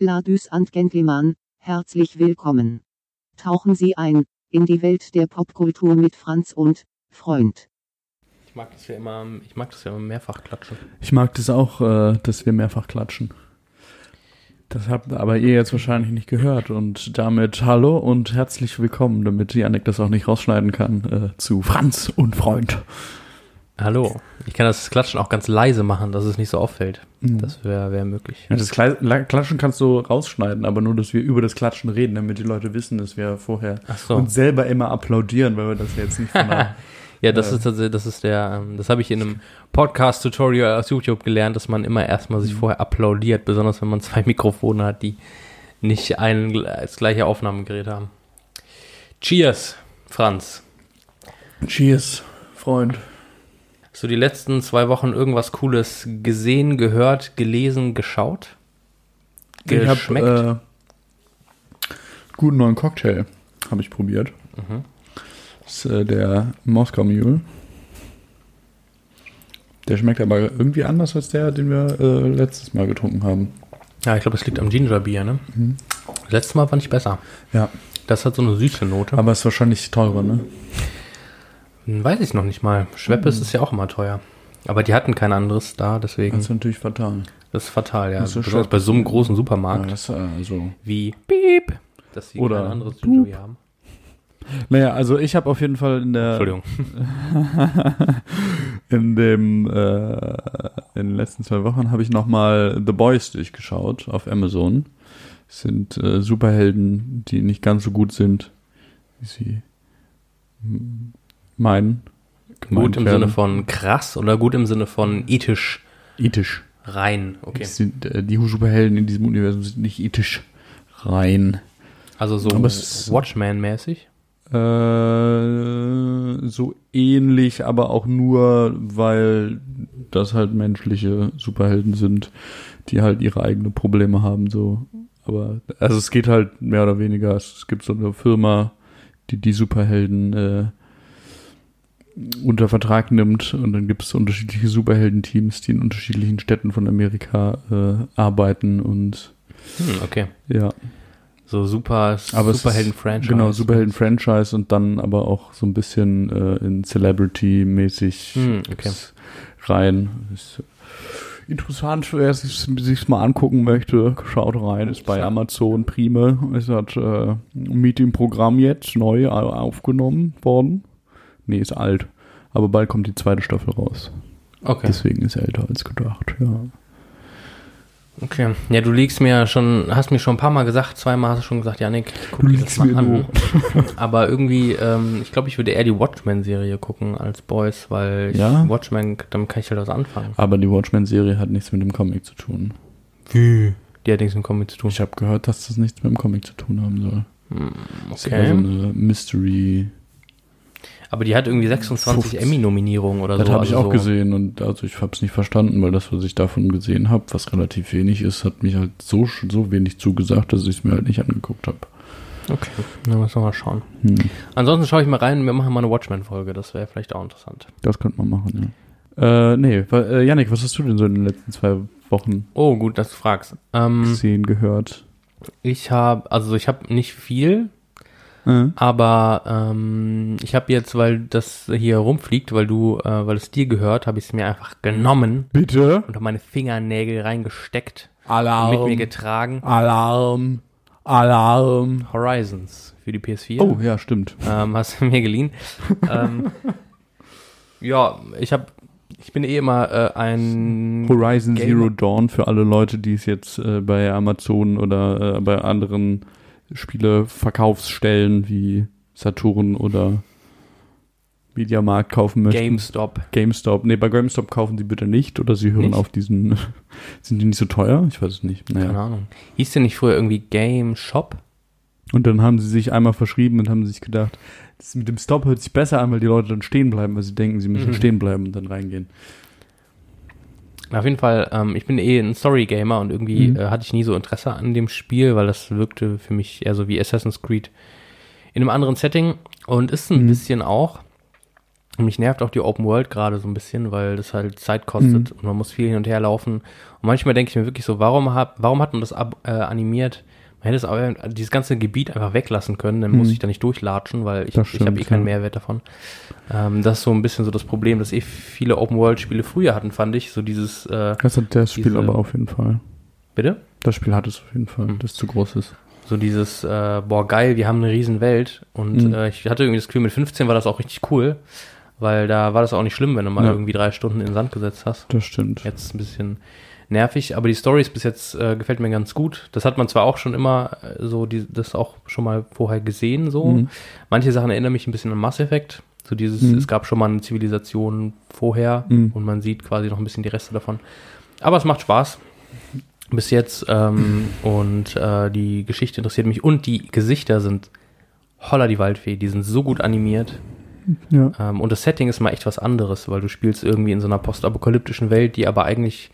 Ladies and Gentlemen, herzlich willkommen. Tauchen Sie ein in die Welt der Popkultur mit Franz und Freund. Ich mag das ja immer, ich mag das ja immer mehrfach klatschen. Ich mag das auch, äh, dass wir mehrfach klatschen. Das habt aber ihr jetzt wahrscheinlich nicht gehört. Und damit hallo und herzlich willkommen, damit Janik das auch nicht rausschneiden kann, äh, zu Franz und Freund. Hallo. Ich kann das Klatschen auch ganz leise machen, dass es nicht so auffällt. Mhm. Das wäre wär möglich. Ja, das Klatschen kannst du rausschneiden, aber nur, dass wir über das Klatschen reden, damit die Leute wissen, dass wir vorher so. uns selber immer applaudieren, weil wir das jetzt nicht von der Ja, das Äh. ist tatsächlich, das ist der, ähm, das habe ich in einem Podcast-Tutorial aus YouTube gelernt, dass man immer erstmal Mhm. sich vorher applaudiert, besonders wenn man zwei Mikrofone hat, die nicht ein das gleiche Aufnahmegerät haben. Cheers, Franz. Cheers, Freund. Hast du die letzten zwei Wochen irgendwas Cooles gesehen, gehört, gelesen, geschaut? Ich hab, Geschmeckt? äh, guten neuen Cocktail habe ich probiert. Mhm. Das ist äh, der Moskau Mule. Der schmeckt aber irgendwie anders als der, den wir äh, letztes Mal getrunken haben. Ja, ich glaube, es liegt am Gingerbier, ne? Letztes Mal fand ich besser. Ja, Das hat so eine süße Note. aber ist wahrscheinlich teurer, ne? Hm, Weiß ich noch nicht mal. Schweppes ist ja auch immer teuer. Aber die hatten kein anderes da, deswegen. Das ist natürlich fatal. Das ist fatal, ja. Das ist Besonders Schweppes. bei so einem großen Ja, Supermarkt das, äh, also. wie Piep, dass sie Oder kein anderes Boop. Haben. Naja, also ich habe auf jeden Fall in der Entschuldigung. in dem äh, in den letzten zwei Wochen habe ich noch mal The Boys durchgeschaut auf Amazon. Es sind äh, Superhelden, die nicht ganz so gut sind, wie sie hm, meinen. Gut im werden. Sinne von krass oder gut im Sinne von ethisch ethisch. rein. Okay. Sind, äh, die Superhelden in diesem Universum sind nicht ethisch rein. Also so Watchman-mäßig. Äh, so ähnlich, aber auch nur, weil das halt menschliche Superhelden sind, die halt ihre eigenen Probleme haben, so. Aber, also es geht halt mehr oder weniger, es gibt so eine Firma, die die Superhelden äh, unter Vertrag nimmt und dann gibt es unterschiedliche Superheldenteams, die in unterschiedlichen Städten von Amerika äh, arbeiten und Hm, okay. ja. So super es Superhelden-Franchise. Genau, Superhelden-Franchise und dann aber auch so ein bisschen äh, in Celebrity-mäßig Hm, okay. rein. Ist interessant, wer sich sich's mal angucken möchte, schaut rein. Ist bei. Amazon Prime. Es hat äh, ein Meeting-Programm jetzt neu au- aufgenommen worden. Nee, ist alt. Aber bald kommt die zweite Staffel raus. Okay. Deswegen ist er älter als gedacht, ja. okay. Ja, du liegst mir schon, hast mir schon ein paar Mal gesagt, zweimal hast du schon gesagt, Janik, guck Du dir das liegst mal mir an. Aber irgendwie, ähm, ich glaube, ich würde eher die Watchmen-Serie gucken als Boys, weil Ja? Watchmen, damit kann ich halt was anfangen. Aber die Watchmen-Serie hat nichts mit dem Comic zu tun. Wie? Die hat nichts mit Comic zu tun. Ich habe gehört, dass das nichts mit dem Comic zu tun haben soll. Hm, Das ist eher so okay. eine Mystery. Aber die hat irgendwie 26 50. Emmy-Nominierungen oder Das so. habe ich also auch so. gesehen und also ich habe es nicht verstanden, weil das, was ich davon gesehen habe, was relativ wenig ist, hat mich halt so, so wenig zugesagt, dass ich es mir halt nicht angeguckt habe. Okay, dann müssen wir mal schauen. Hm, Ansonsten schaue ich mal rein, wir machen mal eine Watchmen-Folge, das wäre vielleicht auch interessant. das könnte man machen, ja. Äh, nee, äh, Janik, was hast du denn so in den letzten zwei Wochen Oh, gut, dass du fragst. Ähm, gesehen, gehört? ich habe, also ich habe nicht viel, Äh? aber ähm, ich habe jetzt, weil das hier rumfliegt, weil du, äh, weil es dir gehört, habe ich es mir einfach genommen Bitte? unter meine Fingernägel reingesteckt und Alarm. mit mir getragen. Alarm. Alarm. Horizons für die PS4. Oh, ja, stimmt. ähm, hast du mir geliehen. ähm, ja, ich habe, ich bin eh immer äh, ein Horizon Gamer. Zero Dawn für alle Leute, die es jetzt äh, bei Amazon oder äh, bei anderen Spieleverkaufsstellen wie Saturn oder Mediamarkt kaufen möchten. GameStop. GameStop. Nee, bei GameStop kaufen sie bitte nicht oder sie hören Nicht? auf diesen. sind die nicht so teuer? Ich weiß es nicht. Keine Naja. Ahnung. Hieß der nicht früher irgendwie Game Shop? Und dann haben sie sich einmal verschrieben und haben sich gedacht, das mit dem Stop hört sich besser an, weil die Leute dann stehen bleiben, weil sie denken, sie müssen Mhm. stehen bleiben und dann reingehen. Auf jeden Fall, ähm, ich bin eh ein Story-Gamer und irgendwie Mhm. äh, hatte ich nie so Interesse an dem Spiel, weil das wirkte für mich eher so wie Assassin's Creed in einem anderen Setting und ist ein Mhm. bisschen auch. Mich nervt auch die Open World gerade so ein bisschen, weil das halt Zeit kostet Mhm. und man muss viel hin und her laufen. Und manchmal denke ich mir wirklich so, warum hat, warum hat man das ab, äh, animiert? Man hätte es aber dieses ganze Gebiet einfach weglassen können, dann muss Mhm. ich da nicht durchlatschen, weil ich, ich habe eh keinen ja. Mehrwert davon. Ähm, das ist so ein bisschen so das Problem, dass eh viele Open-World-Spiele früher hatten, fand ich. So dieses, äh, Das hat das Spiel Diese- aber auf jeden Fall. bitte? Das Spiel hat es auf jeden Fall, Mhm. das zu groß ist. So dieses, äh, boah, geil, wir haben eine riesen Welt. Und Mhm. äh, ich hatte irgendwie das Gefühl, mit 15 war das auch richtig cool, weil da war das auch nicht schlimm, wenn du mal Ja. irgendwie drei Stunden in den Sand gesetzt hast. Das stimmt. Jetzt ein bisschen nervig, aber die Story ist bis jetzt äh, gefällt mir ganz gut. Das hat man zwar auch schon immer äh, so, die, das auch schon mal vorher gesehen, so. Mhm. Manche Sachen erinnern mich ein bisschen an Mass Effect. So dieses, Mhm. es gab schon mal eine Zivilisation vorher Mhm. und man sieht quasi noch ein bisschen die Reste davon. Aber es macht Spaß. Bis jetzt. Ähm, und äh, die Geschichte interessiert mich. Und die Gesichter sind holla die Waldfee. Die sind so gut animiert. Ja. Ähm, und das Setting ist mal echt was anderes, weil du spielst irgendwie in so einer postapokalyptischen Welt, die aber eigentlich,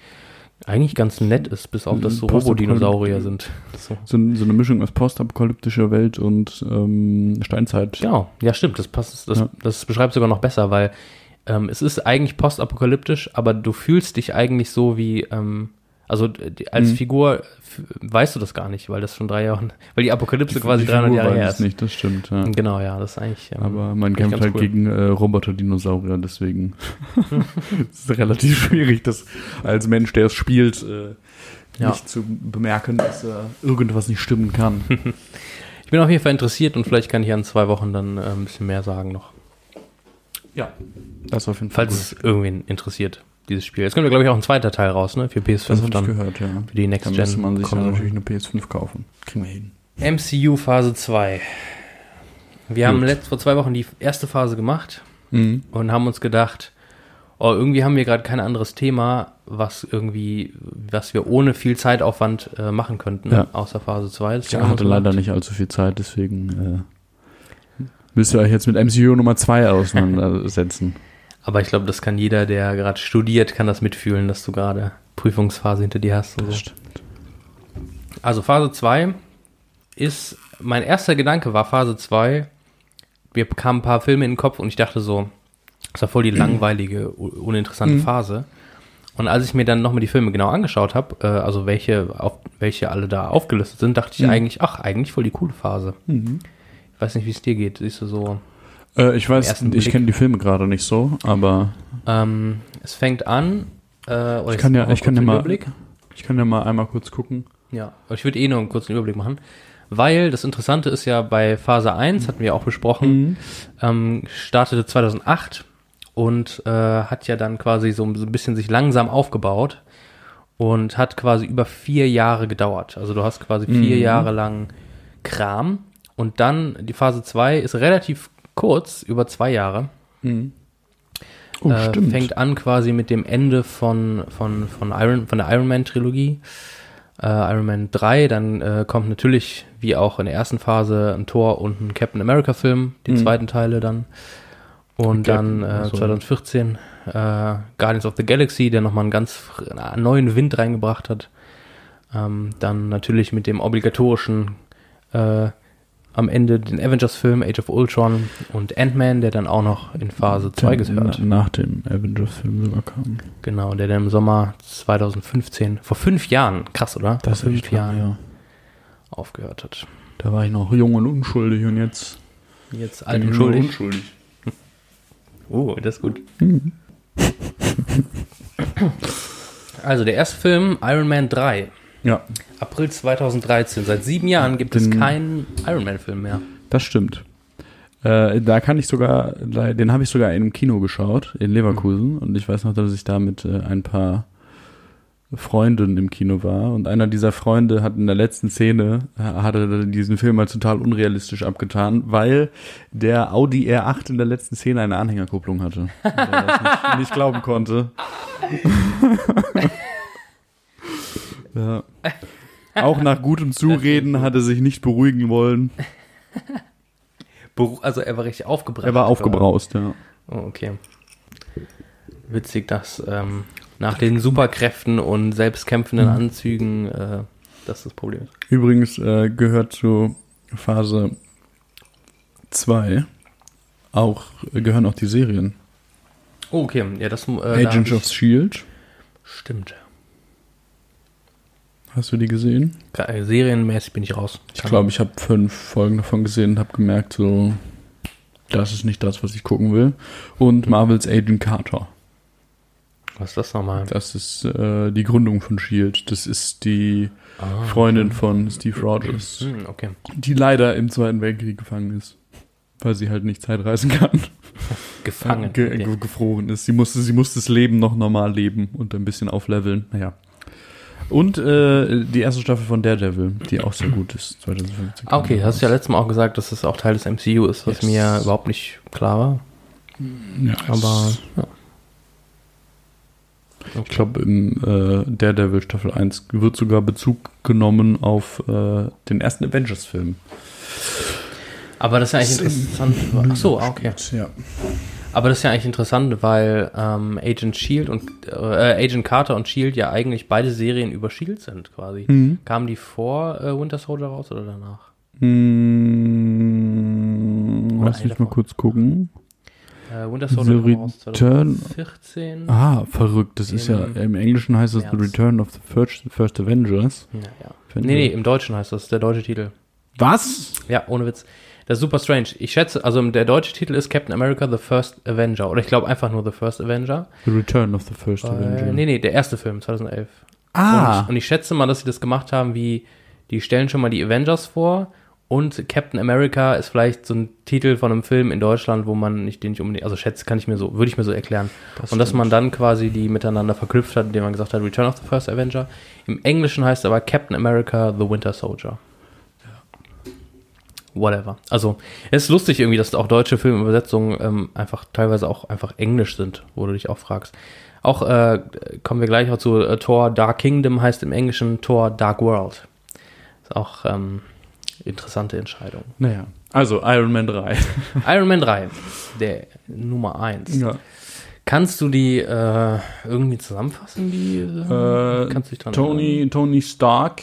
eigentlich ganz nett ist, bis auf dass so Robodinosaurier sind. So. So, so eine Mischung aus postapokalyptischer Welt und ähm, Steinzeit. Genau, ja stimmt, das passt, das, Ja. das beschreibt sogar noch besser, weil ähm, es ist eigentlich postapokalyptisch, aber du fühlst dich eigentlich so wie, ähm, also die, als Mhm. Figur weißt du das gar nicht, weil das schon drei Jahre, weil die Apokalypse quasi Die 300 Figur Jahre her ist. nicht, das stimmt. Ja. Genau, ja, das ist eigentlich. ähm, Aber man kämpft halt cool. gegen äh, Roboter-Dinosaurier, deswegen es ist relativ schwierig, das als Mensch, der es spielt, äh, Ja. nicht zu bemerken, dass äh, irgendwas nicht stimmen kann. Ich bin auf jeden Fall interessiert und vielleicht kann ich ja in zwei Wochen dann äh, ein bisschen mehr sagen noch. ja. Das auf jeden Fall. Falls es irgendwen interessiert, dieses Spiel. Jetzt kommt ja, glaube ich, auch ein zweiter Teil raus, ne? Für PS5 das habe ich dann. gehört, ja. Für die Next Dann Gen. müsste man sich dann natürlich eine PS5 kaufen. Kriegen wir hin. MCU Phase 2. Wir Gut. haben letzt, vor zwei Wochen die erste Phase gemacht Mhm. und haben uns gedacht, oh, irgendwie haben wir gerade kein anderes Thema, was irgendwie, was wir ohne viel Zeitaufwand äh, machen könnten, Ja. außer Phase 2. Ich hatte leider nicht allzu viel Zeit, deswegen äh, müsst ihr euch jetzt mit MCU Nummer 2 auseinandersetzen. Aber ich glaube, das kann jeder, der gerade studiert, kann das mitfühlen, dass du gerade Prüfungsphase hinter dir hast. So. Also Phase 2 ist, mein erster Gedanke war Phase 2, wir bekamen ein paar Filme in den Kopf und ich dachte so, das war voll die langweilige, uninteressante Mhm. Phase. Und als ich mir dann nochmal die Filme genau angeschaut habe, äh, also welche, auf, welche alle da aufgelistet sind, dachte ich Mhm. eigentlich, ach, eigentlich voll die coole Phase. Mhm. Ich weiß nicht, wie es dir geht. Siehst du so, Äh, ich weiß, ich kenne die Filme gerade nicht so, aber ähm, es fängt an, äh, Ich kann ja- ich kann ja mal- Überblick. ich kann ja mal einmal kurz gucken. Ja, ich würde eh nur einen kurzen Überblick machen, weil das Interessante ist ja bei Phase 1, hatten wir auch besprochen, ähm, startete 2008 und äh, hat ja dann quasi so, so ein bisschen sich langsam aufgebaut und hat quasi über vier Jahre gedauert. Also du hast quasi vier Mhm. Jahre lang Kram und dann die Phase 2 ist relativ kurz, über zwei Jahre. Oh, äh, stimmt. fängt an quasi mit dem Ende von, von, von, Iron, von der Iron Man Trilogie. Äh, Iron Man 3, dann äh, kommt natürlich, wie auch in der ersten Phase, ein Thor und ein Captain America Film, die Mhm. zweiten Teile dann. Und Captain, dann äh, also- 2014 äh, Guardians of the Galaxy, der nochmal einen ganz einen neuen Wind reingebracht hat. Ähm, dann natürlich mit dem obligatorischen äh, am Ende den Avengers-Film Age of Ultron und Ant-Man, der dann auch noch in Phase 2 Der gehört. na- Nach dem Avengers-Film sogar kam. Genau, der dann im Sommer 2015, vor fünf Jahren, krass, oder? vor fünf Jahren ja. aufgehört hat. Da war ich noch jung und unschuldig und jetzt Jetzt alt und schuldig. unschuldig. Oh, das ist gut. Also, der erste Film, Iron Man 3, Ja, April 2013. Seit sieben Jahren gibt es Den- keinen Iron Man-Film mehr. das stimmt. Äh, da kann ich sogar, den habe ich sogar in einem Kino geschaut, in Leverkusen. Und ich weiß noch, dass ich da mit äh, ein paar Freunden im Kino war. Und einer dieser Freunde hat in der letzten Szene, hatte diesen Film als total unrealistisch abgetan, weil der Audi R8 in der letzten Szene eine Anhängerkupplung hatte. Und er das nicht, nicht glauben konnte. ja. Auch nach gutem Zureden hat er sich nicht beruhigen wollen. Also, er war richtig aufgebracht. Er war aufgebraust, ja. Oh, okay. Witzig, dass ähm, nach den Superkräften und selbstkämpfenden Mhm. Anzügen äh, das das Problem ist. Übrigens äh, gehört zu Phase 2 auch, äh, gehören auch die Serien. Oh, okay. Ja, das, äh, da Agents hab of S.H.I.E.L.D. Stimmt. Hast du die gesehen? Äh, Serienmäßig bin ich raus. Ich glaube, ich habe fünf Folgen davon gesehen und habe gemerkt, so, das ist nicht das, was ich gucken will. Und Marvels Agent Carter. Was ist das nochmal? Das ist äh, die Gründung von S.H.I.E.L.D. Das ist die Ah, Freundin von Steve Rogers, Hm, okay. die leider im Zweiten Weltkrieg gefangen ist. Weil sie halt nicht Zeitreisen kann. Gefangen. Ge Okay. ge gefroren ist. Sie musste, sie musste das Leben noch normal leben und ein bisschen aufleveln. Naja. Und äh, die erste Staffel von Daredevil, die auch sehr gut ist. 2015. Ah, okay, hast du ja letztes Mal auch gesagt, dass es auch Teil des MCU ist, was Yes. mir überhaupt nicht klar war. Ja, Aber ja. ich glaube, im äh, Daredevil Staffel 1 wird sogar Bezug genommen auf äh, den ersten Avengers-Film. Aber das ist ja eigentlich interessant. Ach so, ah, okay. Ja. Aber das ist ja eigentlich interessant, weil ähm, Agent Shield und äh, Agent Carter und Shield ja eigentlich beide Serien über Shield sind quasi. Mhm. Kamen die vor äh, Winter Soldier raus oder danach? Hm, Oder lass mich mal davon. kurz gucken. Äh, Winter Soldier The raus Return. 2014. Ah, verrückt. Das ist ja, Im Englischen heißt es The. Return of the First, first Avengers. Ja, ja. Nee, nee, im Deutschen heißt das, der deutsche Titel. Was? Ja, ohne Witz. Das ist super strange. Ich schätze, also der deutsche Titel ist Captain America The First Avenger. Oder ich glaube einfach nur The First Avenger. The Return of the First Avenger. Äh, nee, nee, der erste Film, 2011. Ah, Und, und ich schätze mal, dass sie das gemacht haben, wie die stellen schon mal die Avengers vor und Captain America ist vielleicht so ein Titel von einem Film in Deutschland, wo man nicht den nicht unbedingt, also schätze, kann ich mir so, würde ich mir so erklären. und dass man dann quasi die miteinander verknüpft hat, indem man gesagt hat, Return of the First Avenger. Im Englischen heißt aber Captain America The Winter Soldier. Whatever. Also, es ist lustig irgendwie, dass auch deutsche Filmübersetzungen ähm, einfach teilweise auch einfach Englisch sind, wo du dich auch fragst. Auch äh, kommen wir gleich auch zu äh, Thor Dark Kingdom heißt im Englischen Thor Dark World. Ist auch ähm, interessante Entscheidung. naja. Also, Iron Man 3. Iron Man 3, der Nummer 1. ja. Kannst du die äh, irgendwie zusammenfassen? Die, Äh, kannst du dich dran Tony, Tony Stark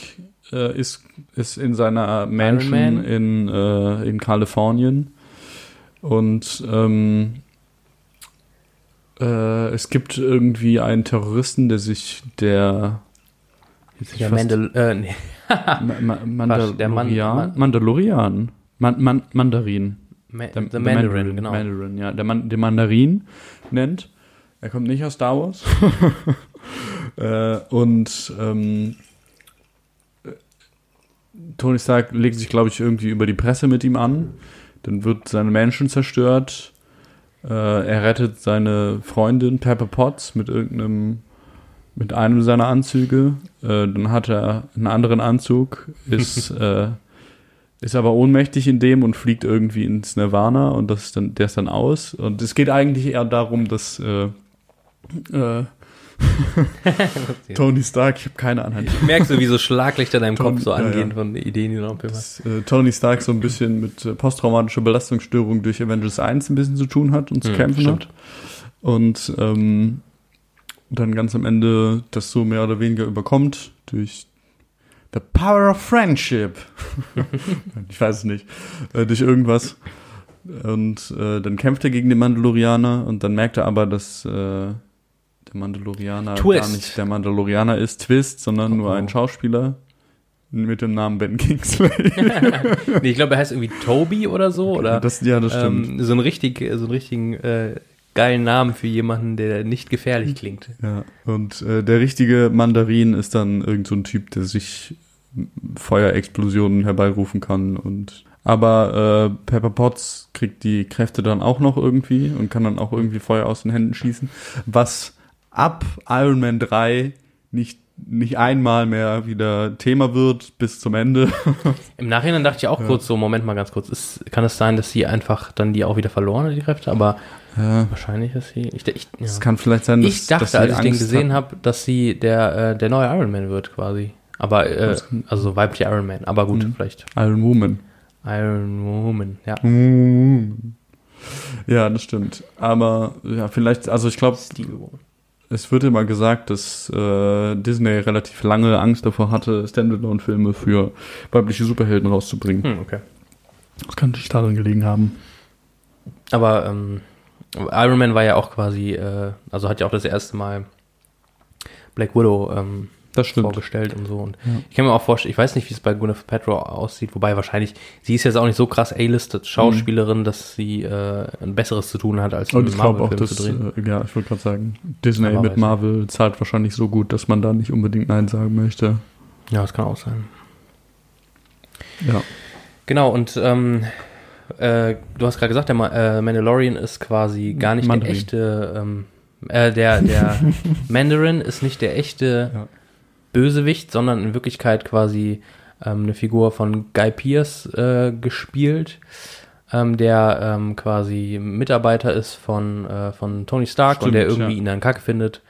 äh, ist, ist in seiner Mansion Man. in, äh, in Kalifornien und ähm, äh, es gibt irgendwie einen Terroristen, der sich der Ja, Mandal äh, nee. Ma Ma Quatsch, der Man- Mandalorian? Man- Mandalorian. Man Man Mandarin. Ma Der, The der Mandarin, genau. Mandarin, ja. Der Man den Mandarin nennt. Er kommt nicht aus Star Wars. äh, und ähm, äh, Tony Stark legt sich, glaube ich, irgendwie über die Presse mit ihm an. Dann wird seine Mansion zerstört. Äh, er rettet seine Freundin Pepper Potts mit irgendeinem, mit einem seiner Anzüge. Äh, dann hat er einen anderen Anzug, ist, äh, ist aber ohnmächtig in dem und fliegt irgendwie ins Nirvana und das ist dann, der ist dann aus. Und es geht eigentlich eher darum, dass äh, äh, Tony Stark, ich habe keine Ahnung. Merkst du, wie so Schlaglichter in deinem Ton- Kopf so angehen ja. von Ideen, die du noch dass äh, Tony Stark so ein bisschen mit äh, posttraumatischer Belastungsstörung durch Avengers 1 ein bisschen zu tun hat und zu Hm, kämpfen stimmt. hat. Und ähm, dann ganz am Ende das so mehr oder weniger überkommt durch The Power of Friendship. ich weiß es nicht. Äh, durch irgendwas. Und äh, dann kämpft er gegen den Mandalorianer und dann merkt er aber, dass äh, der Mandalorianer gar Twist. nicht der Mandalorianer ist, Twist, sondern nur Oh. ein Schauspieler mit dem Namen Ben Kingsley. nee, ich glaube, er heißt irgendwie Toby oder so. Oder das, ja, das stimmt. ähm, so, einen richtig, so einen richtigen äh, geilen Namen für jemanden, der nicht gefährlich klingt. Ja, und äh, der richtige Mandarin ist dann irgend so ein Typ, der sich Feuerexplosionen herbeirufen kann und aber äh, Pepper Potts kriegt die Kräfte dann auch noch irgendwie und kann dann auch irgendwie Feuer aus den Händen schießen, was ab Iron Man 3 nicht nicht einmal mehr wieder Thema wird bis zum Ende. Im Nachhinein dachte ich auch kurz so, Moment mal ganz kurz, ist, kann es sein, dass sie einfach dann die auch wieder verloren hat, die Kräfte? Aber Ja, wahrscheinlich ist sie. Ich, ich, ja. es kann vielleicht sein, dass ich dachte, dass als ich den gesehen habe, dass sie der, äh, der neue Iron Man wird quasi. Aber, äh, also so weibliche Iron Man. Aber gut, Mhm. vielleicht Iron Woman. Iron Woman, ja. Ja, das stimmt. Aber ja, vielleicht, also ich glaube, Steel Woman. Es wird immer gesagt, dass äh, Disney relativ lange Angst davor hatte, Standalone-Filme für weibliche Superhelden rauszubringen. Hm, okay. Das kann natürlich daran gelegen haben. Aber, ähm, Iron Man war ja auch quasi, äh, also hat ja auch das erste Mal Black Widow ähm, Das stimmt. vorgestellt und so. Und Ja. ich kann mir auch vorstellen, ich weiß nicht, wie es bei Gwyneth Paltrow aussieht, wobei wahrscheinlich, sie ist jetzt auch nicht so krass A-listed Schauspielerin, dass sie äh, ein besseres zu tun hat, als Und einen Marvel-Film dass, zu drehen. äh, ja, ich wollte gerade sagen, Disney mit Marvel zahlt wahrscheinlich so gut, dass man da nicht unbedingt Nein sagen möchte. Ja, das kann auch sein. Ja. Genau, und ähm, äh, du hast gerade gesagt, der Ma äh, Mandalorian ist quasi gar nicht Mandarin. der echte, ähm, äh, der, der Mandarin ist nicht der echte Ja. Bösewicht, sondern in Wirklichkeit quasi ähm, eine Figur von Guy Pearce äh, gespielt, ähm, der ähm, quasi Mitarbeiter ist von, äh, von Tony Stark und Stimmt, der irgendwie ja. ihn dann kacke findet.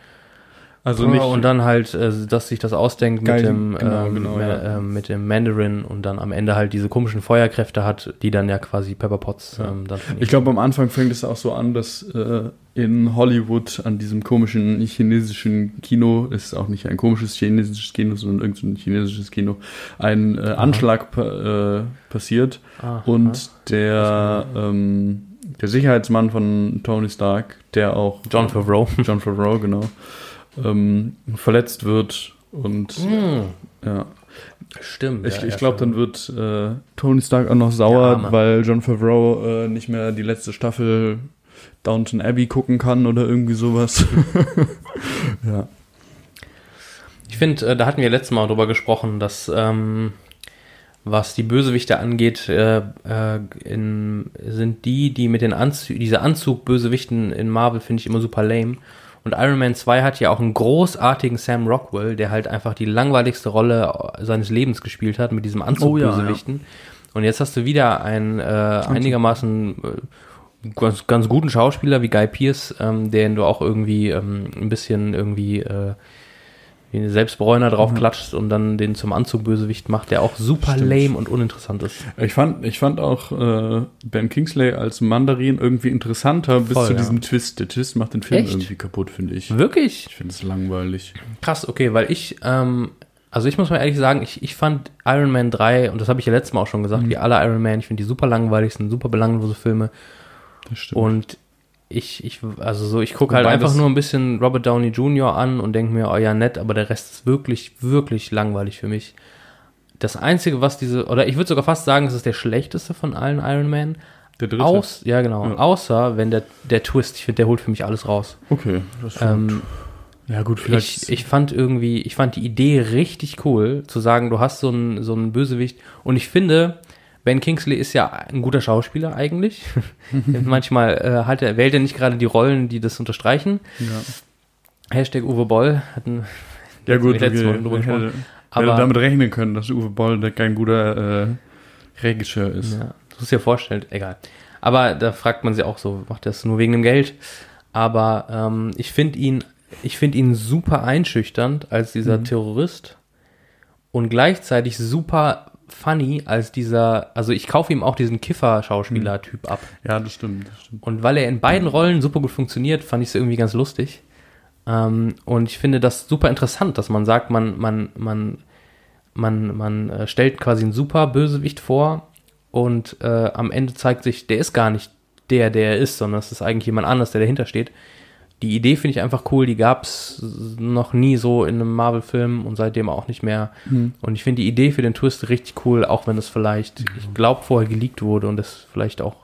Also nicht, und dann halt, äh, dass sich das ausdenkt Geil, mit dem, genau, ähm, genau, ja. ähm, mit dem Mandarin und dann am Ende halt diese komischen Feuerkräfte hat, die dann ja quasi Pepper Potts Ja. ähm, dann ich glaube, am Anfang fängt es auch so an, dass äh, in Hollywood an diesem komischen chinesischen Kino, es ist auch nicht ein komisches chinesisches Kino, sondern irgendein chinesisches Kino, ein äh, Anschlag pa äh, passiert Aha. und der, ähm, der Sicherheitsmann von Tony Stark, der auch John Favreau. John Favreau, genau, ähm, verletzt wird und Hm, ja. stimmt. Ich, ja, ich glaube, dann wird äh, Tony Stark auch noch sauer, weil John Favreau äh, nicht mehr die letzte Staffel Downton Abbey gucken kann oder irgendwie sowas. ja. Ich finde, äh, da hatten wir letztes Mal drüber gesprochen, dass ähm, was die Bösewichte angeht, äh, äh, in, sind die, die mit den Anzügen, diese Anzug-Bösewichten in Marvel finde ich immer super lame. Und Iron Man 2 hat ja auch einen großartigen Sam Rockwell, der halt einfach die langweiligste Rolle seines Lebens gespielt hat mit diesem Anzug-Bösewichten. Und jetzt hast du wieder einen äh, einigermaßen äh, ganz, ganz guten Schauspieler wie Guy Pearce, ähm, den du auch irgendwie ähm, ein bisschen irgendwie äh, eine Selbstbräuner draufklatscht und dann den zum Anzugbösewicht macht, der auch super Stimmt. lame und uninteressant ist. Ich fand, ich fand auch äh, Ben Kingsley als Mandarin irgendwie interessanter bis Voll, zu ja. diesem Twist. Der Twist macht den Film Echt? irgendwie kaputt, finde ich. Wirklich? Ich finde es langweilig. Krass, okay, weil ich, ähm, also ich muss mal ehrlich sagen, ich, ich fand Iron Man 3, und das habe ich ja letztes Mal auch schon gesagt, wie alle Iron Man, ich finde die super langweilig, sind super belanglose Filme. Das stimmt. Und ich, ich, also so, ich gucke halt einfach nur ein bisschen Robert Downey Jr. an und denke mir, oh ja, nett, aber der Rest ist wirklich, wirklich langweilig für mich. Das Einzige, was diese, oder ich würde sogar fast sagen, es ist der schlechteste von allen Iron Man. der dritte. Aus, ja genau, Ja. außer wenn der, der Twist, ich finde, der holt für mich alles raus. Okay. Das Ähm, ja gut, vielleicht. ich, ich fand irgendwie, ich fand die Idee richtig cool, zu sagen, du hast so einen, so einen Bösewicht. Und ich finde, Ben Kingsley ist ja ein guter Schauspieler eigentlich. Manchmal äh, hat er, wählt er nicht gerade die Rollen, die das unterstreichen. ja. Hashtag Uwe Boll hatten ja gut, okay. drüber Ich hätte, gesprochen. hätte Aber damit rechnen können, dass Uwe Boll kein guter äh, Regisseur ist. ja, du musst dir vorstellen, egal. Aber da fragt man sich auch so, macht er das nur wegen dem Geld? Aber ähm, ich finde ihn, ich finde ihn super einschüchternd als dieser Mhm. Terrorist und gleichzeitig super funny als dieser, also ich kaufe ihm auch diesen Kiffer-Schauspieler-Typ ab. Ja, das stimmt. Das stimmt. Und weil er in beiden Rollen super gut funktioniert, fand ich es irgendwie ganz lustig. Ähm, und ich finde das super interessant, dass man sagt, man, man, man, man, man äh, stellt quasi einen super Bösewicht vor und äh, am Ende zeigt sich, der ist gar nicht der, der er ist, sondern es ist eigentlich jemand anders, der dahinter steht. Die Idee finde ich einfach cool, die gab es noch nie so in einem Marvel-Film und seitdem auch nicht mehr. Mhm. Und ich finde die Idee für den Twist richtig cool, auch wenn es vielleicht, ich glaube, vorher geleakt wurde und es vielleicht auch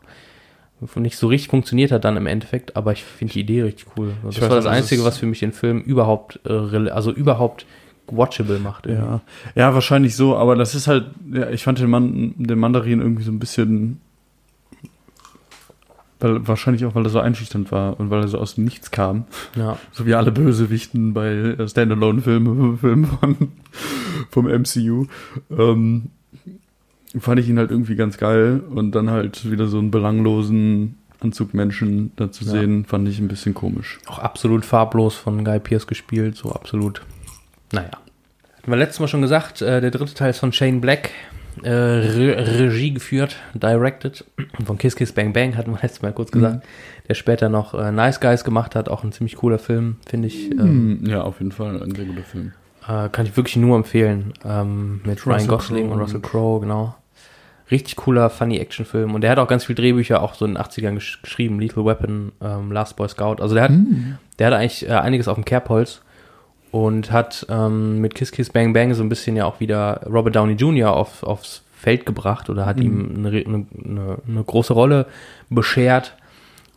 nicht so richtig funktioniert hat dann im Endeffekt, aber ich finde die Idee richtig cool. Und Ich das weiß war das das Einzige, was für mich den Film überhaupt, äh, also überhaupt watchable macht. irgendwie. Ja. ja, wahrscheinlich so, aber das ist halt, ja, ich fand den, Mann, den Mandarin irgendwie so ein bisschen, weil, wahrscheinlich auch, weil er so einschüchternd war und weil er so aus dem Nichts kam. ja. So wie alle Bösewichten bei äh, Standalone-Filmen Filmen von, vom MCU. Ähm, fand ich ihn halt irgendwie ganz geil und dann halt wieder so einen belanglosen Anzugmenschen da zu Ja. sehen, fand ich ein bisschen komisch. auch absolut farblos von Guy Pearce gespielt, so absolut. Naja. Hatten wir letztes Mal schon gesagt, äh, der dritte Teil ist von Shane Black, äh, Re Regie geführt, directed. Von Kiss Kiss Bang Bang hatten wir letztes Mal kurz gesagt, der später noch äh, Nice Guys gemacht hat, auch ein ziemlich cooler Film, finde ich. Ähm, Hm, ja, auf jeden Fall ein sehr guter Film. Äh, kann ich wirklich nur empfehlen. Ähm, mit Ryan Russell Gosling Crowe und Russell Crowe, genau. Richtig cooler, funny Actionfilm. Und der hat auch ganz viele Drehbücher auch so in den 80ern gesch geschrieben. Lethal Weapon, ähm, Last Boy Scout. Also der hat, der hat eigentlich äh, einiges auf dem Kerbholz und hat ähm, mit Kiss Kiss Bang Bang so ein bisschen ja auch wieder Robert Downey Jr. Auf, aufs Feld gebracht oder hat ihm eine, re- eine, eine, eine große Rolle beschert.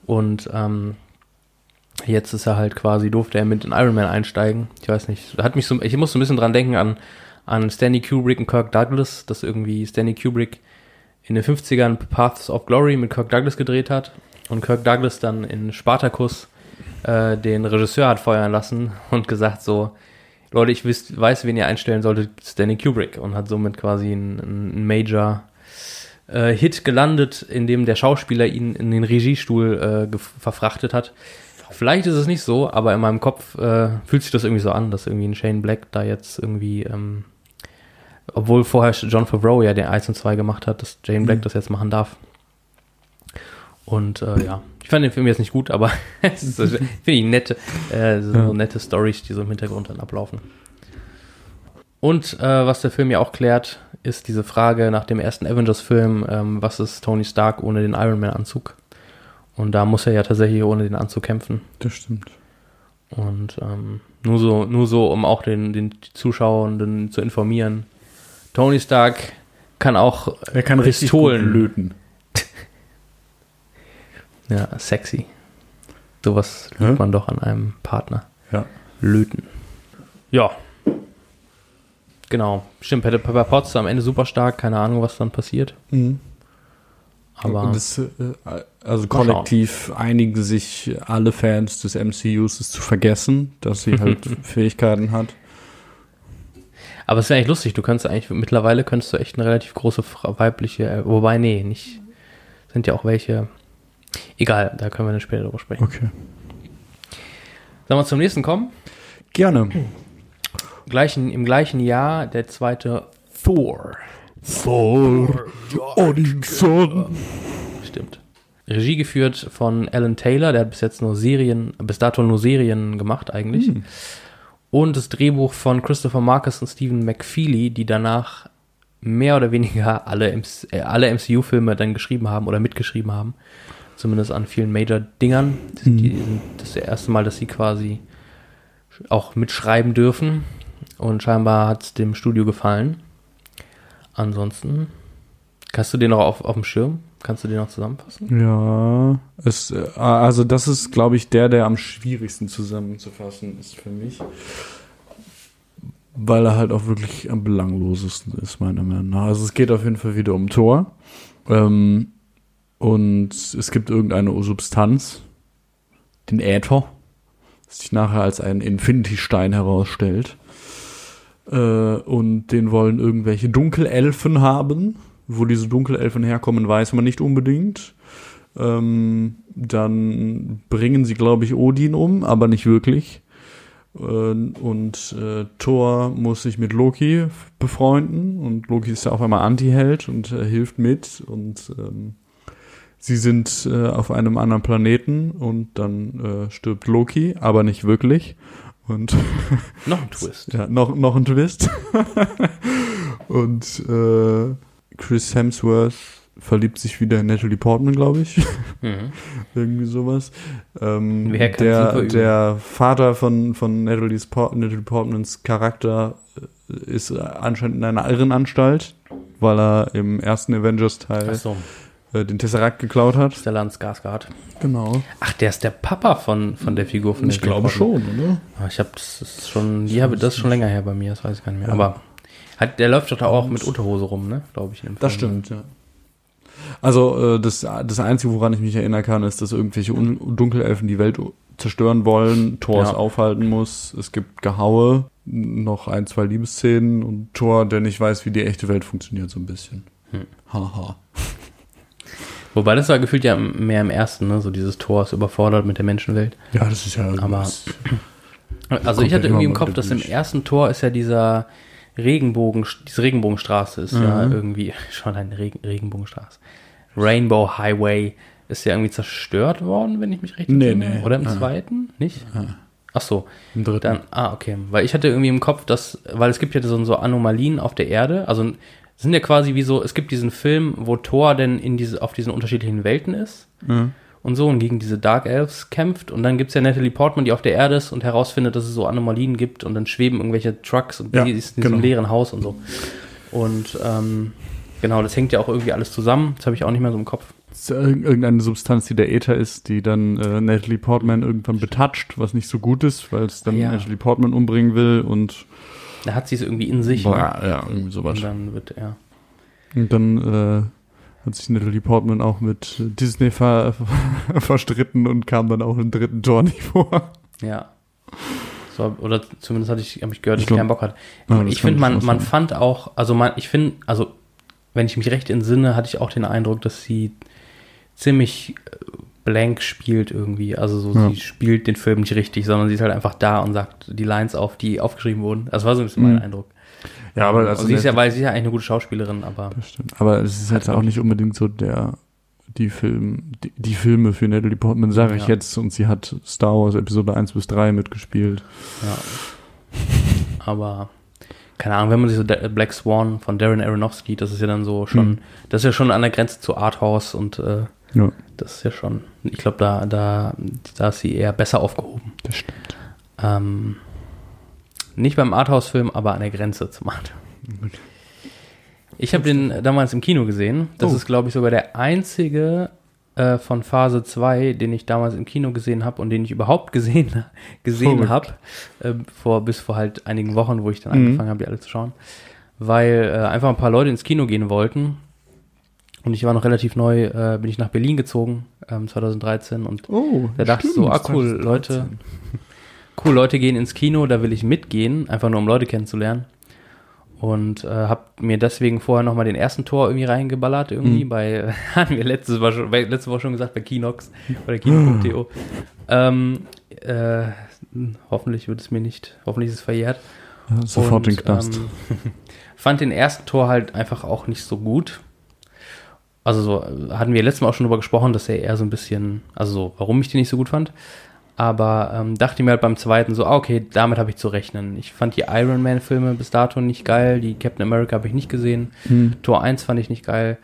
Und ähm, jetzt ist er halt quasi, durfte er mit in Iron Man einsteigen. Ich weiß nicht, hat mich so, ich muss so ein bisschen dran denken an, an Stanley Kubrick und Kirk Douglas, dass irgendwie Stanley Kubrick in den 50ern Paths of Glory mit Kirk Douglas gedreht hat und Kirk Douglas dann in Spartacus äh, den Regisseur hat feuern lassen und gesagt so, Leute, ich wisst, weiß, wen ihr einstellen solltet, Stanley Kubrick und hat somit quasi einen, einen Major äh, Hit gelandet, in dem der Schauspieler ihn in den Regiestuhl äh, verfrachtet hat. Vielleicht ist es nicht so, aber in meinem Kopf äh, fühlt sich das irgendwie so an, dass irgendwie ein Shane Black da jetzt irgendwie, ähm, obwohl vorher John Favreau ja den 1 und 2 gemacht hat, dass Jane Black das jetzt machen darf. Und äh, ja, ich fand den Film jetzt nicht gut, aber es ist, so- finde ich nette, äh, so Ja. nette Stories, die so im Hintergrund dann ablaufen. Und äh, was der Film ja auch klärt, ist diese Frage nach dem ersten Avengers-Film, ähm, was ist Tony Stark ohne den Iron Man-Anzug? Und da muss er ja tatsächlich ohne den Anzug kämpfen. Das stimmt. Und ähm, nur so, nur so, um auch den, den Zuschauenden zu informieren. Tony Stark kann auch Er kann richtig Pistolen löten. Ja, sexy. Sowas liebt man doch an einem Partner. Ja. Löten. Ja. Genau. Stimmt, Pepper Potts am Ende super stark. Keine Ahnung, was dann passiert. Aber Und das, äh, also kollektiv einigen sich alle Fans des MCUs, es zu vergessen, dass sie halt Fähigkeiten hat. Aber es wäre eigentlich lustig, du kannst eigentlich, mittlerweile könntest du echt eine relativ große weibliche, äh, wobei, nee, nicht, sind ja auch welche, egal, da können wir dann später drüber sprechen. Okay. Sollen wir zum nächsten kommen? Gerne. Gleichen, Im gleichen Jahr der zweite Thor. Thor, Odinson. Stimmt. Regie geführt von Alan Taylor, der hat bis jetzt nur Serien, bis dato nur Serien gemacht eigentlich. Und das Drehbuch von Christopher Marcus und Stephen McFeely, die danach mehr oder weniger alle, MC, äh, alle MCU-Filme dann geschrieben haben oder mitgeschrieben haben. Zumindest an vielen Major-Dingern. Die, die das ist das erste Mal, dass sie quasi auch mitschreiben dürfen. Und scheinbar hat es dem Studio gefallen. Ansonsten, hast du den noch auf, auf dem Schirm? Kannst du den noch zusammenfassen? Ja, es, äh, also das ist, glaube ich, der, der am schwierigsten zusammenzufassen ist für mich. Weil er halt auch wirklich am belanglosesten ist, meiner Meinung nach. Also es geht auf jeden Fall wieder um Thor. Ähm, und es gibt irgendeine Substanz, den Äther, das sich nachher als einen Infinity-Stein herausstellt. Äh, und den wollen irgendwelche Dunkelelfen haben. Wo diese Dunkelelfen herkommen, weiß man nicht unbedingt. Ähm, dann bringen sie, glaube ich, Odin um, aber nicht wirklich. Äh, und äh, Thor muss sich mit Loki befreunden und Loki ist ja auf einmal Anti-Held und äh, hilft mit und ähm, sie sind äh, auf einem anderen Planeten und dann äh, stirbt Loki, aber nicht wirklich. Und Noch ein Twist. ja, noch, noch ein Twist. und äh, Chris Hemsworth verliebt sich wieder in Natalie Portman, glaube ich. Mhm. Irgendwie sowas. Ähm, der, der Vater von, von Natalie's Port Natalie Portmans Charakter äh, ist anscheinend in einer Irrenanstalt, weil er im ersten Avengers-Teil Achso, äh, den Tesseract geklaut hat. Stellan Skarsgård. Genau. Ach, der ist der Papa von, von der Figur von Ich glaube schon, oder? Ah, Ich habe das ist schon, die habe das ist schon länger her bei mir, das weiß ich gar nicht mehr. Aber hat, der läuft doch da auch mit Unterhose rum, ne? Glaube ich. In dem Das Film. stimmt, ja. Also äh, das, das Einzige, woran ich mich erinnern kann, ist, dass irgendwelche Un Dunkelelfen die Welt zerstören wollen, Thor es Ja. aufhalten muss. Es gibt Gehaue, noch ein, zwei Liebesszenen und Thor, der nicht weiß, wie die echte Welt funktioniert, so ein bisschen. Hm. Haha. Wobei das war gefühlt ja mehr im ersten, ne? So dieses Tor ist überfordert mit der Menschenwelt. Ja, das ist ja Aber-. Also ich ja hatte irgendwie im Kopf, dass im ersten Tor ist ja dieser Regenbogen, diese Regenbogenstraße ist ja Mhm. irgendwie schon eine Regen, Regenbogenstraße. Rainbow Highway ist ja irgendwie zerstört worden, wenn ich mich richtig Nee, erinnere. nee. Oder im Ah. zweiten? Nicht? Ah. Ach so. Im dritten. Dann, ah, okay. Weil ich hatte irgendwie im Kopf, dass, weil es gibt ja so, so Anomalien auf der Erde, also sind ja quasi wie so, es gibt diesen Film, wo Thor denn in diese, auf diesen unterschiedlichen Welten ist Ja. und so und gegen diese Dark Elves kämpft. Und dann gibt's ja Natalie Portman, die auf der Erde ist und herausfindet, dass es so Anomalien gibt und dann schweben irgendwelche Trucks und Ja, die ist in diesem genau. leeren Haus und so. Und ähm, genau, das hängt ja auch irgendwie alles zusammen. Das habe ich auch nicht mehr so im Kopf. Irgendeine Substanz, die der Äther ist, die dann äh, Natalie Portman irgendwann betatscht, was nicht so gut ist, weil es dann Ja. Natalie Portman umbringen will und Da hat sie es irgendwie in sich. boah, ne? ja, irgendwie sowas. Und dann wird er. Und dann äh, hat sich Natalie Portman auch mit Disney ver verstritten und kam dann auch im dritten Tor nicht vor. Ja. So, oder zumindest hatte ich, habe ich gehört, dass Ich keinen Bock hat. Ja, ich finde, man, man fand auch, also man, ich finde, also wenn ich mich recht entsinne, hatte ich auch den Eindruck, dass sie ziemlich äh, blank spielt irgendwie. Also so, Ja. sie spielt den Film nicht richtig, sondern sie ist halt einfach da und sagt die Lines auf, die aufgeschrieben wurden. Das war so ein bisschen Mhm. mein Eindruck. Ja, aber also sie ist ja, weil sie ist ja eigentlich eine gute Schauspielerin, aber. Aber es ist jetzt auch nicht unbedingt so der die Film die, die Filme für Natalie Portman sage ich Ja. jetzt und sie hat Star Wars Episode 1 bis 3 mitgespielt. ja. Aber keine Ahnung, wenn man sich so Black Swan von Darren Aronofsky, das ist ja dann so schon, Mhm. das ist ja schon an der Grenze zu Arthouse und äh, Ja, Das ist ja schon, ich glaube, da, da, da ist sie eher besser aufgehoben. das stimmt. Ähm, nicht beim Arthouse-Film, aber an der Grenze zum Art. Ich habe den damals im Kino gesehen. Das Oh. ist, glaube ich, sogar der einzige äh, von Phase 2, den ich damals im Kino gesehen habe und den ich überhaupt gesehen, gesehen habe. Äh, vor, bis vor halt einigen Wochen, wo ich dann Mhm. angefangen habe, die alle zu schauen. Weil äh, einfach ein paar Leute ins Kino gehen wollten. Und ich war noch relativ neu, äh, bin ich nach Berlin gezogen, ähm, 2013 und Oh, Da dachte ich so, ah, cool, Leute. cool, Leute gehen ins Kino, da will ich mitgehen, einfach nur um Leute kennenzulernen. Und äh, habe mir deswegen vorher nochmal den ersten Tor irgendwie reingeballert, irgendwie Mhm. bei, hatten wir letztes Mal schon, bei- letzte Woche schon gesagt, bei Kinox oder Kino.to. ähm, äh, hoffentlich wird es mir nicht, hoffentlich ist es verjährt. Ja, sofort Und, den Knast. Ähm, fand den ersten Tor halt einfach auch nicht so gut. Also so, hatten wir letztes Mal auch schon drüber gesprochen, dass er eher so ein bisschen, also so, warum ich den nicht so gut fand. Aber ähm, dachte mir halt beim zweiten so, ah, okay, damit habe ich zu rechnen. Ich fand die Iron Man-Filme bis dato nicht geil, die Captain America habe ich nicht gesehen. Hm. Tor 1 fand ich nicht geil.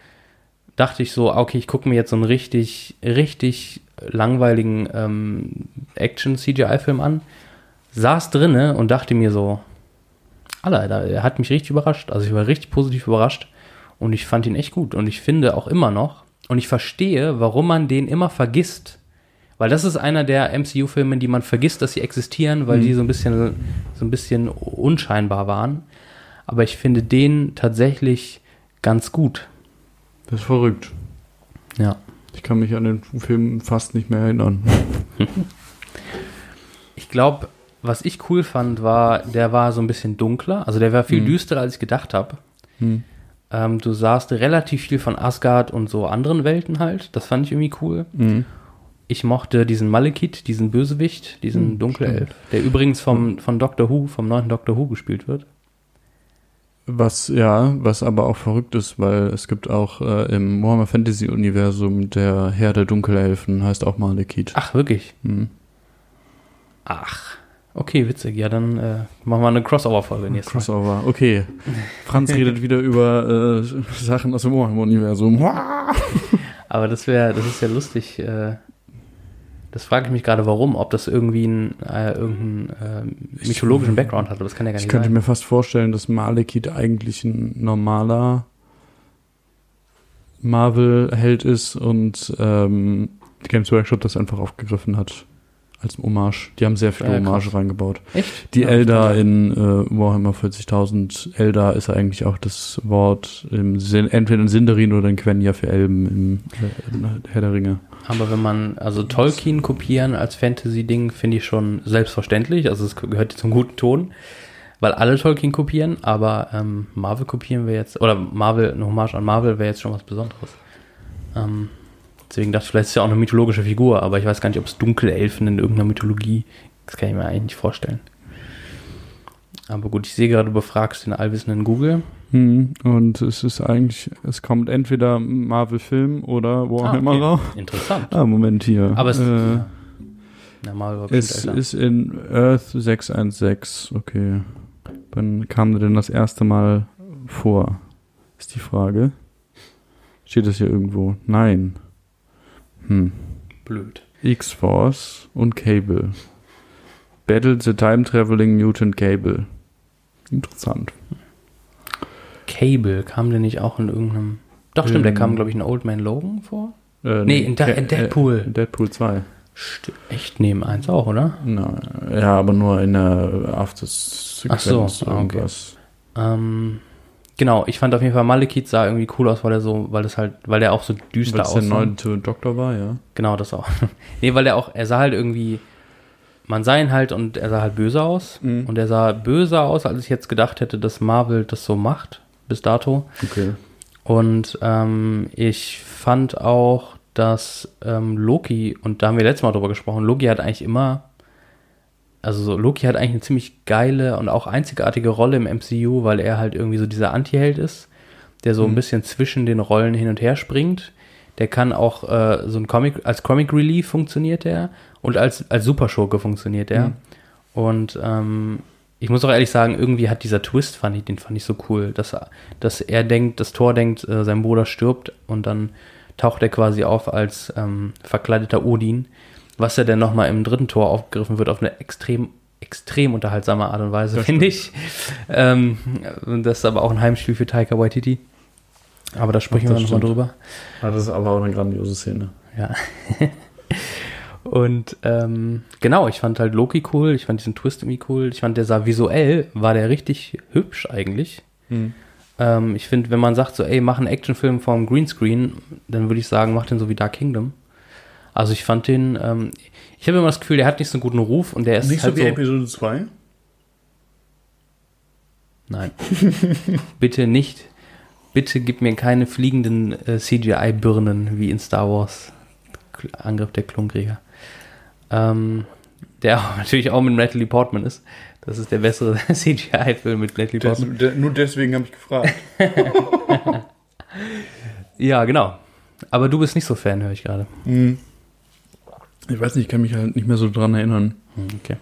Dachte ich so, ah, okay, ich gucke mir jetzt so einen richtig, richtig langweiligen ähm, Action-CGI-Film an. Saß drinne und dachte mir so, Alter, er hat mich richtig überrascht. Also ich war richtig positiv überrascht und ich fand ihn echt gut. Und ich finde auch immer noch, und ich verstehe, warum man den immer vergisst. Weil das ist einer der MCU-Filme, die man vergisst, dass sie existieren, weil Mhm. die so ein bisschen, so ein bisschen unscheinbar waren. Aber ich finde den tatsächlich ganz gut. Das ist verrückt. Ja. Ich kann mich an den Film fast nicht mehr erinnern. Ich glaube, was ich cool fand, war, der war so ein bisschen dunkler. Also der war viel Mhm. düsterer, als ich gedacht habe. Hm. Ähm, du sahst relativ viel von Asgard und so anderen Welten halt. Das fand ich irgendwie cool. Hm. Ich mochte diesen Malekith, diesen Bösewicht, diesen Hm, Dunkelelf, der übrigens vom, von Doctor Who, vom neunten Doctor Who gespielt wird. Was, ja, was aber auch verrückt ist, weil es gibt auch äh, im Warhammer Fantasy Universum der Herr der Dunkelelfen, heißt auch Malekith. Ach, wirklich? Hm. Ach. Okay, witzig. Ja, dann äh, machen wir eine Crossover-Folge nächstes Mal. Crossover, okay. Franz redet wieder über äh, Sachen aus dem Warhammer Universum. Aber das wäre, das ist ja lustig. Äh, das frage ich mich gerade, warum, ob das irgendwie einen, äh, irgendeinen äh, mythologischen Background hat. Das kann ja gar Ich nicht könnte sein. mir fast vorstellen, dass Malekith eigentlich ein normaler Marvel-Held ist und ähm, Games Workshop das einfach aufgegriffen hat als Hommage. Die haben sehr viel Ja, Hommage reingebaut. Echt? Die Ja, stimmt. in äh, Warhammer 40.000, Eldar ist eigentlich auch das Wort im Sinn, entweder in Sindarin oder in Quenya für Elben im äh, Herr der Ringe. Aber wenn man, also Tolkien kopieren als Fantasy-Ding, finde ich schon selbstverständlich. Also es gehört zum guten Ton, weil alle Tolkien kopieren, aber ähm, Marvel kopieren wir jetzt, oder Marvel, eine Hommage an Marvel wäre jetzt schon was Besonderes. Ähm, deswegen dachte ich, vielleicht ist ja auch eine mythologische Figur, aber ich weiß gar nicht, ob es Dunkelelfen in irgendeiner Mythologie, das kann ich mir eigentlich nicht vorstellen. Aber gut, ich sehe gerade, du befragst den allwissenden Google. Hm, und es ist eigentlich, es kommt entweder Marvel-Film oder Warhammer Ah, raus. okay. Interessant. Ah, Moment hier. Aber es, äh, ja. Na, Marvel Es älter. ist in Earth 616, okay. Wann kam der denn das erste Mal vor? Ist die Frage. Steht das hier irgendwo? Nein. Hm. Blöd. X-Force und Cable. Battle the Time Traveling Mutant Cable. Interessant. Cable kam der nicht auch in irgendeinem. Doch, stimmt, der Ähm. kam, glaube ich, in Old Man Logan vor. Äh, Nee, in Da- in Deadpool. Äh, in Deadpool 2. St echt neben eins auch, oder? Na, ja, aber nur in der After Ach so, ah, okay. Ähm, genau, ich fand auf jeden Fall Malekith sah irgendwie cool aus, weil er so, weil das halt, weil er auch so düster Weil es der aussah. neunte Doktor war, ja. Genau, das auch. nee, weil er auch, er sah halt irgendwie, man sah ihn halt und er sah halt böse aus. Mhm. Und er sah böser aus, als ich jetzt gedacht hätte, dass Marvel das so macht, bis dato. Okay. Und ähm, ich fand auch, dass ähm, Loki, und da haben wir letztes Mal drüber gesprochen, Loki hat eigentlich immer, also so, Loki hat eigentlich eine ziemlich geile und auch einzigartige Rolle im MCU, weil er halt irgendwie so dieser Anti-Held ist, der so ein Mhm. bisschen zwischen den Rollen hin und her springt. Der kann auch äh, so ein Comic, als Comic Relief funktioniert er und als, als Superschurke funktioniert er. Mhm. Und ähm, ich muss auch ehrlich sagen, irgendwie hat dieser Twist, fand ich, den fand ich so cool, dass, er- dass er denkt, das Tor denkt, äh, sein Bruder stirbt und dann taucht er quasi auf als ähm, verkleideter Odin, was ja dann nochmal im dritten Tor aufgegriffen wird auf eine extrem, extrem unterhaltsame Art und Weise, finde ich. Ähm, das ist aber auch ein Heimspiel für Taika Waititi. Aber da sprechen Ach, wir nochmal drüber. Ah, das ist aber auch eine grandiose Szene. Ja. Und ähm, genau, ich fand halt Loki cool, ich fand diesen Twist irgendwie cool, ich fand der sah visuell, war der richtig hübsch eigentlich. Mhm. Ähm, ich finde, wenn man sagt so, ey, mach einen Actionfilm vom Greenscreen, dann würde ich sagen, mach den so wie Dark Kingdom. Also ich fand den, ähm, ich habe immer das Gefühl, der hat nicht so einen guten Ruf und der ist Nicht halt so so, wie Episode 2? Nein. bitte nicht. Bitte gib mir keine fliegenden äh, CGI-Birnen wie in Star Wars K- Angriff der Klonkrieger. Ähm, der auch, natürlich auch mit Natalie Portman ist. Das ist der bessere CGI-Film mit Natalie Portman. de, nur deswegen habe ich gefragt. Ja, genau. Aber du bist nicht so Fan, höre ich gerade. Mhm. Ich weiß nicht, ich kann mich halt nicht mehr so dran erinnern. Hm, Okay.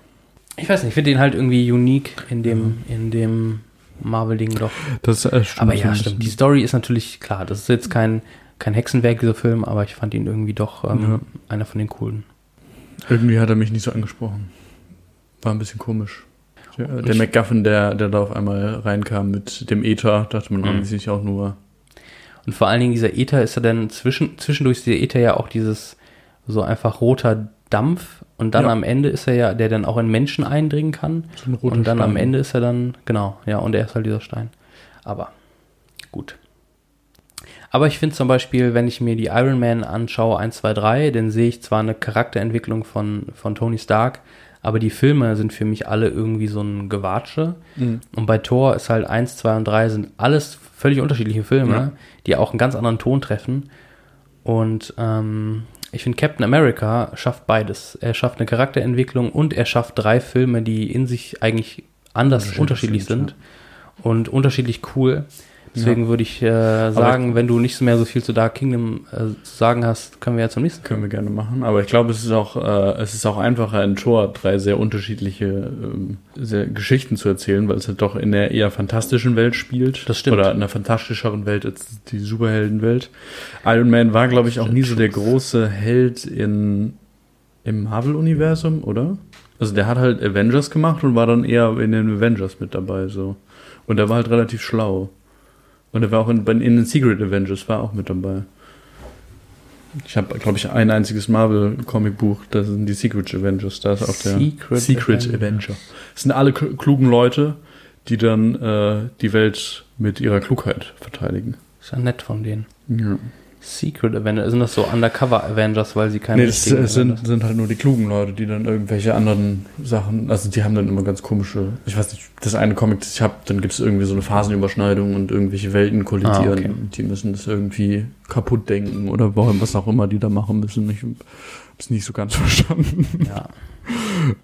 Ich weiß nicht, ich finde den halt irgendwie unique in dem, in dem Marvel-Ding doch. Das äh, stimmt. Aber ja, stimmt. Die. Story ist natürlich klar. Das ist jetzt kein, kein Hexenwerk, dieser Film, aber ich fand ihn irgendwie doch ähm, Ja. einer von den coolen. Irgendwie hat er mich nicht so angesprochen. War ein bisschen komisch. Der, der Ich- MacGuffin, der, der da auf einmal reinkam mit dem Ether, dachte man Mhm. eigentlich sich auch nur. Und vor allen Dingen dieser Äther ist ja dann zwischen, zwischendurch ist der Äther ja auch dieses so einfach roter Dampf und dann Ja. am Ende ist er ja, der dann auch in Menschen eindringen kann. So ein roter Und dann am Stein. Ende ist er dann, genau, ja, und er ist halt dieser Stein. Aber gut. Aber ich finde zum Beispiel, wenn ich mir die Iron Man anschaue, 1, 2, 3, dann sehe ich zwar eine Charakterentwicklung von, von Tony Stark, aber die Filme sind für mich alle irgendwie so ein Gewatsche. Mhm. Und bei Thor ist halt 1, 2 und 3 sind alles völlig unterschiedliche Filme, Ja. die auch einen ganz anderen Ton treffen. Und ähm, ich finde, Captain America schafft beides. Er schafft eine Charakterentwicklung und er schafft drei Filme, die in sich eigentlich anders Unterschiedlich sind, sind und unterschiedlich cool. Deswegen würde ich äh, sagen, wenn du nicht mehr so viel zu Dark Kingdom äh, zu sagen hast, können wir ja zum nächsten. Können wir gerne machen. Aber ich glaube, es ist auch, äh, es ist auch einfacher, in Tor drei sehr unterschiedliche ähm, sehr Geschichten zu erzählen, weil es halt doch in der eher fantastischen Welt spielt. Das stimmt. Oder in einer fantastischeren Welt als die Superheldenwelt. Iron Man war, glaube ich, auch nie so der große Held in, im Marvel-Universum, oder? Also der hat halt Avengers gemacht und war dann eher in den Avengers mit dabei, so. Und er war halt relativ schlau. Und er war auch in, in den Secret Avengers, war auch mit dabei. Ich habe, glaube ich, ein einziges Marvel-Comic-Buch, das sind die Secret Avengers. Da ist auch der Secret Secret. Avenger. Das sind alle kl- klugen Leute, die dann äh, die Welt mit ihrer Klugheit verteidigen. Ist ja nett von denen. Ja. Secret Avengers, sind das so Undercover Avengers, weil sie keine Nee, richtigen äh, sind, sind halt nur die klugen Leute, die dann irgendwelche anderen Sachen, also die haben dann immer ganz komische, ich weiß nicht, das eine Comic, das ich habe, dann gibt es irgendwie so eine Phasenüberschneidung und irgendwelche Welten kollidieren. Ah, okay. Die müssen das irgendwie kaputt denken oder warum, was auch immer die da machen müssen. Ich hab's nicht so ganz verstanden. Ja.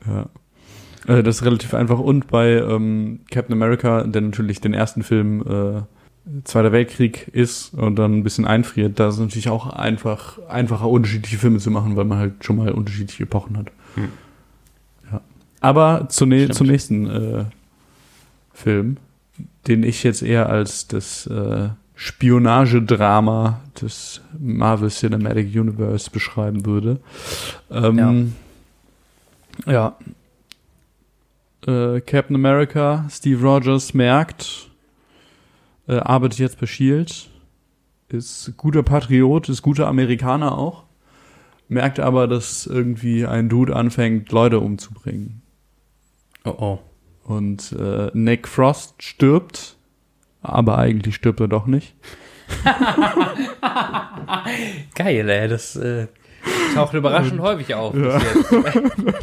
Ja. Äh, das ist relativ einfach. Und bei ähm, Captain America, der natürlich den ersten Film äh, Zweiter Weltkrieg ist und dann ein bisschen einfriert, da ist natürlich auch einfach einfacher, unterschiedliche Filme zu machen, weil man halt schon mal unterschiedliche Epochen hat. Hm. Ja. Aber zu ne Stimmt. zum nächsten äh, Film, den ich jetzt eher als das äh, Spionagedrama des Marvel Cinematic Universe beschreiben würde. Ähm, ja. Äh, Captain America, Steve Rogers merkt, äh, arbeitet jetzt bei Shield, ist guter Patriot, ist guter Amerikaner auch, merkt aber, dass irgendwie ein Dude anfängt, Leute umzubringen. Oh oh. Und äh, Nick Frost stirbt, aber eigentlich stirbt er doch nicht. Geil, ey, das äh, taucht überraschend häufig auf. Ja.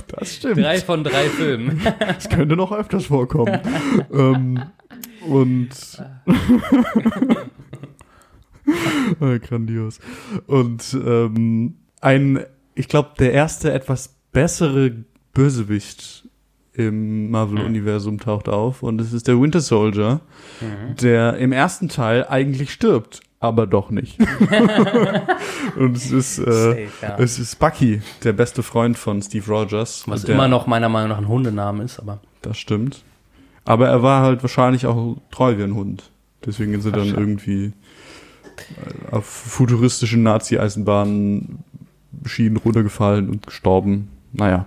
Das stimmt. Drei von drei Filmen. Das könnte noch öfters vorkommen. ähm, und Äh, grandios. Und ähm, ein, ich glaube, der erste etwas bessere Bösewicht im Marvel-Universum taucht auf und es ist der Winter Soldier, der im ersten Teil eigentlich stirbt, aber doch nicht. und es ist, äh, Safe, ja. es ist Bucky, der beste Freund von Steve Rogers. Was immer noch meiner Meinung nach ein Hundename ist, aber Das stimmt. Aber er war halt wahrscheinlich auch treu wie ein Hund. Deswegen ist er dann irgendwie äh, auf futuristischen Nazi-Eisenbahnen Schienen runtergefallen und gestorben. Naja.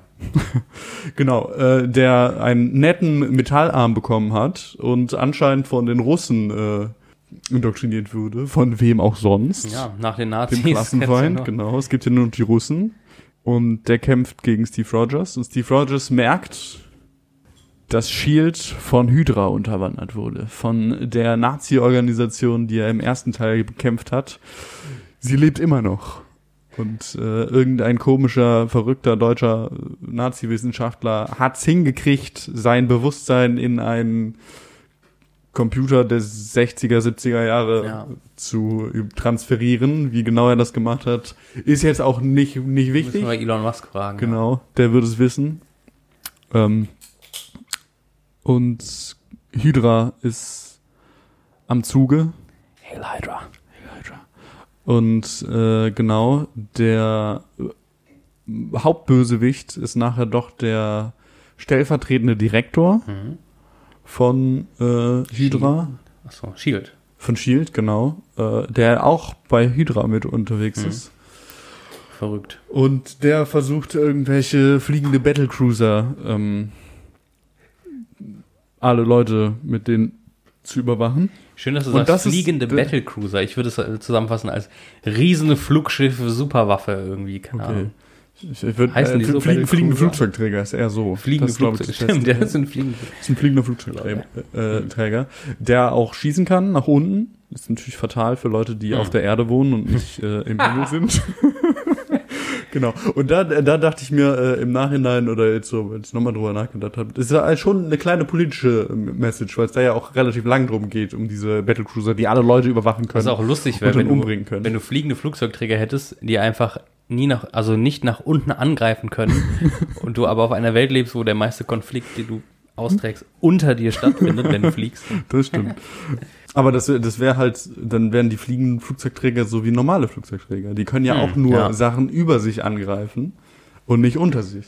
genau, äh, der einen netten Metallarm bekommen hat und anscheinend von den Russen äh, indoktriniert wurde. Von wem auch sonst ja, nach den Nazis. dem Klassenfeind, ja genau. Es gibt ja nur noch die Russen. Und der kämpft gegen Steve Rogers. Und Steve Rogers merkt, dass Shield von Hydra unterwandert wurde. Von der Nazi-Organisation, die er im ersten Teil bekämpft hat. Sie lebt immer noch. Und äh, irgendein komischer, verrückter deutscher Nazi-Wissenschaftler hat's hingekriegt, sein Bewusstsein in einen Computer der 60er, 70er Jahre Ja. zu transferieren. Wie genau er das gemacht hat, ist jetzt auch nicht, nicht wichtig. Müssen wir Elon Musk fragen. Genau, der wird es wissen. Ähm, und Hydra ist am Zuge. Hail Hydra. Und äh, genau, der Hauptbösewicht ist nachher doch der stellvertretende Direktor Mhm. von äh, Hydra. Achso, Shield. Von Shield, genau. Äh, der auch bei Hydra mit unterwegs Mhm. ist. Verrückt. Und der versucht irgendwelche fliegende Battlecruiser, ähm, alle Leute mit denen zu überwachen. Schön, dass du Und sagst, das ist fliegende der- Battlecruiser. Ich würde es äh, zusammenfassen als riesende Flugschiffe, Superwaffe irgendwie, keine Okay. Ahnung. Ich, ich würd, Heißen äh, die so fliegen, fliegende? Flugzeugträger ist eher so. Fliegende ist, das Stimmt, ja, das sind fliegende. Das ist ein fliegender Flugzeugträger, äh, der auch schießen kann nach unten. Ist natürlich fatal für Leute, die Hm. auf der Erde wohnen und nicht äh, im Himmel sind. Genau. Und da, da dachte ich mir äh, im Nachhinein oder jetzt so, als ich nochmal drüber nachgedacht habe, das ist ja schon eine kleine politische ähm, Message, weil es da ja auch relativ lang drum geht, um diese Battlecruiser, die alle Leute überwachen Was können. auch lustig wäre, wenn du, umbringen können. wenn du fliegende Flugzeugträger hättest, die einfach nie nach, also nicht nach unten angreifen können und du aber auf einer Welt lebst, wo der meiste Konflikt, den du austrägst, unter dir stattfindet, wenn du fliegst. Das stimmt. Aber das, das wäre halt, dann wären die fliegenden Flugzeugträger so wie normale Flugzeugträger. Die können ja Hm, auch nur ja. Sachen über sich angreifen und nicht unter sich.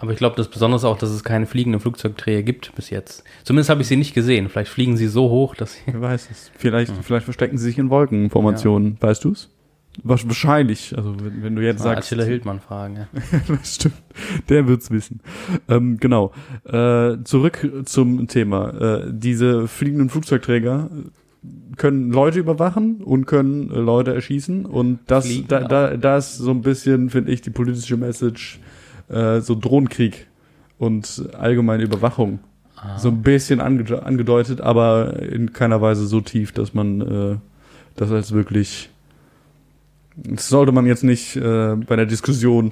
Aber ich glaube, das Besondere ist auch, dass es keine fliegenden Flugzeugträger gibt bis jetzt. Zumindest habe ich sie nicht gesehen. Vielleicht fliegen sie so hoch, dass sie. Wer weiß es. Vielleicht, vielleicht verstecken sie sich in Wolkenformationen. Weißt du's? Wasch- Wahrscheinlich. Also wenn, wenn du jetzt Mal sagst. Attila Hildmann fragen. Ja. das stimmt. Der wird's wissen. Ähm, genau. Äh, zurück zum Thema. Äh, diese fliegenden Flugzeugträger können Leute überwachen und können äh, Leute erschießen. Und das, Fliegen da, da, da ist so ein bisschen, finde ich, die politische Message, äh, so Drohnenkrieg und allgemeine Überwachung. Ah. So ein bisschen ange angedeutet, aber in keiner Weise so tief, dass man äh, das als wirklich das sollte man jetzt nicht äh, bei der Diskussion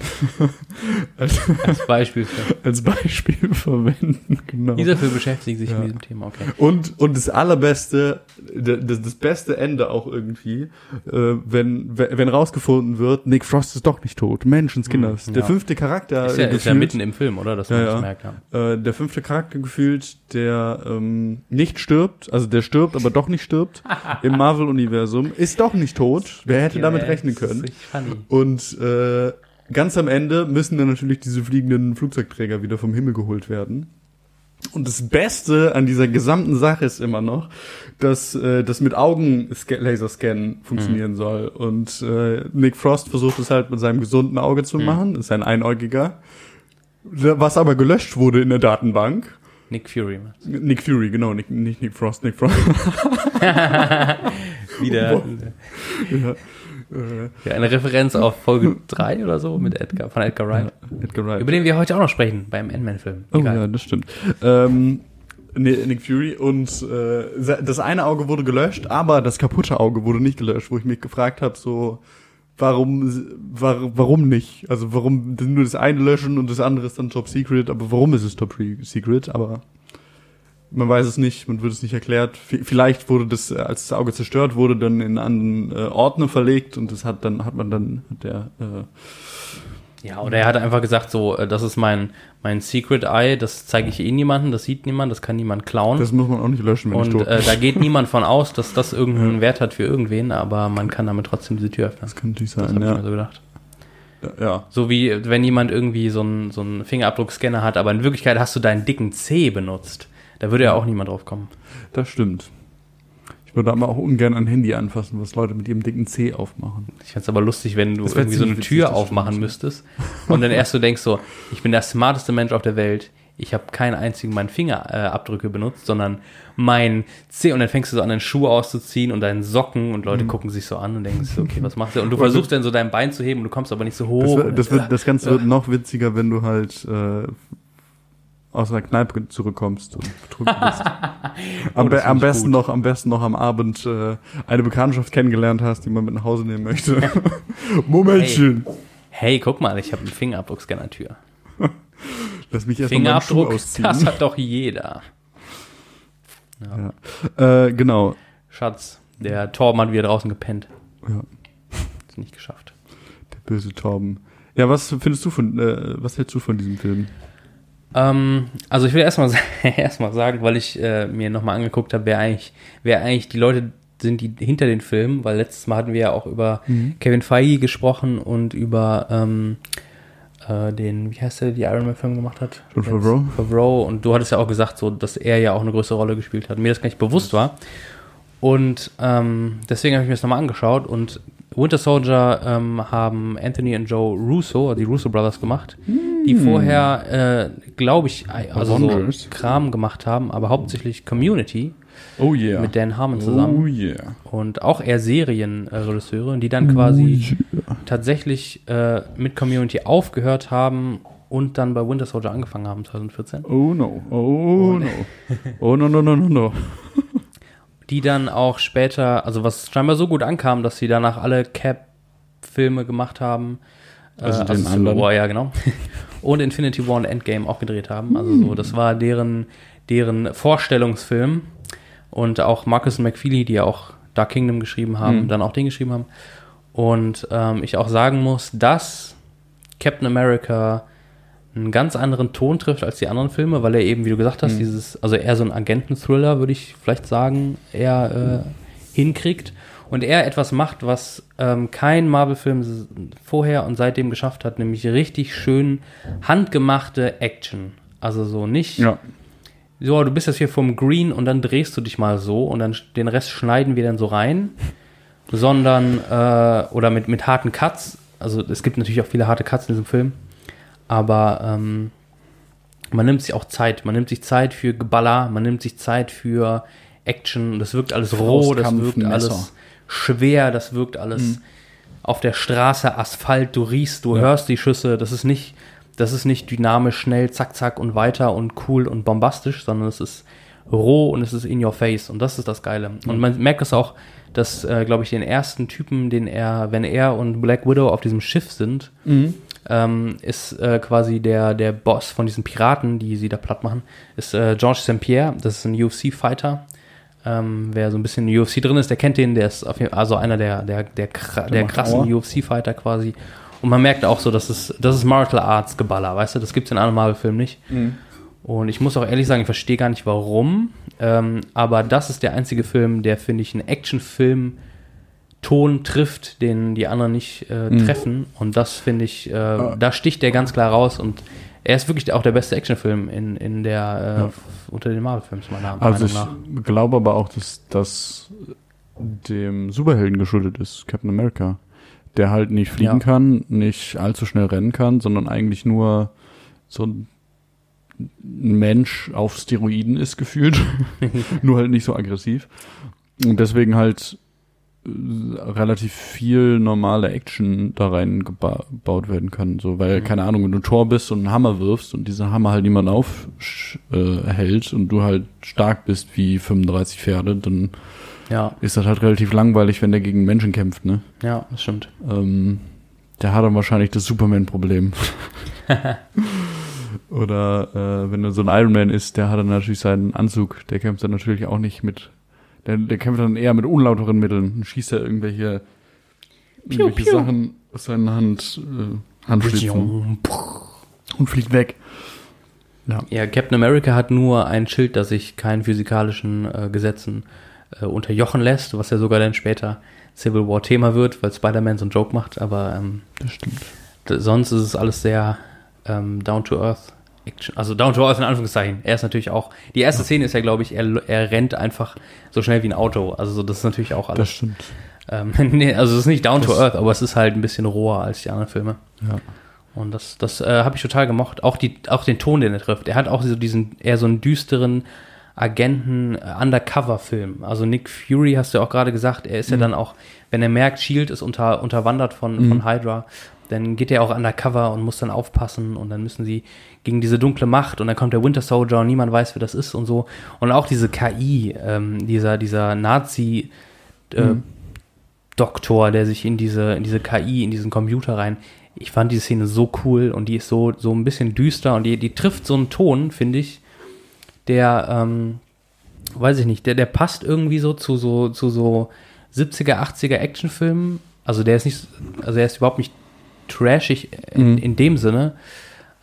als, Als Beispiel. Für. als Beispiel verwenden. Genau. Dieser Film beschäftigt sich Ja. mit diesem Thema, okay. Und, und das allerbeste, das, das beste Ende auch irgendwie, äh, wenn, wenn rausgefunden wird, Nick Frost ist doch nicht tot. Menschenskinders. Hm, Der ja. fünfte Charakter Ist ja, ist ja gefühlt- mitten im Film, oder? Dass man Ja, das merkt. Ja. äh, der fünfte Charakter gefühlt, der ähm, nicht stirbt, also der stirbt, aber doch nicht stirbt im Marvel-Universum, ist doch nicht tot. Wer hätte damit rechnen das ist können? Und äh, ganz am Ende müssen dann natürlich diese fliegenden Flugzeugträger wieder vom Himmel geholt werden. Und das Beste an dieser gesamten Sache ist immer noch, dass äh, das mit Augen-Laserscan funktionieren Mhm. soll. Und äh, Nick Frost versucht es halt mit seinem gesunden Auge Mhm. zu machen. Das ist ein Einäugiger. Was aber gelöscht wurde in der Datenbank. Nick Fury. Nick Fury, genau, Nick, nicht Nick Frost, Nick Frost. Wieder ja, ja, eine Referenz auf Folge 3 oder so mit Edgar, von Edgar Wright. Edgar Wright. Über den wir heute auch noch sprechen, beim Ant-Man-Film. Oh ja, das stimmt. Ähm, Nick Fury und äh, das eine Auge wurde gelöscht, aber das kaputte Auge wurde nicht gelöscht, wo ich mich gefragt habe, so warum war, warum nicht? Also warum nur das eine löschen und das andere ist dann Top Secret, aber warum ist es Top Secret? Aber man weiß es nicht, man wird es nicht erklärt. Vielleicht wurde das, äh, als das Auge zerstört wurde, dann in einen äh, Ordner verlegt und das hat dann hat man dann hat der äh, Ja, oder er hat einfach gesagt, so, äh, das ist mein, mein Secret Eye, das zeige ich eh niemandem, das sieht niemand, das kann niemand klauen. das muss man auch nicht löschen, wenn ich und tot äh, da geht niemand von aus, dass das irgendeinen Wert hat für irgendwen, aber man kann damit trotzdem diese Tür öffnen. Das kann natürlich Das sein, ich ja. mir so gedacht. ja. So wie wenn jemand irgendwie so einen so einen Fingerabdruckscanner hat, aber in Wirklichkeit hast du deinen dicken C benutzt. Da würde ja auch niemand drauf kommen. Das stimmt. Ich würde aber auch ungern ein Handy anfassen, was Leute mit ihrem dicken C aufmachen. Ich fände es aber lustig, wenn du irgendwie so eine witzig, Tür aufmachen stimmt. müsstest und dann erst so denkst so, ich bin der smarteste Mensch auf der Welt. Ich habe keinen einzigen meinen Fingerabdrücke benutzt, sondern mein C und dann fängst du so an, den Schuh auszuziehen und deinen Socken und Mhm. Leute gucken sich so an und denkst, so, okay, was macht der? Und du versuchst dann so dein Bein zu heben und du kommst aber nicht so hoch. Das, wird, das, wird, das Ganze wird noch witziger, wenn du halt äh, aus einer Kneipe zurückkommst und betrunken bist. am, Oh, am besten gut. noch, am besten noch am Abend äh, eine Bekanntschaft kennengelernt hast, die man mit nach Hause nehmen möchte. Momentchen. hey, guck mal, ich habe einen Fingerabdruckscanner-Tür. Lass mich erst mal meinen Schuh Fingerabdruck, ausziehen. das hat doch jeder. Äh, genau. Schatz, der Torben hat wieder draußen gepennt. Ja, Ist nicht geschafft. der böse Torben. Ja, was findest du von, äh, was hältst du von diesem Film? Ähm, also ich will erstmal erstmal sagen, weil ich äh, mir nochmal angeguckt habe, wer eigentlich, wer eigentlich die Leute sind, die hinter den Filmen, weil letztes Mal hatten wir ja auch über Kevin Feige gesprochen und über ähm, äh, den, wie heißt der, der die Iron Man Film gemacht hat? John Favreau. Favreau. Und du hattest ja auch gesagt, so, dass er ja auch eine größere Rolle gespielt hat. Mir das gar nicht bewusst war. Und ähm, deswegen habe ich mir das nochmal angeschaut und Winter Soldier ähm, haben Anthony und Joe Russo, die Russo Brothers gemacht, die vorher, äh, glaube ich, also so. Kram gemacht haben, aber hauptsächlich Community Oh yeah. mit Dan Harmon zusammen Oh yeah. und auch eher Serienregisseure, die dann quasi Oh tatsächlich äh, mit Community aufgehört haben und dann bei Winter Soldier angefangen haben 2014. Oh no. Oh no. Oh no, no, no, no, no. Die dann auch später, also was scheinbar so gut ankam, dass sie danach alle Cap-Filme gemacht haben. Also äh, den Civil. War, ja, genau. Und Infinity War und Endgame auch gedreht haben. Also so, das war deren, deren Vorstellungsfilm. Und auch Marcus und McFeely, die ja auch Dark Kingdom geschrieben haben, Mhm. dann auch den geschrieben haben. Und ähm, ich auch sagen muss, dass Captain America einen ganz anderen Ton trifft als die anderen Filme, weil er eben, wie du gesagt hast, Mhm. dieses, also eher so ein Agenten-Thriller, würde ich vielleicht sagen, er äh, hinkriegt und er etwas macht, was ähm, kein Marvel-Film vorher und seitdem geschafft hat, nämlich richtig schön handgemachte Action. Also so nicht, Ja. so, du bist jetzt hier vom Green und dann drehst du dich mal so und dann den Rest schneiden wir dann so rein, sondern, äh, oder mit, mit harten Cuts, also es gibt natürlich auch viele harte Cuts in diesem Film, aber ähm, man nimmt sich auch Zeit, man nimmt sich Zeit für Geballer, man nimmt sich Zeit für Action, das wirkt alles roh, das wirkt Messer. alles schwer, das wirkt alles auf der Straße, Asphalt, du riechst, du hörst die Schüsse, das ist nicht, das ist nicht dynamisch, schnell, zack, zack und weiter und cool und bombastisch, sondern es ist roh und es ist in your face. Und das ist das Geile. Und man merkt es auch, dass, äh, glaube ich, den ersten Typen, den er, wenn er und Black Widow auf diesem Schiff sind, ähm, ist äh, quasi der, der Boss von diesen Piraten, die sie da platt machen, ist äh, George St. Pierre, das ist ein UFC-Fighter. Ähm, wer so ein bisschen in UFC drin ist, der kennt den, der ist auf jeden Fall also einer der, der, der, der macht krassen. UFC-Fighter quasi. Und man merkt auch so, dass es, das ist Martial Arts Geballer, weißt du, das gibt's in anderen Marvel-Filmen nicht. Und ich muss auch ehrlich sagen, ich verstehe gar nicht warum, ähm, aber das ist der einzige Film, der, finde ich, einen Actionfilm Ton trifft, den die anderen nicht äh, treffen. Und das finde ich, äh, da sticht der ganz klar raus und Er ist wirklich auch der beste Actionfilm in, in der, äh, Ja. unter den Marvel-Films, meiner Also Meinung ich nach. glaube aber auch, dass das dem Superhelden geschuldet ist, Captain America. Der halt nicht fliegen Ja. kann, nicht allzu schnell rennen kann, sondern eigentlich nur so ein Mensch auf Steroiden ist gefühlt. nur halt nicht so aggressiv. Und deswegen halt relativ viel normale Action da reingebaut werden kann. So, weil, Mhm. keine Ahnung, wenn du Tor bist und einen Hammer wirfst und dieser Hammer halt niemand aufhält äh, und du halt stark bist wie 35 Pferde, dann Ja, ist das halt relativ langweilig, wenn der gegen Menschen kämpft, ne? ja, das stimmt. Ähm, der hat dann wahrscheinlich das Superman-Problem. Oder äh, wenn er so ein Iron Man ist, der hat dann natürlich seinen Anzug, der kämpft dann natürlich auch nicht mit, der, der kämpft dann eher mit unlauteren Mitteln und schießt er irgendwelche, irgendwelche piu. Sachen aus seiner Hand, äh, Handschlitzen und fliegt weg. Ja. Ja, Captain America hat nur ein Schild, das sich keinen physikalischen äh, Gesetzen äh, unterjochen lässt, was ja sogar dann später Civil War Thema wird, weil Spider-Man so einen Joke macht, aber ähm, Das stimmt. sonst ist es alles sehr ähm, down to earth. Action. Also down to earth in Anführungszeichen. Er ist natürlich auch. Die erste Szene ist ja, glaube ich, er, er rennt einfach so schnell wie ein Auto. Also so, das ist natürlich auch Das alles. stimmt. Ähm, nee, also es ist nicht down to Das- earth, aber es ist halt ein bisschen roher als die anderen Filme. Ja. Und das, das äh, habe ich total gemocht. Auch, die, auch den Ton, den er trifft. Er hat auch so diesen, eher so einen düsteren Agenten-Undercover-Film. Also Nick Fury, hast du ja auch gerade gesagt, er ist ja dann auch, wenn er merkt, Shield ist unter, unterwandert von, von Hydra, dann geht er auch undercover und muss dann aufpassen und dann müssen sie gegen diese dunkle Macht und dann kommt der Winter Soldier und niemand weiß, wer das ist und so. Und auch diese KI, ähm, dieser, dieser Nazi, äh, Doktor, der sich in diese, in diese KI, in diesen Computer rein. Ich fand diese Szene so cool und die ist so, so ein bisschen düster und die, die trifft so einen Ton, finde ich, der, ähm, weiß ich nicht, der, der passt irgendwie so zu so, zu so 70er, 80er Actionfilmen. Also der ist nicht, also er ist überhaupt nicht trashig in, Mhm. in dem Sinne,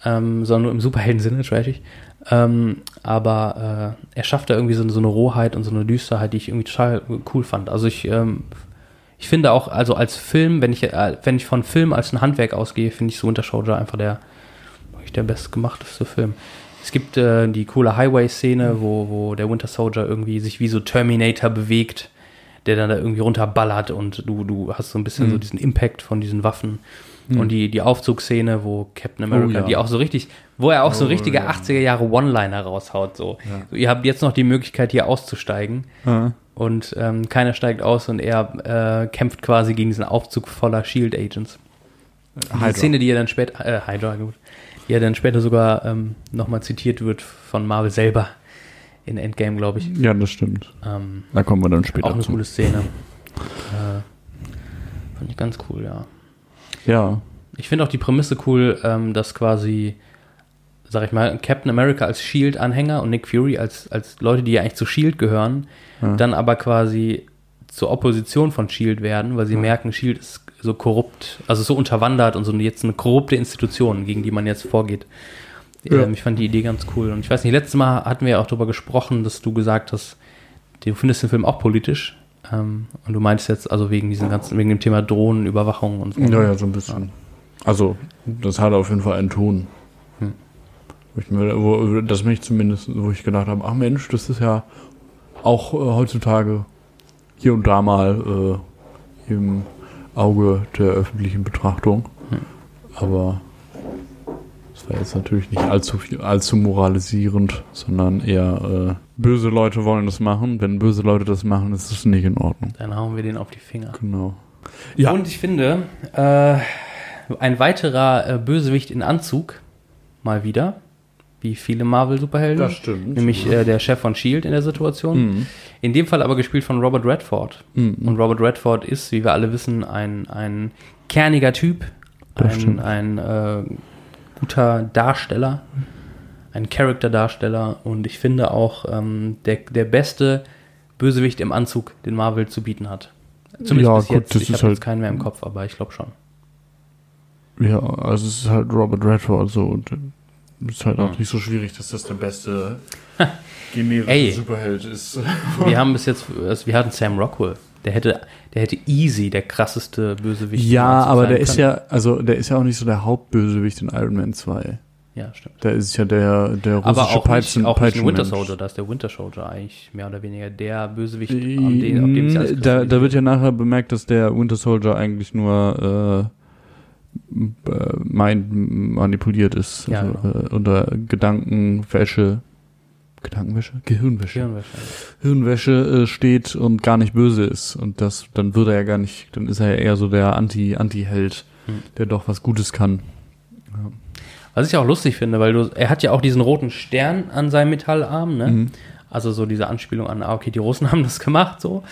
ähm, sondern nur im Superhelden-Sinne trashig. Ähm, aber äh, er schafft da irgendwie so, so eine Rohheit und so eine Düsterheit, die ich irgendwie total cool fand. Also ich, ähm, ich finde auch, also als Film, wenn ich, äh, wenn ich von Film als ein Handwerk ausgehe, finde ich so Winter Soldier einfach der, der bestgemachteste Film. Es gibt äh, die coole Highway-Szene, wo, wo der Winter Soldier irgendwie sich wie so Terminator bewegt, der dann da irgendwie runterballert und du, du hast so ein bisschen so diesen Impact von diesen Waffen. Und die, die Aufzugsszene, wo Captain America, ja. die auch so richtig, wo er auch so Oh, richtige ja. 80er Jahre One-Liner raushaut, so. Ja. so. Ihr habt jetzt noch die Möglichkeit, hier auszusteigen Ja. und ähm, keiner steigt aus und er äh, kämpft quasi gegen diesen Aufzug voller Shield Agents. Die Hydra. Szene, die er dann später, äh, Hydra, gut, die er dann später sogar ähm, nochmal zitiert wird von Marvel selber in Endgame, glaube ich. Ja, das stimmt. Ähm, Da kommen wir dann später auch eine zu. coole Szene. Äh, fand ich ganz cool, ja. Ja. Ich finde auch die Prämisse cool, ähm, dass quasi, sag ich mal, Captain America als Shield-Anhänger und Nick Fury als, als Leute, die ja eigentlich zu Shield gehören, Ja. dann aber quasi zur Opposition von Shield werden, weil sie Ja. merken, Shield ist so korrupt, also so unterwandert und so jetzt eine korrupte Institution, gegen die man jetzt vorgeht. Ja. Ähm, ich fand die Idee ganz cool. Und ich weiß nicht, letztes Mal hatten wir ja auch darüber gesprochen, dass du gesagt hast, du findest den Film auch politisch. Ähm, und du meinst jetzt also wegen diesem ganzen, wegen dem Thema Drohnenüberwachung und so. Ja, ja, so ein bisschen. Also, das hat auf jeden Fall einen Ton. Hm. Wo ich mir, wo, das mich zumindest, wo ich gedacht habe, ach Mensch, das ist ja auch äh, heutzutage hier und da mal äh, im Auge der öffentlichen Betrachtung. Hm. Aber war jetzt natürlich nicht allzu viel, allzu moralisierend, sondern eher äh, böse Leute wollen das machen. Wenn böse Leute das machen, ist es nicht in Ordnung. Dann hauen wir den auf die Finger. Genau. Ja. Und ich finde, äh, ein weiterer äh, Bösewicht in Anzug, mal wieder, wie viele Marvel-Superhelden. stimmt. Nämlich äh, der Chef von Shield in der Situation. Mhm. In dem Fall aber gespielt von Robert Redford. Mhm. Und Robert Redford ist, wie wir alle wissen, ein, ein kerniger Typ, Das ein, stimmt. ein äh, guter Darsteller, ein Charakterdarsteller und ich finde auch ähm, der, der beste Bösewicht im Anzug, den Marvel zu bieten hat. Zumindest Ja, bis gut, jetzt. das ich ist habe halt- jetzt keinen mehr im Kopf, aber ich glaube schon. Ja, also es ist halt Robert Redford so und es ist halt auch Hm. nicht so schwierig, dass das der beste generische Ey. Superheld ist. Wir haben bis jetzt, also wir hatten Sam Rockwell. Der hätte, der hätte easy der krasseste Bösewicht. Ja, aber der ist ja, also der ist ja auch nicht so der Hauptbösewicht in Iron Man 2. Ja, stimmt. Da ist ja der, der russische Aber auch Peitschen, nicht, auch nicht ein Winter. Soldier, da ist der Winter Soldier eigentlich mehr oder weniger der Bösewicht, an den, auf dem sich alles da, da wird ja nachher bemerkt, dass der Winter Soldier eigentlich nur äh, äh, mind manipuliert ist. Ja, also, genau. äh, unter Gedankenwäsche. Gedankenwäsche? Gehirnwäsche. Hirnwäsche. Hirnwäsche äh, steht und gar nicht böse ist. Und das, dann wird er ja gar nicht, dann ist er ja eher so der Anti, Anti-Held, Hm. der doch was Gutes kann. Was ich auch lustig finde, weil du, er hat ja auch diesen roten Stern an seinem Metallarm, ne? Mhm. Also so diese Anspielung an, ah, okay, die Russen haben das gemacht, so.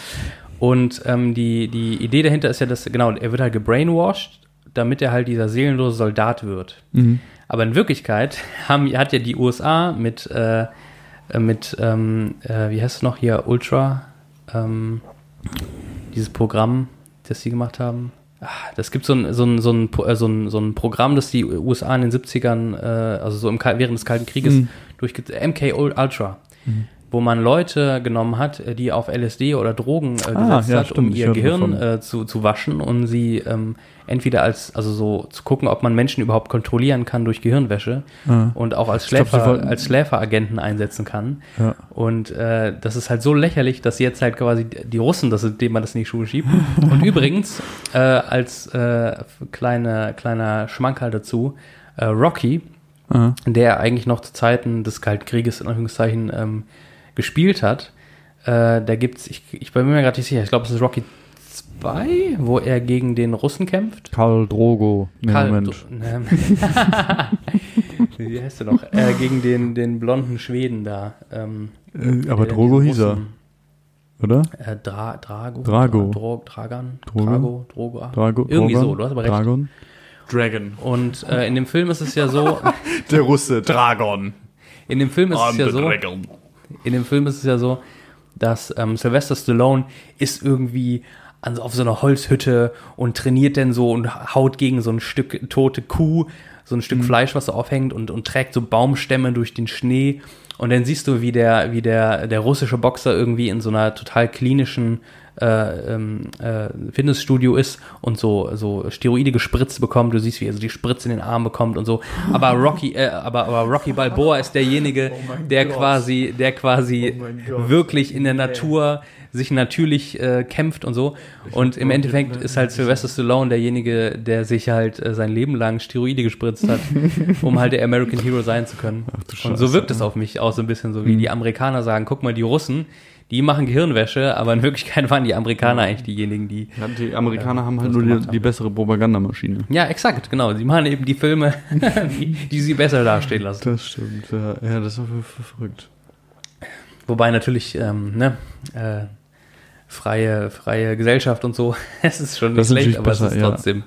Und ähm, die, die Idee dahinter ist ja, dass, genau, er wird halt gebrainwashed, damit er halt dieser seelenlose Soldat wird. Mhm. Aber in Wirklichkeit haben, hat ja die USA mit, äh, mit ähm, äh, wie heißt es noch hier, Ultra, ähm, dieses Programm, das sie gemacht haben. Ah, Das gibt so ein, so, ein, so, ein, äh, so, ein, so ein Programm, das die USA in den 70ern, äh, also so im, während des Kalten Krieges, Mhm. durchge MK Ultra, wo man Leute genommen hat, äh, die auf LSD oder Drogen äh, Ah, gesetzt ja, hat, stimmt, um ihr Gehirn äh, zu, zu waschen und sie ähm, entweder als, also so zu gucken, ob man Menschen überhaupt kontrollieren kann durch Gehirnwäsche Ah. und auch als glaub, Schläfer, wollten- als Schläferagenten einsetzen kann. Ja. Und äh, das ist halt so lächerlich, dass jetzt halt quasi die Russen, das, dem man das in die Schuhe schiebt. Und übrigens, äh, als äh, kleine, kleiner Schmankerl dazu, äh, Rocky, Aha. der eigentlich noch zu Zeiten des Kalten Krieges in Anführungszeichen ähm, gespielt hat, äh, da gibt's, ich, ich bin mir gerade nicht sicher, ich glaube, es ist Rocky 2, wo er gegen den Russen kämpft. Karl Drogo. Nee, Karl- Moment. Ne, Wie heißt er noch? Äh, gegen den, den blonden Schweden da. Ähm, Äh, aber der Drogo hieß er, oder? Äh, Dra Drago. Drago. Dra Dro Dragan. Drogo? Drago. Drogo. ah. Drago, Irgendwie Drogon? so, du hast aber recht. Dragon? Dragon. Und äh, in dem Film ist es ja so, Der Russe, Dragon. in dem Film ist es I'm ja the so, Dragon. In dem Film ist es ja so, dass ähm, Sylvester Stallone ist irgendwie an, auf so einer Holzhütte und trainiert denn so und haut gegen so ein Stück tote Kuh, so ein Stück Fleisch, was so aufhängt und, und trägt so Baumstämme durch den Schnee. Und dann siehst du, wie der, wie der, der russische Boxer irgendwie in so einer total klinischen äh, ähm, äh, Fitnessstudio ist und so, so Steroide gespritzt bekommt. Du siehst, wie er so die Spritze in den Arm bekommt und so. Aber Rocky, äh, aber, aber Rocky Balboa ist derjenige, der quasi, der quasi wirklich in der Natur sich natürlich äh, kämpft und so. Und im Endeffekt ist halt Sylvester Stallone derjenige, der sich halt äh, sein Leben lang Steroide gespritzt hat, um halt der American Hero sein zu können. und so wirkt es auf mich auch so ein bisschen so, wie die Amerikaner sagen, guck mal, die Russen, die machen Gehirnwäsche, aber in Wirklichkeit waren die Amerikaner eigentlich diejenigen, die Ja, die Amerikaner haben halt nur die, haben. die bessere Propagandamaschine. ja, exakt, genau. Sie machen eben die Filme, die, die sie besser dastehen lassen. Das stimmt, ja, ja das ist ver- ver- verrückt. Wobei natürlich, ähm, ne, äh, freie, freie Gesellschaft und so, es ist schon nicht Das ist schlecht, aber es besser, ist ja. trotzdem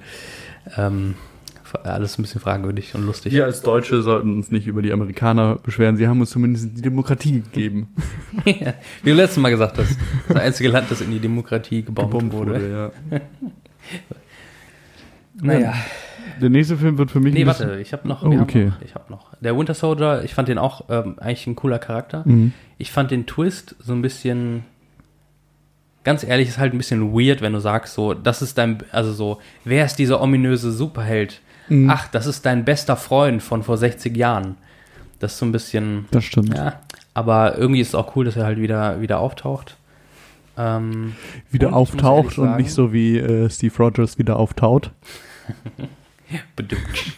ähm, alles ein bisschen fragwürdig und lustig. Wir als Deutsche sollten uns nicht über die Amerikaner beschweren. Sie haben uns zumindest die Demokratie gegeben. Wie du letztes Mal gesagt hast, das einzige Land, das in die Demokratie gebombt, Gebombt wurde. ja. Naja. Der nächste Film wird für mich Nee, warte, ich habe noch, Oh, okay. noch, ich habe noch. Der Winter Soldier, ich fand den auch ähm, eigentlich ein cooler Charakter. Mhm. Ich fand den Twist so ein bisschen, ganz ehrlich, ist halt ein bisschen weird, wenn du sagst so, das ist dein, also so, wer ist dieser ominöse Superheld? Mhm. Ach, das ist dein bester Freund von vor 60 Jahren. Das ist so ein bisschen, Das stimmt. ja, aber irgendwie ist es auch cool, dass er halt wieder, wieder auftaucht. Ähm, Wieder Und auftaucht und nicht so wie äh, Steve Rogers wieder auftaut. bedimmt.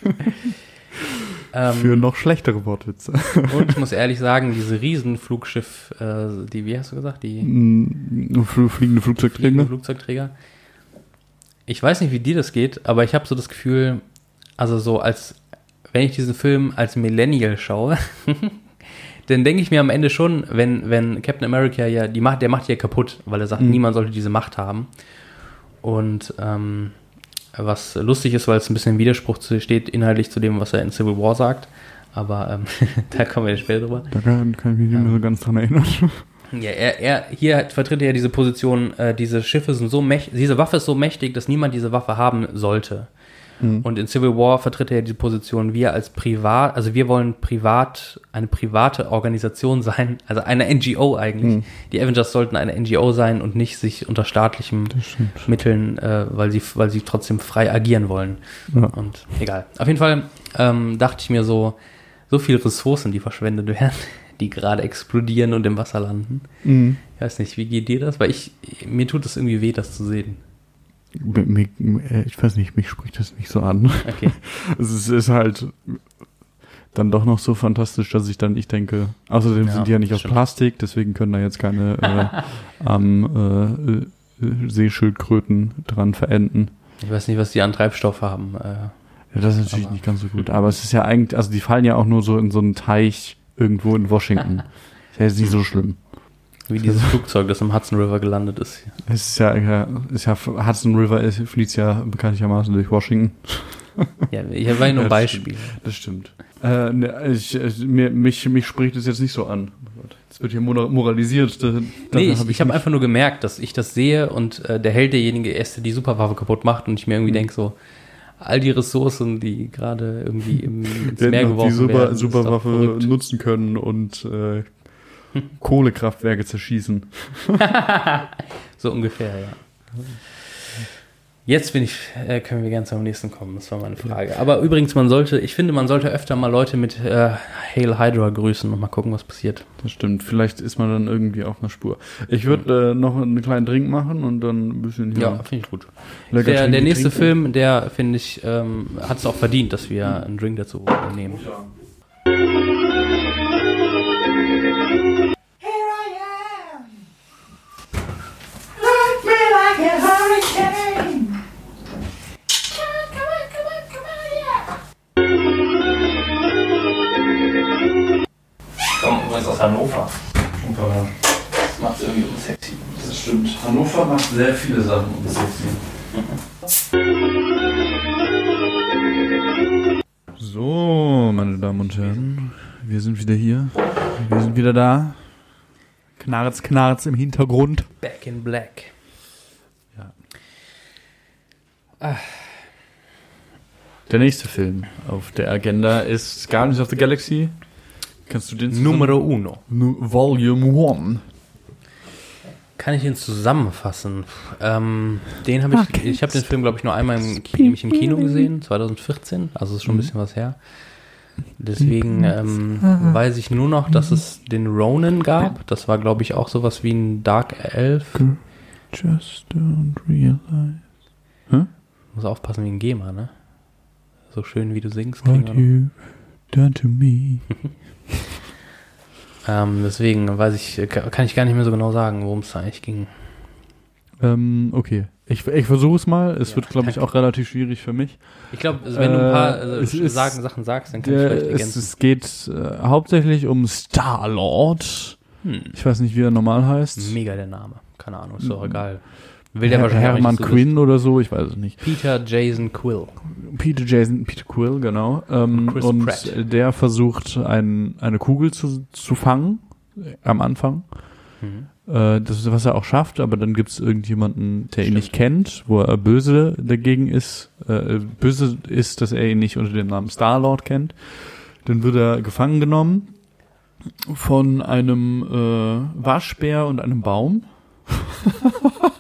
Für ähm, noch schlechtere Wortwitze. und ich muss ehrlich sagen, diese Riesenflugschiff, äh, die, wie hast du gesagt, die Mm, fl- Fliegende fliegende Flugzeugträger. Flugzeugträger. Ich weiß nicht, wie dir das geht, aber ich habe so das Gefühl, also so als, wenn ich diesen Film als Millennial schaue, dann denke ich mir am Ende schon, wenn, wenn Captain America ja, die macht, der macht ja kaputt, weil er sagt, Mhm. niemand sollte diese Macht haben. Und ähm, was lustig ist, weil es ein bisschen im Widerspruch steht, inhaltlich zu dem, was er in Civil War sagt. Aber ähm, da kommen wir später drüber. Da kann, kann ich mich nicht mehr so ganz dran erinnern. Ja, er, er hier vertritt er ja diese Position, äh, diese Schiffe sind so mächtig, diese Waffe ist so mächtig, dass niemand diese Waffe haben sollte. Mhm. Und in Civil War vertritt er diese Position, wir als Privat, also wir wollen privat, eine private Organisation sein, also eine NGO eigentlich. Mhm. Die Avengers sollten eine NGO sein und nicht sich unter staatlichen. Mitteln, äh, weil sie, weil sie trotzdem frei agieren wollen. Ja. Und egal. Auf jeden Fall ähm, dachte ich mir so, so viele Ressourcen, die verschwendet werden, die gerade explodieren und im Wasser landen. Mhm. Ich weiß nicht, wie geht dir das? Weil ich, mir tut es irgendwie weh, das zu sehen. Mir, äh, ich weiß nicht, mich spricht das nicht so an. Okay. Es ist, halt dann doch noch so fantastisch, dass ich dann, ich denke, außerdem Ja, sind die ja nicht aus. Plastik, deswegen können da jetzt keine äh, am äh, äh, Seeschildkröten dran verenden. Ich weiß nicht, was die an Treibstoff haben. Äh, Ja, das ist natürlich nicht ganz so gut. Aber es ist ja eigentlich, also die fallen ja auch nur so in so einen Teich irgendwo in Washington. ist ja jetzt nicht so schlimm. Wie dieses Flugzeug, das im Hudson River gelandet ist. Es ist ja, ja, ist ja Hudson River fließt ja bekanntlichermaßen durch Washington. Ja, hier war ja nur ein das Beispiel. Das stimmt. Äh, ne, ich, ich, mir, mich, mich spricht es jetzt nicht so an. Jetzt wird hier mora- moralisiert. Da, Nee, ich, hab ich habe nicht- einfach nur gemerkt, dass ich das sehe und äh, der Held derjenige ist, der die Superwaffe kaputt macht und ich mir irgendwie Mhm. denke so, all die Ressourcen, die gerade irgendwie im, ins Meer noch die geworfen Super, werden, doch Superwaffe nutzen können und äh, Kohlekraftwerke zerschießen. So ungefähr, ja. Jetzt bin ich, äh, können wir gerne zum nächsten kommen. Das war meine Frage. Aber übrigens, man sollte, ich finde, man sollte öfter mal Leute mit äh, Hail Hydra grüßen und mal gucken, was passiert. Das stimmt. Vielleicht ist man dann irgendwie auf einer Spur. Ich würde äh, noch einen kleinen Drink machen und dann ein bisschen hier Ja, finde ich gut. lecker Der, der nächste trinken. Film, der finde ich, ähm, hat es auch verdient, dass wir einen Drink dazu nehmen. Here Hannover macht sehr viele Sachen unsexy. So, meine Damen und Herren, wir sind wieder hier. Wir sind wieder da. Knarz, knarz im Hintergrund. Back in Black. Der nächste Film auf der Agenda ist Guardians of the Galaxy. Kannst du den Numero uno. Volume 1. Kann ich ihn zusammenfassen? Ähm, den habe ich, ich habe den Film, glaube ich, nur einmal im, nämlich im Kino gesehen, 2014, also ist schon ein bisschen was her. Deswegen ähm, weiß ich nur noch, dass es den Ronin gab. Das war, glaube ich, auch sowas wie ein Dark Elf. Just don't realize Muss aufpassen wie ein GEMA, ne? So schön wie du singst. what you've done to me. Ähm, deswegen weiß ich, äh, kann ich gar nicht mehr so genau sagen, worum es da eigentlich ging. Ähm, okay. Ich, ich versuche es mal. Es Ja, wird, glaube ich, auch relativ schwierig für mich. Ich glaube, wenn du ein paar Äh, äh, es ist- sagen, Sachen sagst, dann kann ich Der, vielleicht es, ergänzen. es geht äh, hauptsächlich um Star-Lord. Hm. Ich weiß nicht, wie er normal heißt. Mega der Name. Keine Ahnung, ist doch egal. Will der Her wahrscheinlich Hermann so Quinn oder so, ich weiß es nicht. Peter Jason Quill. Peter Jason, Peter Quill, genau. Ähm, und Pratt. der versucht, ein, eine Kugel zu, zu fangen äh, am Anfang. Mhm. Äh, das ist, was er auch schafft, aber dann gibt es irgendjemanden, der ihn nicht kennt, wo er böse dagegen ist. Äh, böse ist, dass er ihn nicht unter dem Namen Star-Lord kennt. Dann wird er gefangen genommen von einem äh, Waschbär und einem Baum.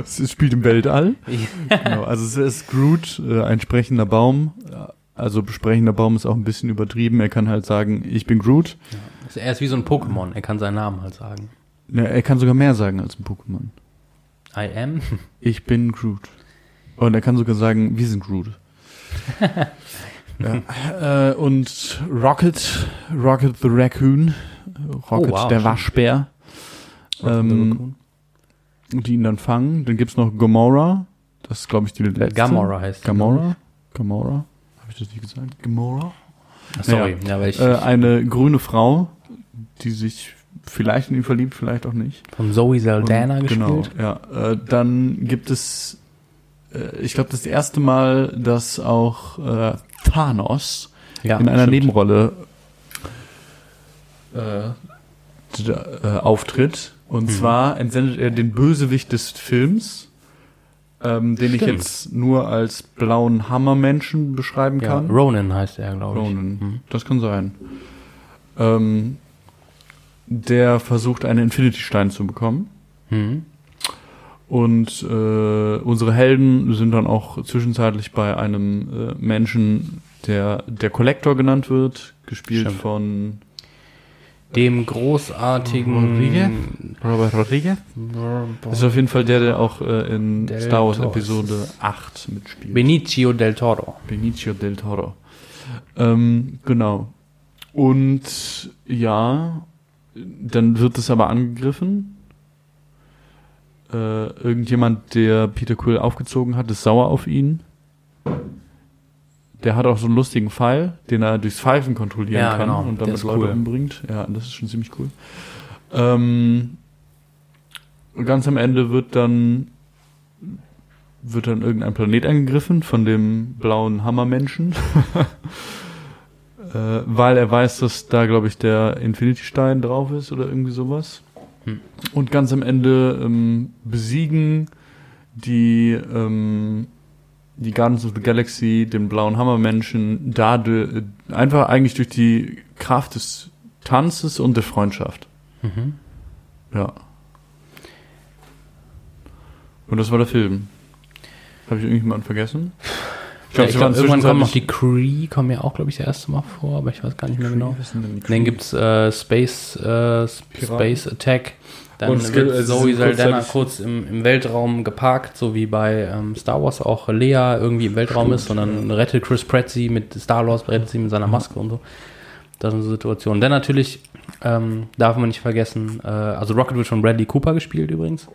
Es spielt im Weltall. genau, also es ist Groot, äh, ein sprechender Baum. Also sprechender Baum ist auch ein bisschen übertrieben. Er kann halt sagen, ich bin Groot. Also Er ist wie so ein Pokémon, er kann seinen Namen halt sagen. Ja, er kann sogar mehr sagen als ein Pokémon. I am. Ich bin Groot. Und er kann sogar sagen, wir sind Groot. ja. äh, und Rocket, Rocket the Raccoon, Rocket Oh, wow, der. Waschbär, ähm. Die ihn dann fangen. Dann gibt's noch Gamora. Das ist, glaube ich, die letzte. Gamora heißt Gamora? Gamora? Habe ich das nicht gesagt? Gamora? Ach, Sorry, ja, weil ich Äh, eine grüne Frau, die sich vielleicht in ihn verliebt, vielleicht auch nicht. von Zoe Saldana Und- gespielt. Genau, ja. Äh, dann gibt es, äh, ich glaube, das erste Mal, dass auch äh, Thanos Ja, in einer stimmt. Nebenrolle äh, äh, auftritt. Und Mhm. zwar entsendet er den Bösewicht des Films, ähm, den ich Stimmt. jetzt nur als blauen Hammermenschen beschreiben Ja, kann. Ronan heißt er, glaube ich. Ronan. Mhm. Das kann sein. Ähm, der versucht, einen Infinity-Stein zu bekommen. Mhm. Und äh, unsere Helden sind dann auch zwischenzeitlich bei einem äh, Menschen, der der Collector genannt wird, gespielt Stimmt. von Dem großartigen Robert Rodriguez. Das ist auf jeden Fall der, der auch äh, in Del Star Wars. Episode 8 mitspielt. Benicio del Toro. Benicio del Toro. Ähm, genau. Und ja, dann wird es aber angegriffen. Äh, irgendjemand, der Peter Quill aufgezogen hat, ist sauer auf ihn. Der hat auch so einen lustigen Pfeil, den er durchs Pfeifen kontrollieren Ja, kann genau. und damit Leute cool. umbringt. Ja, das ist schon ziemlich cool. Ähm, ganz am Ende wird dann wird dann irgendein Planet angegriffen von dem blauen Hammermenschen. äh, weil er weiß, dass da, glaube ich, der Infinity-Stein drauf ist oder irgendwie sowas. Hm. Und ganz am Ende ähm, besiegen die, ähm, die Guardians of the Galaxy den blauen Hammermenschen dadurch, einfach eigentlich durch die Kraft des Tanzes und der Freundschaft. Mhm. Ja. Und das war der Film. Habe ich irgendjemanden vergessen? Ich Ja, ich sie glaub, irgendwann kommen noch die Kree, kommen ja auch, glaube ich, das erste Mal vor, aber ich weiß gar nicht mehr genau. Dann gibt's äh, Space, äh, Space Attack. Dann Und wird gibt- also Zoe Saldana kurzzeitig- kurz im, im Weltraum geparkt, so wie bei ähm, Star Wars auch Lea irgendwie im Weltraum ist, sondern rettet Chris Pratt sie mit Star Wars, rettet sie mit seiner Maske und so. Das sind so Situationen. Dann natürlich ähm, darf man nicht vergessen, äh, also Rocket wird von Bradley Cooper gespielt übrigens.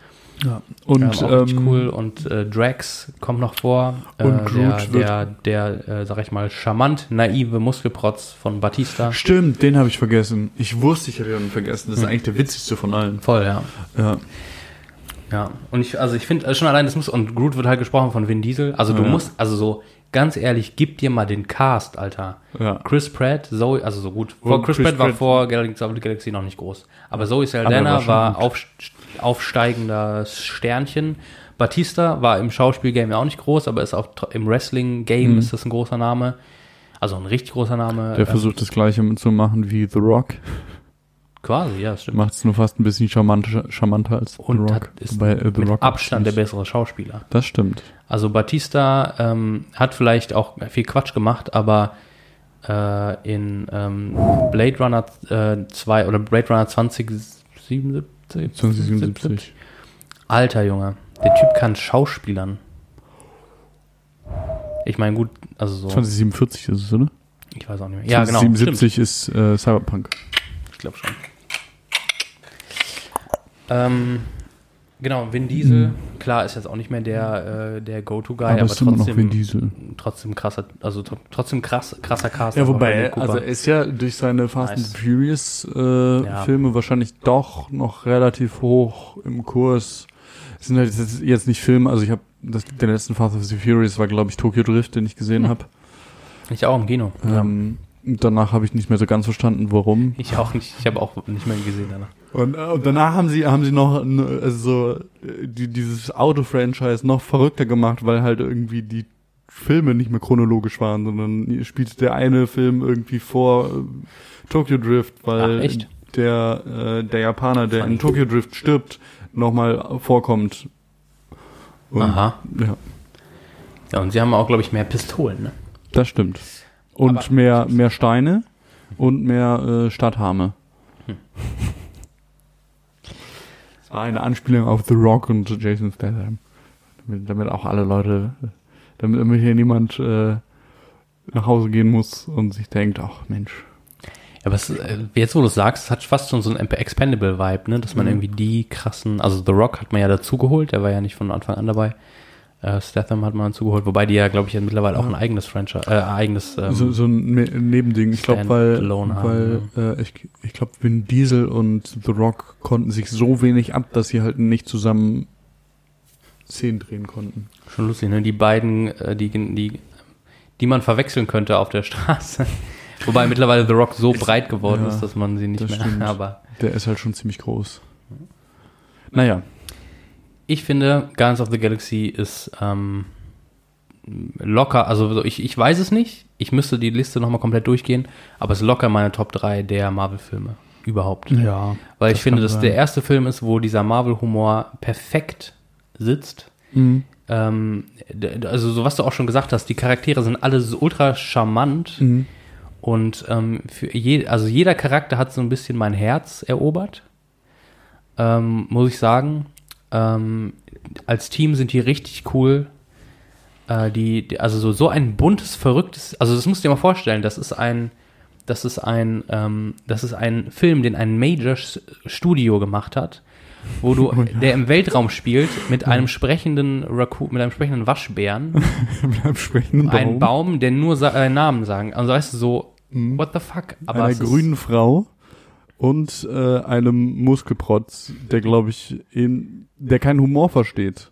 Ja. Und ähm, auch richtig ähm, cool. Und äh, Drax kommt noch vor. Und äh, Groot der, der, der äh, sag ich mal, charmant naive Muskelprotz von Batista. Stimmt, den habe ich vergessen. Ich wusste, ich hätte ihn vergessen. Das ist eigentlich der witzigste von allen. Voll, ja. Ja. Ja, und ich, also ich finde also schon allein, das muss, und Groot wird halt gesprochen von Vin Diesel. Also du Ja. musst, also so, ganz ehrlich, gib dir mal den Cast, Alter. Ja. Chris Pratt, Zoe, also so gut. Vor Und Chris, Chris Pratt war Pratt- vor Galaxy noch nicht groß. Aber Zoe Aber er Saldana war war, gut. Auf, aufsteigender Sternchen. Batista war im Schauspielgame ja auch nicht groß, aber ist auch im Wrestling-Game Mhm. ist das ein großer Name. Also ein richtig großer Name. Der Ähm, versucht das gleiche zu machen wie The Rock. quasi, ja, stimmt. Macht es nur fast ein bisschen charmanter, charmanter als Und The hat, Rock. ist äh, The mit Rock Abstand der bessere Schauspieler. Das stimmt. Also Batista ähm, hat vielleicht auch viel Quatsch gemacht, aber äh, in ähm, Blade Runner äh, 2 oder Blade Runner 2077, 2077. Alter Junge, der Typ kann Schauspielern. Ich meine, gut, also so, 2047 ist es, oder? ich weiß auch nicht mehr. Ja, genau, 2077 ist äh, Cyberpunk. Ich glaube schon. Ähm, genau, Vin Diesel, klar, ist jetzt auch nicht mehr der, äh, der Go-To-Guy, aber aber, trotzdem, Vin Diesel. trotzdem krasser, also tr- trotzdem krass, krasser Cast. Ja, wobei, also er ist ja durch seine Fast Nice. and Furious äh, Ja. Filme wahrscheinlich doch noch relativ hoch im Kurs. Es sind halt jetzt, jetzt nicht Filme, also ich habe den letzten Fast and the Furious war glaube ich Tokyo Drift, den ich gesehen Hm. habe. Ich auch im Kino. Ähm, danach habe ich nicht mehr so ganz verstanden, warum. Ich auch nicht. Ich habe auch nicht mehr gesehen danach. Und, äh, und danach haben sie haben sie noch n- also so äh, die, dieses Auto-Franchise noch verrückter gemacht, weil halt irgendwie die Filme nicht mehr chronologisch waren, sondern spielt der eine Film irgendwie vor äh, Tokyo Drift, weil Ach, echt? der äh, der Japaner, der Funny. in Tokyo Drift stirbt, nochmal vorkommt. Und, Aha. Ja, Ja, und sie haben auch, glaube ich, mehr Pistolen, ne? das stimmt. Und Aber- mehr mehr Steine und mehr äh, Stadthame. Hm. Das war eine Anspielung auf The Rock und Jason Statham. Damit, damit auch alle Leute, damit, damit hier niemand äh, nach Hause gehen muss und sich denkt, ach Mensch. Ja, aber es, äh, jetzt, wo du es sagst, es hat fast schon so ein Expendable-Vibe, ne? Dass man Mhm. irgendwie die krassen, also The Rock hat man ja dazugeholt, der war ja nicht von Anfang an dabei. Äh, Statham hat man dazugeholt, wobei die ja, glaube ich, ja mittlerweile auch ein eigenes Franchise, äh, eigenes, ähm, so, so ein Ne- Nebending. Ich glaube, weil, weil haben, äh, ich, ich glaube, Vin Diesel und The Rock konnten sich so wenig ab, dass sie halt nicht zusammen Szenen drehen konnten. schon lustig, ne? Die beiden, äh, die, die, die man verwechseln könnte auf der Straße. Wobei mittlerweile The Rock so breit geworden ja, ist, dass man sie nicht mehr, stimmt. aber Der ist halt schon ziemlich groß. Naja, Ich finde, Guardians of the Galaxy ist ähm, locker, also so, ich, ich weiß es nicht, ich müsste die Liste nochmal komplett durchgehen, aber es ist locker meine Top 3 der Marvel-Filme überhaupt. ja. Weil das ich finde, dass sein. der erste Film ist, wo dieser Marvel-Humor perfekt sitzt. Mhm. Ähm, also so was du auch schon gesagt hast, die Charaktere sind alle so ultra charmant Mhm. und ähm, für je, also jeder Charakter hat so ein bisschen mein Herz erobert, ähm, muss ich sagen. Ähm, als Team sind die richtig cool. Äh, die, die, also so, so ein buntes, verrücktes, also das musst du dir mal vorstellen, das ist ein, das ist ein, ähm, das ist ein Film, den ein Major Studio gemacht hat, wo du, der im Weltraum spielt, mit einem sprechenden Raccoon, mit einem sprechenden Waschbären, Mit einem sprechenden ein Baum. Baum, der nur sa- äh, Namen sagen. Also weißt du so, what the fuck? Aber einer grünen Frau und äh, einem Muskelprotz, der glaube ich in, der keinen Humor versteht.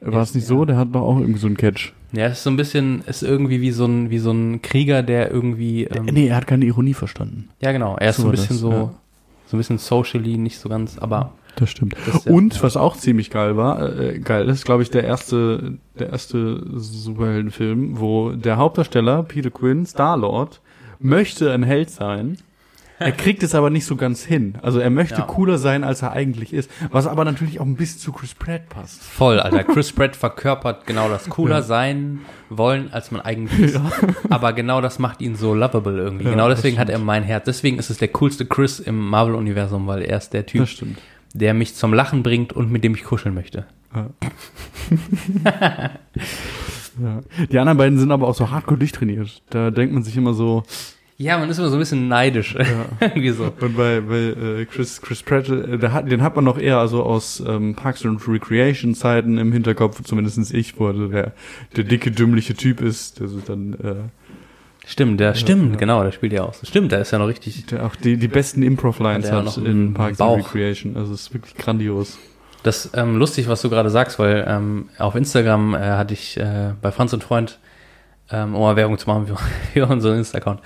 War es nicht so? Der hat doch auch irgendwie so einen Catch. Ja, es ist so ein bisschen, ist irgendwie wie so ein, wie so ein Krieger, der irgendwie, ähm, nee, er hat keine Ironie verstanden. ja genau, er ist so ein bisschen das, so, ja. so ein bisschen socially, nicht so ganz, aber Das stimmt. Das ja- und was auch ziemlich geil war, äh, geil ist, glaube ich, der erste, der erste Superheldenfilm, wo der Hauptdarsteller Peter Quinn, Star Lord, möchte ein Held sein. Er kriegt es aber nicht so ganz hin. Also er möchte Ja. cooler sein, als er eigentlich ist. Was aber natürlich auch ein bisschen zu Chris Pratt passt. voll, Alter. Chris Pratt verkörpert genau das cooler sein wollen, als man eigentlich ist. Aber genau das macht ihn so lovable irgendwie. Ja, genau deswegen hat er mein Herz. Deswegen ist es der coolste Chris im Marvel-Universum, weil er ist der Typ, der mich zum Lachen bringt und mit dem ich kuscheln möchte. Ja. ja. Die anderen beiden sind aber auch so hardcore durchtrainiert. Da denkt man sich immer so, Ja, man ist immer so ein bisschen neidisch. irgendwie so. Und bei, bei äh, Chris, Chris Pratt, äh, der hat, den hat man noch eher also aus ähm, Parks and Recreation Zeiten im Hinterkopf, zumindest ich, wo der, der dicke, dümmliche Typ ist, der so dann äh, Stimmt, der stimmt, ja. genau, der spielt ja auch. Stimmt, der ist ja noch richtig. der auch die, die besten Improv-Lines Hat in Parks Bauch. and Recreation. Also es ist wirklich grandios. Das ist ähm, lustig, was du gerade sagst, weil ähm, auf Instagram äh, hatte ich äh, bei Franz und Freund, ähm, um mal Werbung zu machen für, für unseren Insta-Account,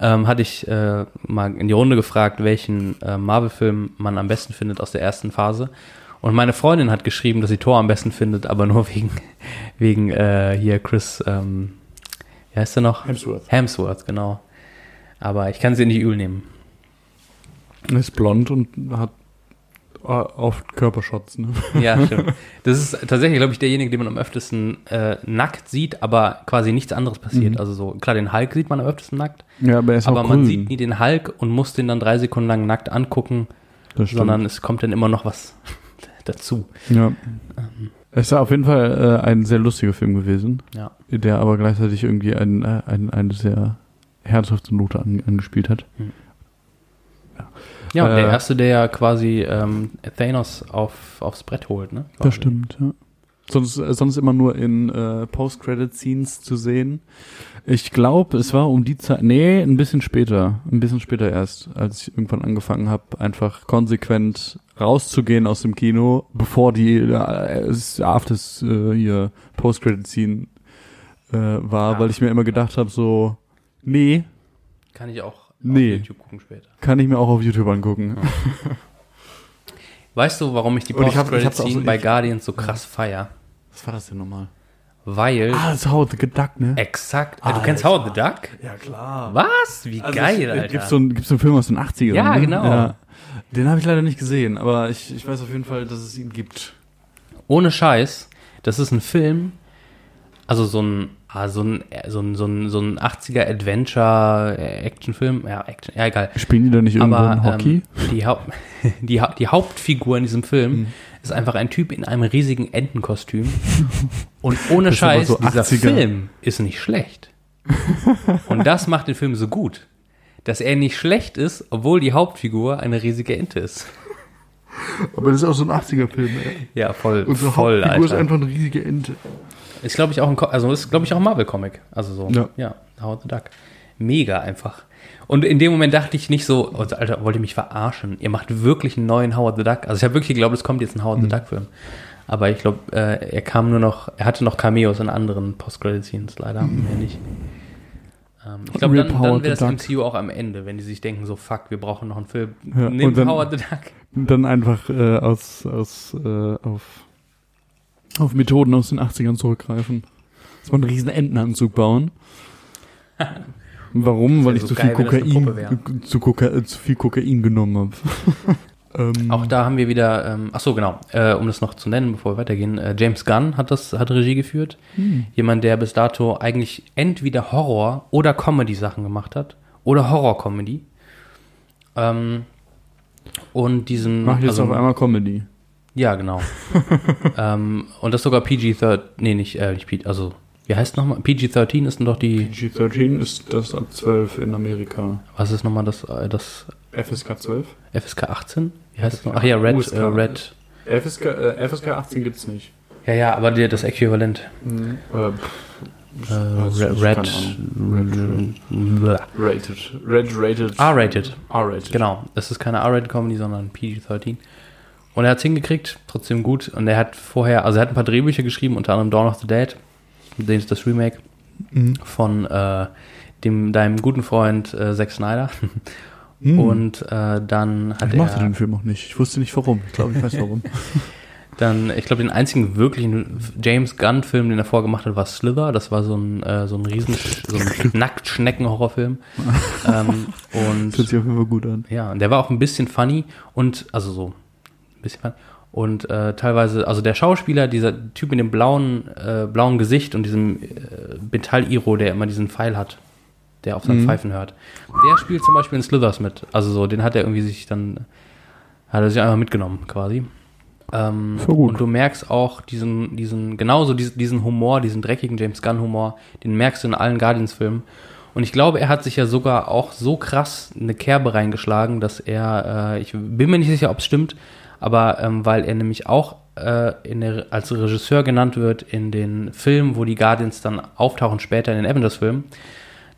ähm, hatte ich äh, mal in die Runde gefragt, welchen äh, Marvel-Film man am besten findet aus der ersten Phase. Und meine Freundin hat geschrieben, dass sie Thor am besten findet, aber nur wegen, wegen äh, hier Chris, ähm, wie heißt der noch? Hemsworth. Hemsworth, genau. Aber ich kann sie nicht übel nehmen. Er ist blond und hat äh, oft Körpershots, ne? Ja, stimmt. Das ist tatsächlich, glaube ich, derjenige, den man am öftesten äh, nackt sieht, aber quasi nichts anderes passiert. Mhm. Also so, klar, den Hulk sieht man am öftesten nackt, Ja, aber er ist aber auch man grün. sieht nie den Hulk und muss den dann drei Sekunden lang nackt angucken, sondern es kommt dann immer noch was dazu. ja. Es war auf jeden Fall äh, ein sehr lustiger Film gewesen. Ja. der aber gleichzeitig irgendwie ein, äh, ein, eine sehr herzhafte Note an, angespielt hat. Ja, und Äh, der erste, der ja quasi ähm, Thanos auf, aufs Brett holt, ne? Quasi. Das stimmt, ja. Sonst, äh, sonst immer nur in äh, Post-Credit-Scenes zu sehen. Ich glaube, es war um die Zeit, nee, ein bisschen später, ein bisschen später erst, als ich irgendwann angefangen habe, einfach konsequent rauszugehen aus dem Kino, bevor die äh, Afters äh, hier Post-Credit-Scene äh, war, Ah. weil ich mir immer gedacht habe, so, nee, Kann ich auch Nee. auf YouTube gucken später. kann ich mir auch auf YouTube angucken. Weißt du, warum ich die auch Post-Credit-Scene so- bei Guardians so krass feier? Was war das denn nochmal? Weil, Ah, das ist Howard the Duck, ne? exakt, ah, du kennst Howard the Duck? Ja, klar. Was? Wie geil, Alter. Gibt so, einen- gibt's so einen Film aus den 80ern? Ja, ne? genau. Den habe ich leider nicht gesehen, aber ich, ich weiß auf jeden Fall, dass es ihn gibt. ohne Scheiß, das ist ein Film, also so ein, ah, so ein, so ein, so ein, so ein 80er Adventure-Actionfilm, ja, Action, ja, egal. Spielen die da nicht irgendwo Aber in Hockey? Ähm, die, Haupt, die, Hau- die Hauptfigur in diesem Film Mhm. ist einfach ein Typ in einem riesigen Entenkostüm. Und ohne Das ist Scheiß, so dieser 80er. Film ist nicht schlecht. Und das macht den Film so gut, dass er nicht schlecht ist, obwohl die Hauptfigur eine riesige Ente ist. aber das ist auch so ein 80er-Film. Ja, voll, Unsere voll, Hauptfigur ist Alter. einfach eine riesige Ente. Ist, glaube ich, auch ein, Co- also ist, glaube ich, auch ein Marvel-Comic. Also so, Ja. ja, Howard the Duck. Mega einfach. Und in dem Moment dachte ich nicht so, oh, Alter, wollt ihr mich verarschen? Ihr macht wirklich einen neuen Howard the Duck. Also ich habe wirklich geglaubt, es kommt jetzt ein Howard Mhm. the Duck-Film. Aber ich glaube, äh, er kam nur noch, er hatte noch Cameos in anderen Post-Credit-Scenes, leider, mehr nicht. Ähm, ich glaube, dann, dann wäre das Duck. MCU auch am Ende, wenn die sich denken, so fuck, wir brauchen noch einen Film. Ja, Nimm Howard the Duck. Dann einfach äh, aus, aus, äh, auf, auf Methoden aus den 80ern zurückgreifen. Dass man einen riesen Entenanzug bauen. Warum? Weil ich so zu viel geil, Kokain, zu, Koka äh, zu viel Kokain genommen habe. Ähm, Auch da haben wir wieder, ähm, ach so genau, äh, um das noch zu nennen, bevor wir weitergehen, äh, James Gunn hat das, hat Regie geführt. Jemand, der bis dato eigentlich entweder Horror oder Comedy-Sachen gemacht hat oder Horror-Comedy. Ähm, und diesen, mach jetzt also- auf einmal Comedy. Ja genau. ähm, und das sogar PG-13, nee nicht, äh, nicht PG, also wie heißt nochmal? PG-13 ist denn doch die, G13 ist das ab 12 in Amerika. was ist nochmal das, äh, das FSK 12? FSK 18? Wie heißt es noch? Ach ja, Red, USK. äh, Red. FSK, äh, FSK 18 gibt's nicht. Ja, ja, aber der, das Äquivalent. Äh, Äh, Also, Red, Red, rated. Red rated. R-rated. R-rated. Genau. Es ist keine R-rated Comedy, sondern PG-13. Und er hat es hingekriegt, trotzdem gut. Und er hat vorher, also er hat ein paar Drehbücher geschrieben, unter anderem Dawn of the Dead, den ist das Remake Mhm. von äh, dem deinem guten Freund äh, Zack Snyder. Mhm. Und äh, dann hat ich mochte er den Film auch nicht. Ich wusste nicht warum. Ich glaube, ich weiß warum. dann, ich glaube, den einzigen wirklichen James Gunn-Film, den er vorgemacht hat, war Slither. Das war so ein, äh, so ein riesen, so ein Nacktschnecken-Horrorfilm. ähm, und Das hört sich auf jeden Fall gut an. Ja, und der war auch ein bisschen funny und, also so, bisschen funny. Und äh, teilweise, also der Schauspieler, dieser Typ mit dem blauen, äh, blauen Gesicht und diesem äh, Metall-Iro, der immer diesen Pfeil hat, der auf seinen Mhm. Pfeifen hört, der spielt zum Beispiel in Slithers mit. Also so, den hat er irgendwie sich dann, hat er sich einfach mitgenommen quasi. Ähm, gut. und du merkst auch diesen, diesen, genauso diesen, diesen Humor, diesen dreckigen James Gunn-Humor, den merkst du in allen Guardians-Filmen. Und ich glaube, er hat sich ja sogar auch so krass eine Kerbe reingeschlagen, dass er, äh, ich bin mir nicht sicher, ob es stimmt, aber ähm, weil er nämlich auch äh, der, als Regisseur genannt wird in den Filmen, wo die Guardians dann auftauchen später in den Avengers-Filmen,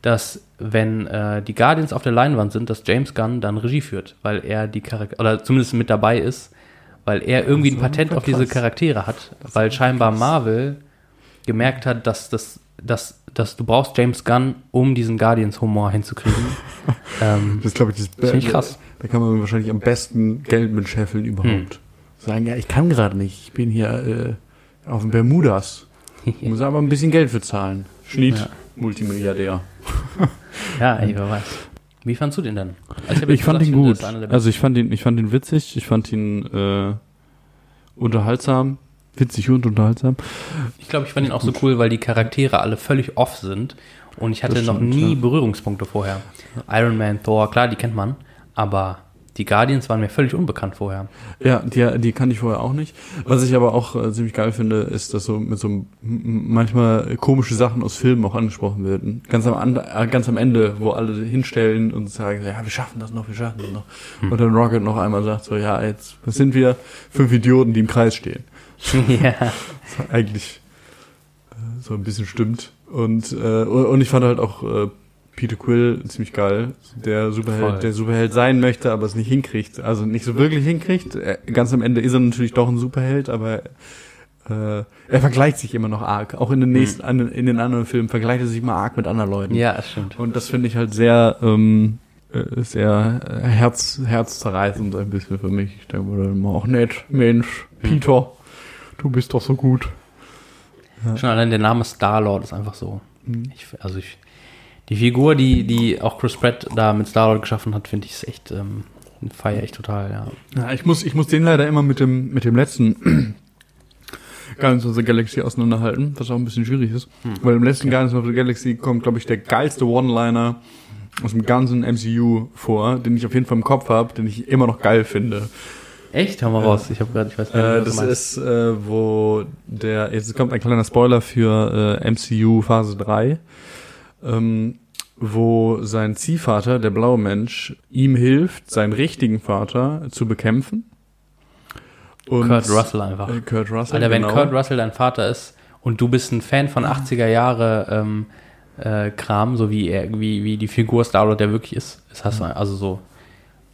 dass wenn äh, die Guardians auf der Leinwand sind, dass James Gunn dann Regie führt, weil er die Charakter oder zumindest mit dabei ist, weil er irgendwie ein Patent auf diese. Charaktere hat, weil scheinbar Marvel gemerkt hat, dass das dass, dass du brauchst James Gunn, um diesen Guardians-Humor hinzukriegen. ähm, Das ist, glaube ich, das Finde ich krass. Da kann man wahrscheinlich am besten Geld mit scheffeln überhaupt. Sagen, ja, ich kann gerade nicht. Ich bin hier äh, auf den Bermudas. Muss aber ein bisschen Geld für zahlen. Schnitt, Ja. Multimilliardär. ja, ey, wer weiß. Wie fandst du den denn? Also Ich jetzt fand gesagt, ihn gut. Also ich fand ihn, ich fand ihn witzig. Ich fand ihn äh, unterhaltsam. Witzig und unterhaltsam. Ich glaube, ich fand ihn auch so cool, weil die Charaktere alle völlig off sind und ich hatte Das noch stimmt, nie ja. Berührungspunkte vorher. Iron Man, Thor, klar, die kennt man, aber die Guardians waren mir völlig unbekannt vorher. Ja, die, die kannte ich vorher auch nicht. Was ich aber auch äh, ziemlich geil finde, ist, dass so mit so manchmal komische Sachen aus Filmen auch angesprochen werden. Ganz am, äh, ganz am Ende, wo alle hinstellen und sagen, ja, wir schaffen das noch, wir schaffen das noch. Hm. Und dann Rocket noch einmal sagt so, ja, jetzt das sind wir fünf Idioten, die im Kreis stehen. ja. Eigentlich äh, so ein bisschen stimmt. Und, äh, und ich fand halt auch äh, Peter Quill ziemlich geil, der Voll. Superheld, der Superheld sein möchte, aber es nicht hinkriegt. Also nicht so wirklich hinkriegt. Er, ganz am Ende ist er natürlich doch ein Superheld, aber äh, er vergleicht sich immer noch arg. Auch in den nächsten, an, in den anderen Filmen vergleicht er sich immer arg mit anderen Leuten. ja, das stimmt. Und das finde ich halt sehr, ähm, äh, sehr äh, herz, herzzerreißend ein bisschen für mich. Ich denke mir dann immer, auch nett, Mensch, Peter, du bist doch so gut. Schon allein der Name Star-Lord ist einfach so. Mhm. Ich, also ich, die Figur, die, die auch Chris Pratt da mit Star-Lord geschaffen hat, finde ich ist echt, ähm, feiere ich total, ja. Ja, ich muss, ich muss den leider immer mit dem, mit dem letzten Guardians of the Galaxy auseinanderhalten, was auch ein bisschen schwierig ist. Weil im letzten Guardians of the Galaxy kommt, glaube ich, der geilste One-Liner aus dem ganzen MCU vor, den ich auf jeden Fall im Kopf habe, den ich immer noch geil finde. Echt? Hau mal raus. Ich habe gerade, ich weiß nicht, Äh, was du das ist, äh, wo der, jetzt kommt ein kleiner Spoiler für äh, MCU Phase 3, ähm, wo sein Ziehvater, der blaue Mensch, ihm hilft, seinen richtigen Vater zu bekämpfen. Und Kurt Russell einfach. Äh, Kurt Russell, Alter, wenn genau. Kurt Russell dein Vater ist und du bist ein Fan von 80er Jahre ähm, äh, Kram, so wie er, wie, wie die Figur Star-Lord der wirklich ist, das hast du also so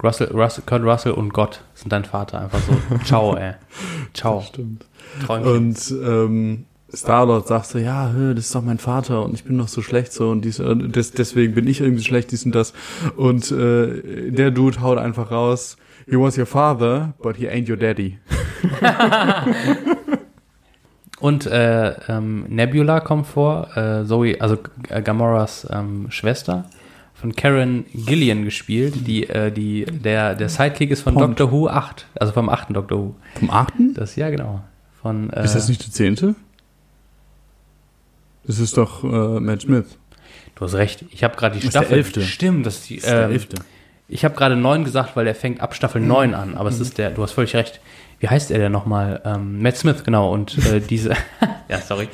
Russell, Russell, Kurt Russell und Gott sind dein Vater einfach so. Ciao, ey. Ciao. Stimmt. Träumchen. Und ähm, Star-Lord sagt so, ja, das ist doch mein Vater und ich bin doch so schlecht so und dies, äh, des, deswegen bin ich irgendwie schlecht, dies und das. Und äh, der Dude haut einfach raus, he was your father, but he ain't your daddy. Und äh, ähm, Nebula kommt vor, äh, Zoe, also äh, Gamoras ähm, Schwester, von Karen Gillian gespielt, die, äh, die, der, der Sidekick ist von. Doctor Who 8, also vom achten Doctor Who. Vom achten? Das, ja, genau. Von, äh, Ist das nicht der zehnte? Das ist doch äh, Matt Smith. Du hast recht. Ich habe gerade die Das ist der Staffel. elfte. Stimmt, das ist die. Das ist der ähm, elfte. Ich habe gerade neun gesagt, weil der fängt ab Staffel 9 an, aber es ist der, du hast völlig recht. Wie heißt er denn nochmal? Ähm, Matt Smith, genau. Und äh, diese, ja, sorry.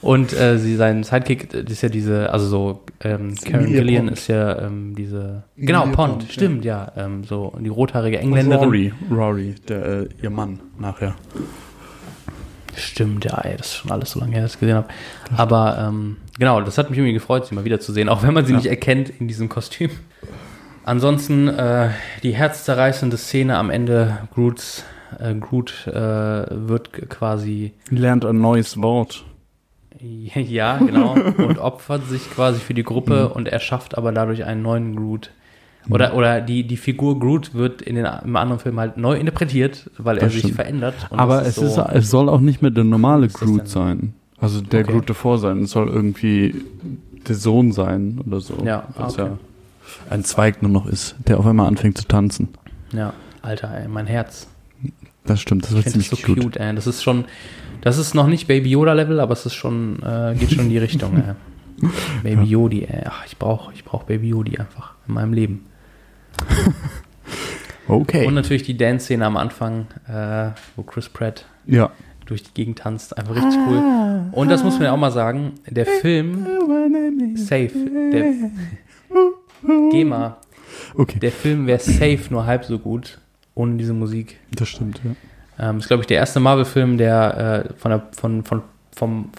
Und äh, sie, sein Sidekick, das ist ja diese, also so, ähm, Karen Gillian Pond. ist ja ähm, diese, genau, Emilia Pond, Pond, ja. stimmt, ja. ähm, so, die rothaarige Engländerin. Rory, Rory, der, äh, ihr Mann nachher. Stimmt, ja, ey, das ist schon alles so lange her, dass ich gesehen habe. Aber ähm, genau, das hat mich irgendwie gefreut, sie mal wiederzusehen, auch wenn man sie Ja. nicht erkennt in diesem Kostüm. Ansonsten äh, die herzzerreißende Szene am Ende, Groots, äh, Groot äh, wird quasi, Lernt ein neues Wort. ja, genau, und opfert sich quasi für die Gruppe und erschafft aber dadurch einen neuen Groot. Oder, oder die, die Figur Groot wird in den, im anderen Film halt neu interpretiert, weil er Das sich stimmt. verändert. Und Aber es, so- ist, es soll auch nicht mehr der normale Groot sein. Also der Okay. Groot davor sein. Es soll irgendwie der Sohn sein oder so. Ja, Was okay. ja ein Zweig nur noch ist, der auf einmal anfängt zu tanzen. Ja, Alter, ey, mein Herz. Das stimmt, das wird ziemlich so cute. cute. ey. Das ist schon, das ist noch nicht Baby Yoda Level, aber es ist schon, äh, geht schon in die Richtung. Ey. Baby Yodi, ey. Ach, ich brauche, ich brauche Baby Yodi einfach in meinem Leben. Okay. Und natürlich die Dance-Szene am Anfang, äh, wo Chris Pratt ja. durch die Gegend tanzt, einfach richtig cool. Und das muss man ja auch mal sagen, der Film safe, der Geh mal, Okay, der Film wäre safe nur halb so gut ohne diese Musik. das stimmt, ja. Ähm, ist, glaube ich, der erste Marvel-Film, der äh, von der, von, von, vom,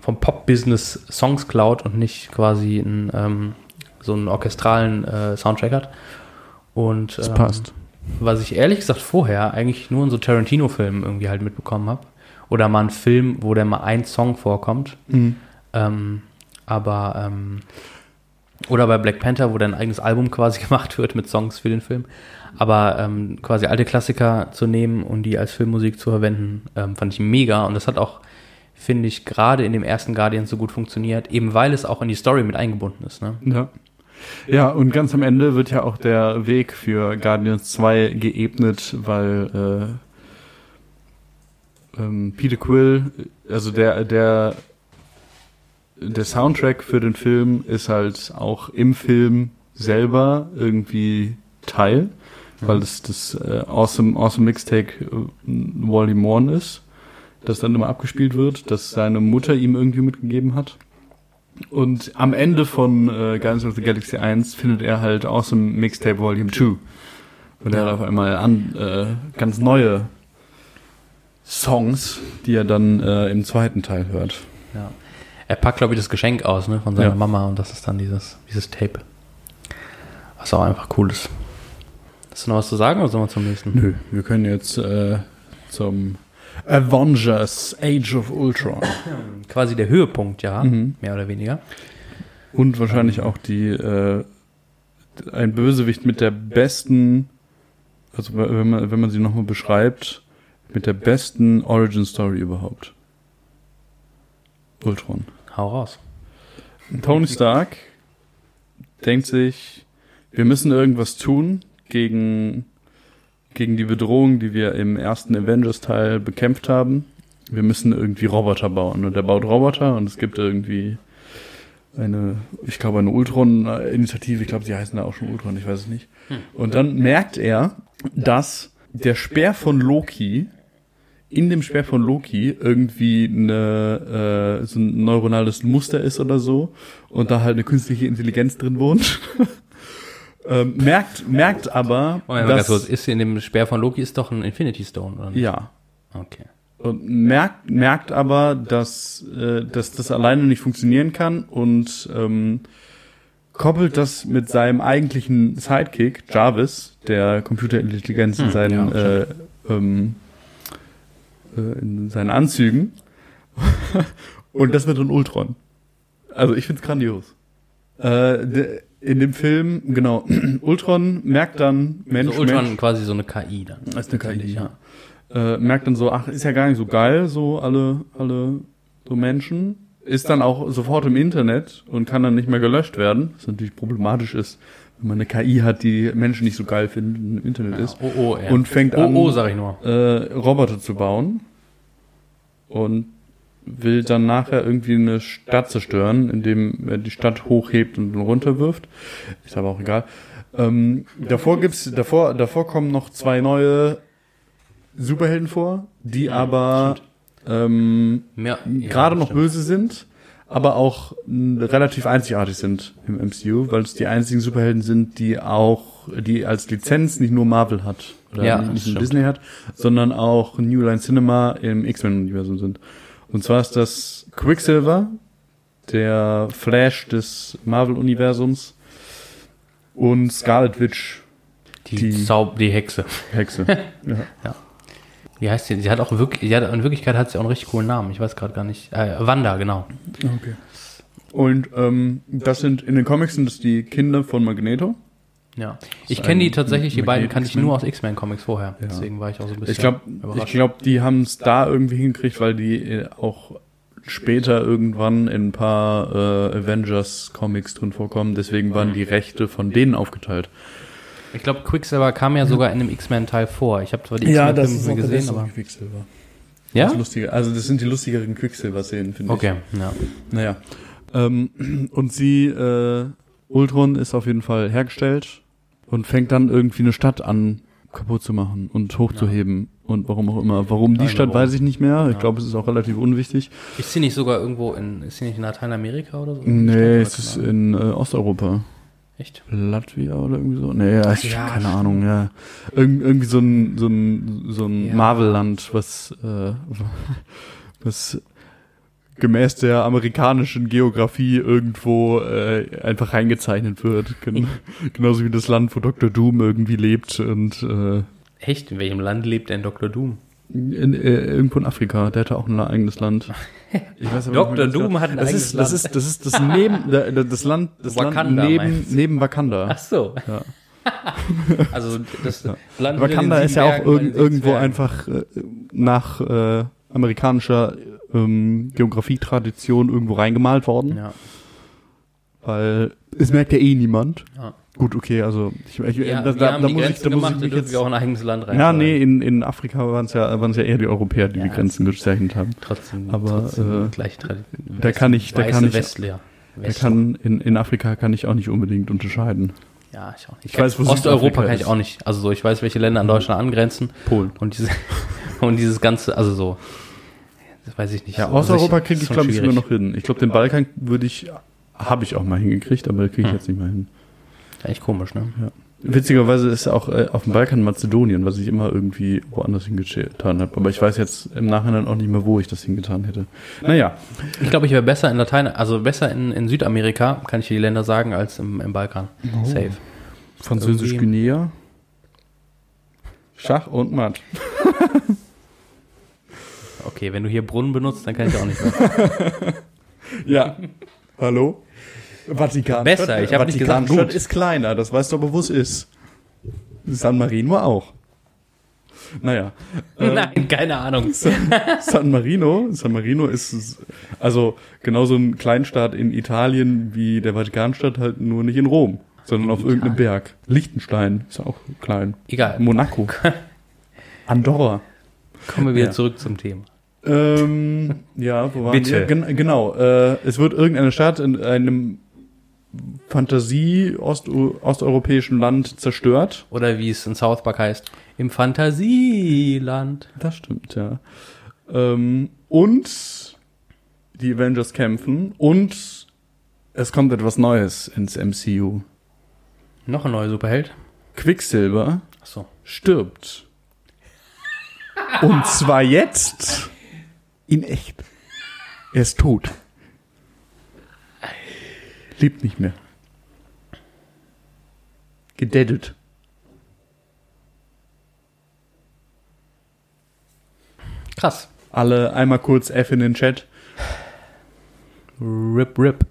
vom Pop-Business Songs klaut und nicht quasi einen, ähm, so einen orchestralen äh, Soundtrack hat. Und Das ähm, passt. was ich ehrlich gesagt vorher eigentlich nur in so Tarantino-Filmen irgendwie halt mitbekommen habe. Oder mal einen Film, wo der mal ein Song vorkommt. Mhm. Ähm, aber ähm, oder bei Black Panther, wo dann ein eigenes Album quasi gemacht wird mit Songs für den Film. Aber ähm, quasi alte Klassiker zu nehmen und die als Filmmusik zu verwenden, ähm, fand ich mega. Und das hat auch, finde ich, gerade in dem ersten Guardian so gut funktioniert, eben weil es auch in die Story mit eingebunden ist. Ne? Ja. Ja, und ganz am Ende wird ja auch der Weg für Guardians 2 geebnet, weil äh, ähm, Peter Quill, also der, der, der Soundtrack für den Film ist halt auch im Film selber irgendwie Teil, weil es das äh, Awesome, awesome Mixtape äh, Volume 1 ist, das dann immer abgespielt wird, das seine Mutter ihm irgendwie mitgegeben hat. Und am Ende von äh, Guardians of the Galaxy 1 findet er halt Awesome Mixtape Volume 2. Und er hat auf einmal an, äh, ganz neue Songs, die er dann äh, im zweiten Teil hört. Ja. Er packt, glaube ich, das Geschenk aus ne, von seiner Ja. Mama und das ist dann dieses, dieses Tape. Was auch einfach cool ist. Hast du noch was zu sagen oder sollen wir zum nächsten? Nö, wir können jetzt äh, zum Avengers Age of Ultron. Quasi der Höhepunkt, ja, Mhm. mehr oder weniger. Und wahrscheinlich auch die äh, ein Bösewicht mit der besten, also wenn man, wenn man sie nochmal beschreibt, mit der besten Origin Story überhaupt. Ultron. Hau raus. Tony Stark denkt sich, wir müssen irgendwas tun gegen, gegen die Bedrohung, die wir im ersten Avengers-Teil bekämpft haben. Wir müssen irgendwie Roboter bauen. Und er baut Roboter und es gibt irgendwie eine, ich glaube, eine Ultron-Initiative. Ich glaube, sie heißen da auch schon Ultron, ich weiß es nicht. Und dann merkt er, dass der Speer von Loki in dem Speer von Loki irgendwie eine, äh, so ein neuronales Muster ist oder so und da halt eine künstliche Intelligenz drin wohnt. ähm, merkt, merkt aber, mal ganz dass. Ist in dem Speer von Loki ist doch ein Infinity Stone, oder nicht? ja, Okay. und merkt, merkt aber, dass, äh, dass das alleine nicht funktionieren kann und ähm, koppelt das mit seinem eigentlichen Sidekick, Jarvis, der Computerintelligenz in Hm, seinen, ja, äh, ähm, äh, in seinen Anzügen. und das wird dann Ultron. Also ich find's grandios. Äh, in dem Film, genau, Ultron merkt dann, Mensch, so Ultron Mensch, quasi so eine KI dann. ist eine KI, Letztendlich, ja. Äh, merkt dann so, ach, ist ja gar nicht so geil, so alle, alle so Menschen. ist dann auch sofort im Internet und kann dann nicht mehr gelöscht werden, was natürlich problematisch ist, wenn man eine KI hat, die Menschen nicht so geil finden, im Internet ist. Oh, oh, ja. Und fängt oh, an, oh, sag ich nur. äh, Roboter zu bauen und will dann nachher irgendwie eine Stadt zerstören, indem er die Stadt hochhebt und runterwirft. Ist aber auch egal. Ähm, davor gibt's, davor, davor kommen noch zwei neue Superhelden vor, die aber ähm, ja, gerade noch böse sind, aber auch relativ einzigartig sind im MCU, weil es die einzigen Superhelden sind, die auch, die als Lizenz nicht nur Marvel hat oder Ja, nicht, nur. Disney hat, sondern auch New Line Cinema im X-Men-Universum sind. Und zwar ist das Quicksilver, der Flash des Marvel-Universums und Scarlet Witch, Die, die- Zaub, die Hexe. Hexe. ja. Wie heißt sie? Sie hat auch wirklich, hat, in Wirklichkeit hat sie auch einen richtig coolen Namen. Ich weiß gerade gar nicht. Äh, Wanda, genau. Okay. Und ähm, das sind in den Comics sind das die Kinder von Magneto. Ja. Ich kenne die tatsächlich, die beiden kannte ich X-Men. nur aus X-Men-Comics vorher. Deswegen war ich auch so ein bisschen Ich glaube, ich glaube, die haben es da irgendwie hingekriegt, weil die äh, auch später irgendwann in ein paar äh, Avengers Comics drin vorkommen. Deswegen waren die Rechte von denen aufgeteilt. Ich glaube, Quicksilver kam ja sogar in einem X-Men-Teil vor. Ich habe zwar die X-Men-Filme nicht mehr gesehen, aber. Quicksilver. Ja? Das lustige, also das sind die lustigeren Quicksilver-Szenen, finde ich. Okay, ja. Naja. Ähm, und sie, äh, Ultron ist auf jeden Fall hergestellt und fängt dann irgendwie eine Stadt an kaputt zu machen und hochzuheben und warum auch immer. Warum die Stadt warum? weiß ich nicht mehr. Ich Ja. glaube, es ist auch relativ unwichtig. Ist sie nicht sogar irgendwo in, ist sie nicht in Lateinamerika oder so? Nee, Stadt, es ist in äh, Osteuropa. Echt? Latvia oder irgendwie so? Nee, ja, ich Ja, keine. Ahnung, ja. Irgend, irgendwie so ein, so ein, so ein Ja. Marvel-Land, was, äh, was gemäß der amerikanischen Geografie irgendwo äh, einfach reingezeichnet wird. Gen genauso wie das Land, wo Dr. Doom irgendwie lebt und äh, Echt? In welchem Land lebt denn Dr. Doom? in, äh, irgendwo in Afrika. Der hatte auch ein eigenes Land. Ich weiß aber Dr. Doom genau. hat ein das eigenes ist, Land. Das ist, das ist das neben, das Land, das Land Wakanda, neben, meinst du? neben Wakanda. Ach so. Ja. Also das Land mit Wakanda ist ja auch irg irgendwo einfach äh, nach äh, amerikanischer ähm, Geografietradition irgendwo reingemalt worden, Ja. weil es merkt ja eh niemand. Ja. Gut, okay, also ich, ich, Ja, da, da, da muss ich, da muss ich mich jetzt. auch ein eigenes Land rein. Ja, nee, in, in Afrika waren es ja, waren's ja eher die Europäer, die Ja, die Grenzen gezeichnet haben. Trotzdem, Aber, trotzdem äh, gleich da kann ich- da kann ich- Westler. Da kann, in, in Afrika kann ich auch nicht unbedingt unterscheiden. Ja, ich auch nicht. Ich weiß, wo Osteuropa kann ich auch nicht. Also so, ich weiß, welche Länder an Deutschland angrenzen. Polen. Und diese und dieses ganze, also so, das weiß ich nicht. Ja, so, also Osteuropa kriege ich, glaube ich, schwierig. noch hin. Ich glaube, den Balkan würde ich, habe ich auch mal hingekriegt, aber kriege ich Hm. jetzt nicht mehr hin. Echt komisch, ne? Witzigerweise ist auch äh, auf dem Balkan Mazedonien, was ich immer irgendwie woanders hingetan habe. Aber ich weiß jetzt im Nachhinein auch nicht mehr, wo ich das hingetan hätte. Naja, Ich glaube, ich wäre besser in Latein, also besser in, in Südamerika, kann ich dir die Länder sagen, als im, im Balkan. Oh. Safe. Französisch-Guinea. Schach und Matt. Okay, wenn du hier Brunnen benutzt, dann kann ich auch nicht mehr. Ja. Hallo? Vatikan. Besser, ich hab nicht gesagt gut. ist kleiner, das weißt du aber, wo es ist. San Marino auch. Naja. Nein, keine Ahnung. San Marino, San Marino ist also genauso ein Kleinstaat in Italien wie der Vatikanstadt, halt nur nicht in Rom, sondern auf irgendeinem Berg. Liechtenstein ist auch klein. Egal. Monaco. Andorra. Kommen wir wieder Ja. zurück zum Thema. Ähm, ja, wo waren Bitte. wir? Gen genau, äh, es wird irgendeine Stadt in einem Fantasie-osteuropäischen Land zerstört. Oder wie es in South Park heißt, im Fantasieland. Das stimmt, ja. Ähm, und die Avengers kämpfen und es kommt etwas Neues ins MCU. Noch ein neuer Superheld. Quicksilver Achso. stirbt. Und zwar jetzt in echt. Er ist tot. Lebt nicht mehr. Gededdet. Krass. Alle einmal kurz F in den Chat. Rip, rip.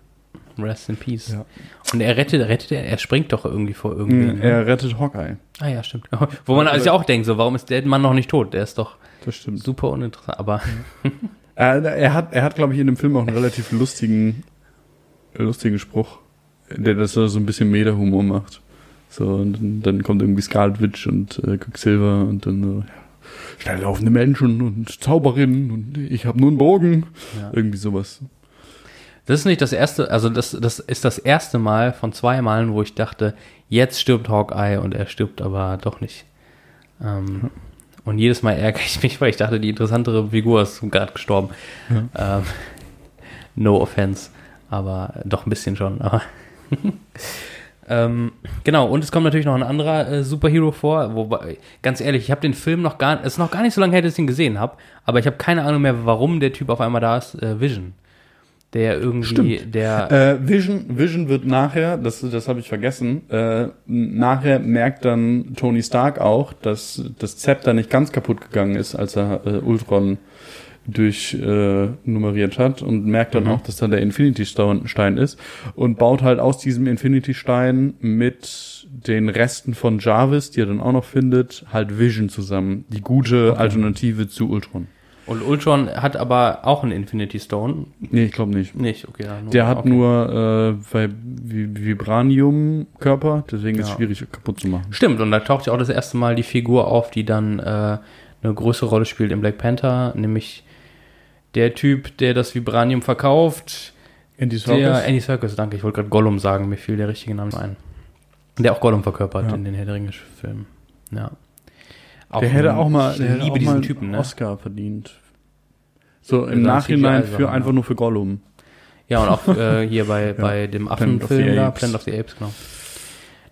Rest in peace. Ja. Und er rettet, rettet er, er springt doch irgendwie vor irgendwen. ne? Er rettet Hawkeye. Ah ja, stimmt. Wo man also ja auch denkt, so, warum ist der Mann noch nicht tot? Der ist doch super uninteressant. Aber Äh, er hat, er hat, glaube ich, in dem Film auch einen relativ lustigen, lustigen Spruch, der das so ein bisschen Meta-Humor macht. So, und dann, dann kommt irgendwie Scarlet Witch und äh, Quicksilver und dann so, ja, schnell laufende Menschen und Zauberinnen und ich habe nur einen Bogen. Ja. Irgendwie sowas. Das ist nicht das erste, also das, das ist das erste Mal von zwei Malen, wo ich dachte, jetzt stirbt Hawkeye und er stirbt aber doch nicht. Ähm, und jedes Mal ärgere ich mich, weil ich dachte, die interessantere Figur ist gerade gestorben. Ähm, no offense, aber doch ein bisschen schon. Aber ähm, genau, und es kommt natürlich noch ein anderer äh, Superhero vor, wobei, ganz ehrlich, ich habe den Film noch gar, es ist noch gar nicht so lange her, dass ich ihn gesehen habe, aber ich habe keine Ahnung mehr, warum der Typ auf einmal da ist, äh, Vision. Der irgendwie, der, Äh, Vision, Vision wird nachher, das, das habe ich vergessen, äh, nachher merkt dann Tony Stark auch, dass das Zepter nicht ganz kaputt gegangen ist, als er äh, Ultron durchnummeriert äh, nummeriert hat und merkt dann auch, dass da der Infinity Stone- Stein ist und baut halt aus diesem Infinity Stein mit den Resten von Jarvis, die er dann auch noch findet, halt Vision zusammen. Die gute Alternative zu Ultron. und Ultron hat aber auch einen Infinity Stone. Nee, ich glaube nicht. Nicht, okay. ja, nur- Der hat okay. nur äh, Vi- Vi- Vibranium-Körper, deswegen ist es Ja. schwierig kaputt zu machen. Stimmt, und da taucht ja auch das erste Mal die Figur auf, die dann äh, eine größere Rolle spielt im Black Panther, nämlich der Typ, der das Vibranium verkauft. Andy Der Andy Serkis, danke. Ich wollte gerade Gollum sagen, mir fiel der richtige Name ein. Der auch Gollum verkörpert Ja. in den Herr der Ringe-Filmen. Ja. Auch der hätte auch mal, der hätte liebe auch mal Typen, einen ne? Oscar verdient. So im seine Nachhinein für einfach ja. nur für Gollum. Ja, und auch äh, hier bei, bei dem Affenfilm da. Planet of the Apes, genau.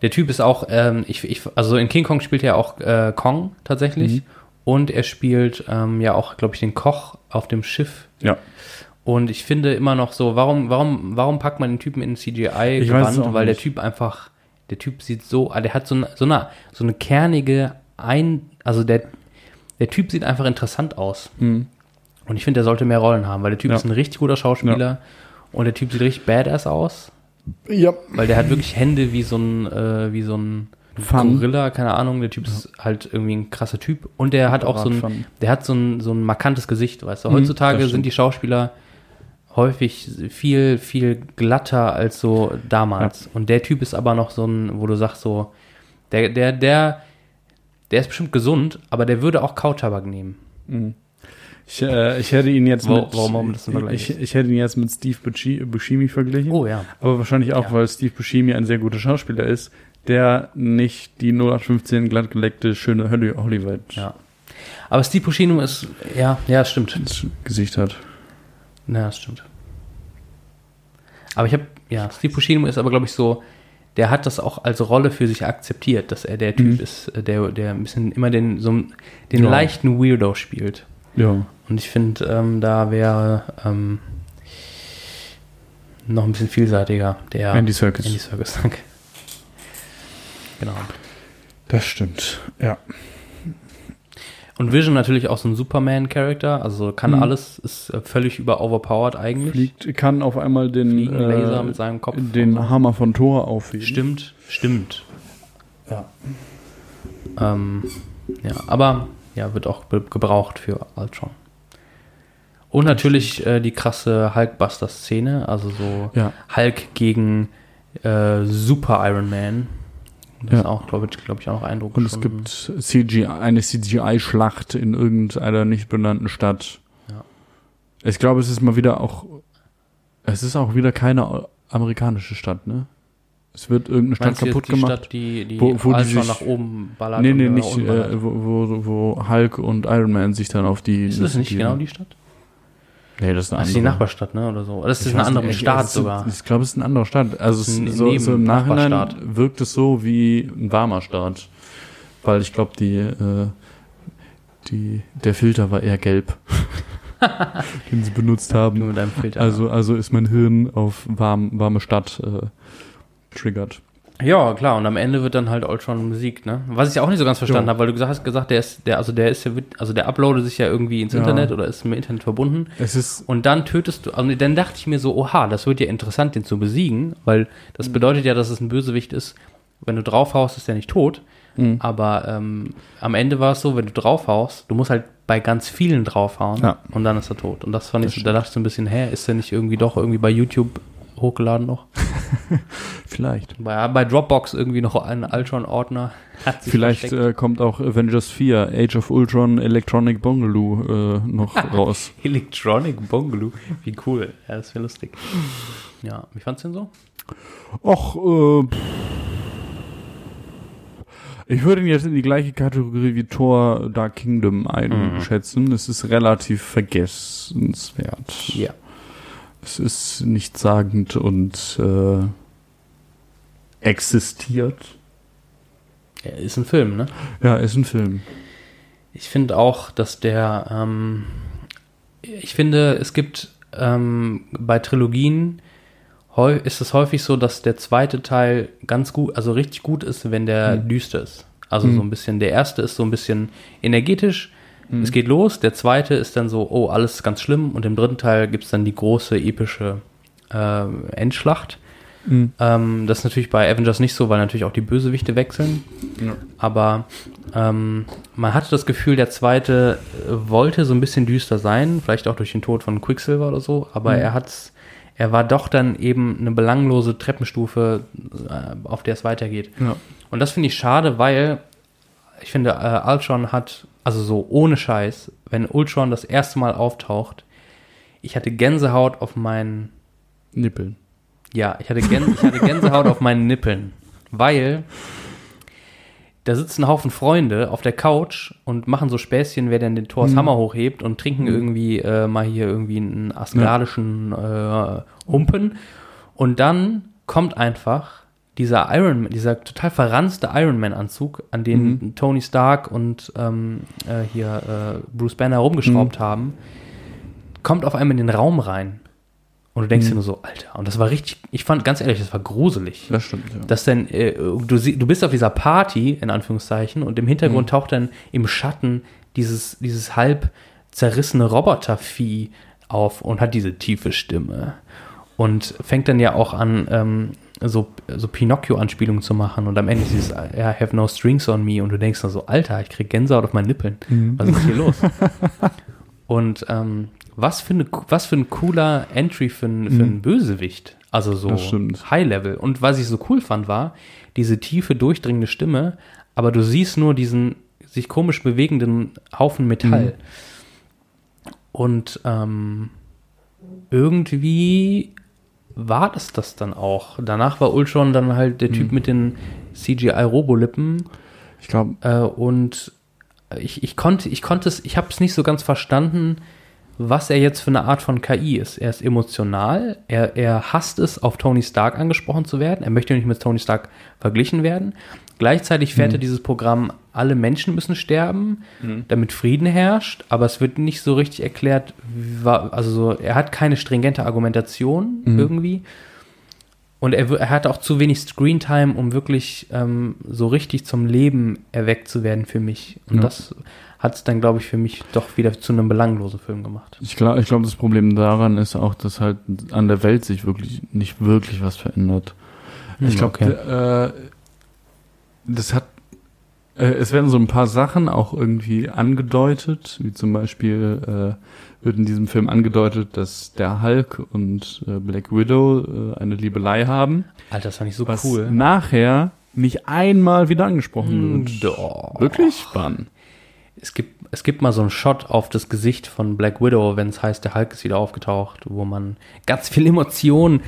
Der Typ ist auch, ähm, ich, ich, also in King Kong spielt er auch äh, Kong tatsächlich. Mhm. Und er spielt ähm, ja auch, glaube ich, den Koch auf dem Schiff. Ja. Und ich finde immer noch so, warum, warum, warum packt man den Typen in CGI-Gewand? Weil der nicht. Typ einfach, der Typ sieht so, ah, der hat so eine, so eine, so eine kernige Ein, also der, der Typ sieht einfach interessant aus. Mhm. Und ich finde, der sollte mehr Rollen haben, weil der Typ Ja. ist ein richtig guter Schauspieler und der Typ sieht richtig badass aus, Ja. weil der hat wirklich Hände wie so ein, äh, wie so ein Fun. Gorilla, keine Ahnung. Der Typ ist halt irgendwie ein krasser Typ und der hat auch so ein, der hat so ein, so ein markantes Gesicht, weißt du. Mhm, Heutzutage sind die Schauspieler häufig viel, viel glatter als so damals. Und der Typ ist aber noch so ein, wo du sagst so, der, der, der, der ist bestimmt gesund, aber der würde auch Kautabak nehmen. Ich, äh, ich hätte ihn jetzt Wo- mit, warum das ich, ich hätte ihn jetzt mit Steve Buscemi verglichen. Oh ja. Aber wahrscheinlich auch, Ja. weil Steve Buscemi ein sehr guter Schauspieler ist, der nicht die 0815 glattgeleckte schöne Holly- Hollywood Ja. Aber Steve Buscemi ist, ja, ja, das stimmt. ins Gesicht hat. Ja, das stimmt. Aber ich habe, ja, Steve Buscemi ist aber, glaube ich, so, der hat das auch als Rolle für sich akzeptiert, dass er der Typ Mhm. ist, äh, der, der ein bisschen immer den, so den Ja. leichten Weirdo spielt. Ja. Und ich finde, ähm, da wäre ähm, noch ein bisschen vielseitiger der Andy Serkis. Andy Serkis, danke. Genau. Das stimmt. Ja. Und Vision natürlich auch so ein Superman-Charakter, also kann Mhm. alles, ist völlig über overpowered eigentlich. Fliegt, kann auf einmal den, Fliegen Laser äh, mit seinem Kopf. den so. Hammer von Thor aufheben. Stimmt, stimmt. Ja. Ähm, ja, aber ja, wird auch gebraucht für Ultron. Und natürlich äh, die krasse Hulkbuster-Szene, also so Ja. Hulk gegen äh, Super Iron Man. Das Ja. ist auch, glaube ich, glaub ich, auch noch Eindruck. Und es gibt CGI, eine CGI-Schlacht in irgendeiner nicht benannten Stadt. Ja. Ich glaube, es ist mal wieder auch, es ist auch wieder keine amerikanische Stadt, ne? Es wird irgendeine Stadt Meinst kaputt die gemacht. Stadt, die, die Wo- wo die sich- nach oben ballert? nee, nee, nicht, äh, wo, wo, wo Hulk und Iron Man sich dann auf die. ist das nicht die- genau die Stadt? Nee, das ist eine Das ist die andere. Nachbarstadt, ne? Oder so. Das ist Ich ein anderer Staat es ist- sogar. Ich glaube, es ist eine andere Stadt. Also es Ein ist so, so im Nachhinein wirkt es so wie ein warmer Staat. Weil ich glaube, die, äh, die, der Filter war eher gelb, den sie benutzt Nur haben. mit deinem Filter. Also, also ist mein Hirn auf warm, warme Stadt äh, triggert. Ja, klar, und am Ende wird dann halt Ultron besiegt, ne? Was ich auch nicht so ganz verstanden habe, weil du gesagt hast, gesagt, der ist, der, also der ist ja, also der uploadet sich ja irgendwie ins Ja. Internet oder ist mit Internet verbunden. Es ist, Und dann tötest du, also dann dachte ich mir so, oha, das wird ja interessant, den zu besiegen, weil das bedeutet ja, dass es ein Bösewicht ist, Wenn du draufhaust, ist der nicht tot. Mhm. Aber ähm, am Ende war es so, wenn du draufhaust, du musst halt bei ganz vielen draufhauen Ja. und dann ist er tot. Und das fand Das ich, so, da dachte ich so ein bisschen, hä, ist der nicht irgendwie doch irgendwie bei YouTube hochgeladen noch? Vielleicht. Bei, bei Dropbox irgendwie noch ein Ultron-Ordner. Vielleicht äh, kommt auch Avengers 4, Age of Ultron, Electronic Boogaloo äh, noch raus. Electronic Bungalow. Wie cool. Ja, das wäre lustig. Ja, wie fandst du denn so? Och, äh, ich würde ihn jetzt in die gleiche Kategorie wie Thor Dark Kingdom einschätzen. Es ist relativ vergessenswert. Ja. Es ist nichtssagend und äh, existiert. ja ist ein Film, ne? Ja, ist ein Film. Ich finde auch, dass der, ähm, ich finde, es gibt ähm, bei Trilogien ist es häufig so, dass der zweite Teil ganz gut, also richtig gut ist, wenn der düster ist. Also so ein bisschen, der erste ist so ein bisschen energetisch, es geht los, der zweite ist dann so, oh, alles ist ganz schlimm und im dritten Teil gibt es dann die große epische äh, Endschlacht. Ähm, das ist natürlich bei Avengers nicht so, weil natürlich auch die Bösewichte wechseln. Aber ähm, man hatte das Gefühl, der zweite äh, wollte so ein bisschen düster sein, vielleicht auch durch den Tod von Quicksilver oder so, aber er hat's, er war doch dann eben eine belanglose Treppenstufe, äh, auf der es weitergeht. Ja. Und das finde ich schade, weil ich finde, äh, Ultron hat, also so ohne Scheiß, wenn Ultron das erste Mal auftaucht, ich hatte Gänsehaut auf meinen Nippeln. ja, ich hatte, Gän ich hatte Gänsehaut auf meinen Nippeln, weil da sitzen ein Haufen Freunde auf der Couch und machen so Späßchen, wer denn den Thors Hammer hochhebt und trinken irgendwie äh, mal hier irgendwie einen asgardischen äh, Humpen. Und dann kommt einfach dieser Iron Man, dieser total verranzte Iron Man-Anzug, an den Tony Stark und ähm, äh, hier äh, Bruce Banner rumgeschraubt haben, kommt auf einmal in den Raum rein. Und du denkst dir nur so, Alter, und das war richtig, ich fand ganz ehrlich, das war gruselig. Das stimmt, ja. Dass dann, äh, du, sie- du bist auf dieser Party, in Anführungszeichen, und im Hintergrund taucht dann im Schatten dieses, dieses halb zerrissene Robotervieh auf und hat diese tiefe Stimme. Und fängt dann ja auch an, ähm, so, so Pinocchio-Anspielungen zu machen und am Ende dieses I have no strings on me und du denkst dann so, Alter, ich krieg Gänsehaut auf meinen Nippeln. Was ist hier los? Und ähm, was, für eine, was für ein cooler Entry für, einen- für einen Bösewicht. Also so. High-Level. Und was ich so cool fand, war diese tiefe, durchdringende Stimme, aber du siehst nur diesen sich komisch bewegenden Haufen Metall. Und ähm, irgendwie war das das dann auch. Danach war Ultron dann halt der Typ mit den CGI-Robolippen. Ich glaube, Äh, und ich, ich konnte, ich konnte es, ich habe es nicht so ganz verstanden, was er jetzt für eine Art von KI ist. Er ist emotional, er, er hasst es, auf Tony Stark angesprochen zu werden. Er möchte nicht mit Tony Stark verglichen werden. Gleichzeitig fährt er dieses Programm, alle Menschen müssen sterben, damit Frieden herrscht, aber es wird nicht so richtig erklärt, also so, er hat keine stringente Argumentation irgendwie. Und er, er hatte auch zu wenig Screentime, um wirklich ähm, so richtig zum Leben erweckt zu werden für mich. Und Ja. das hat es dann, glaube ich, für mich doch wieder zu einem belanglosen Film gemacht. ich glaube, ich glaub, das Problem daran ist auch, dass halt an der Welt sich wirklich nicht wirklich was verändert. Ich glaube, okay. äh, das hat, äh, es werden so ein paar Sachen auch irgendwie angedeutet, wie zum Beispiel äh, wird in diesem Film angedeutet, dass der Hulk und äh, Black Widow äh, eine Liebelei haben, Alter, das fand ich so was cool. nachher nicht einmal wieder angesprochen Mm, wird. doch. Wirklich spannend. Es gibt, es gibt mal so einen Shot auf das Gesicht von Black Widow, wenn es heißt, der Hulk ist wieder aufgetaucht, wo man ganz viel Emotion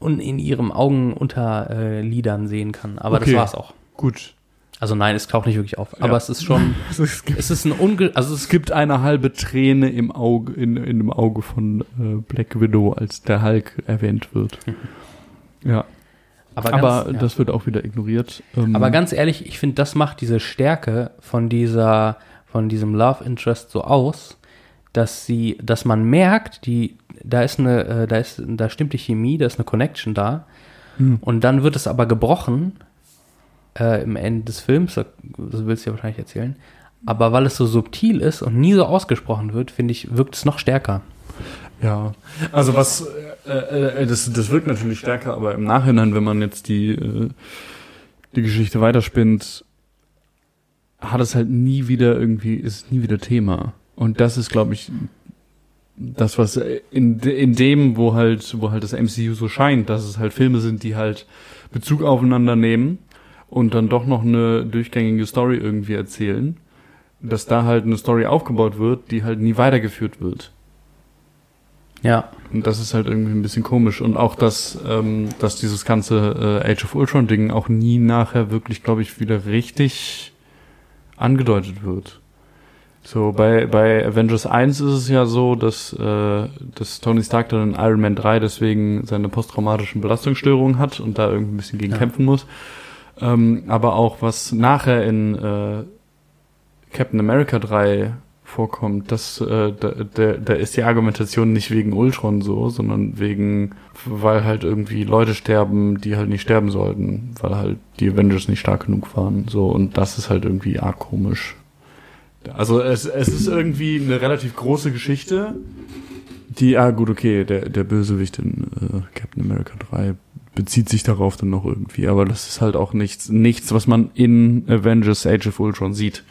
und in ihren Augenunterlidern sehen kann. Aber Okay. das war's auch. Gut. Also nein, es taucht nicht wirklich auf. Aber Ja. es ist schon, Es gibt, es ist ein unge, also es es gibt eine halbe Träne im Auge, in, in dem Auge von äh, Black Widow, als der Hulk erwähnt wird. Ja, aber, ganz, aber ja. das wird auch wieder ignoriert. Ähm, Aber ganz ehrlich, ich finde, das macht diese Stärke von dieser, von diesem Love Interest so aus, dass sie, dass man merkt, die, da ist eine, äh, da ist, da stimmt die Chemie, da ist eine Connection da. Hm. Und dann wird es aber gebrochen äh, im Ende des Films, das willst du ja wahrscheinlich erzählen. Aber weil es so subtil ist und nie so ausgesprochen wird, finde ich, wirkt es noch stärker. Ja, also was, äh, äh, das, das wirkt natürlich stärker, aber im Nachhinein, wenn man jetzt die, äh, die Geschichte weiterspinnt, hat es halt nie wieder irgendwie, ist nie wieder Thema. Und das ist, glaube ich, das, was in, in dem, wo halt, wo halt das MCU so scheint, dass es halt Filme sind, die halt Bezug aufeinander nehmen und dann doch noch eine durchgängige Story irgendwie erzählen, dass da halt eine Story aufgebaut wird, die halt nie weitergeführt wird. Ja. Und das ist halt irgendwie ein bisschen komisch. Und auch, dass, ähm, dass dieses ganze äh, Age of Ultron-Ding auch nie nachher wirklich, glaube ich, wieder richtig angedeutet wird. So, bei, bei Avengers 1 ist es ja so, dass, äh, dass Tony Stark dann in Iron Man 3 deswegen seine posttraumatischen Belastungsstörungen hat und da irgendwie ein bisschen gegen Ja. kämpfen muss. Ähm, aber auch was nachher in äh, Captain America 3 vorkommt, das, äh, da, da, da ist die Argumentation nicht wegen Ultron so, sondern wegen, weil halt irgendwie Leute sterben, die halt nicht sterben sollten, weil halt die Avengers nicht stark genug waren. So, und das ist halt irgendwie arg komisch. Also es, es ist irgendwie eine relativ große Geschichte. Die, ah gut, okay, der, der Bösewicht in äh, Captain America 3 bezieht sich darauf dann noch irgendwie, aber das ist halt auch nichts, nichts, was man in Avengers Age of Ultron sieht.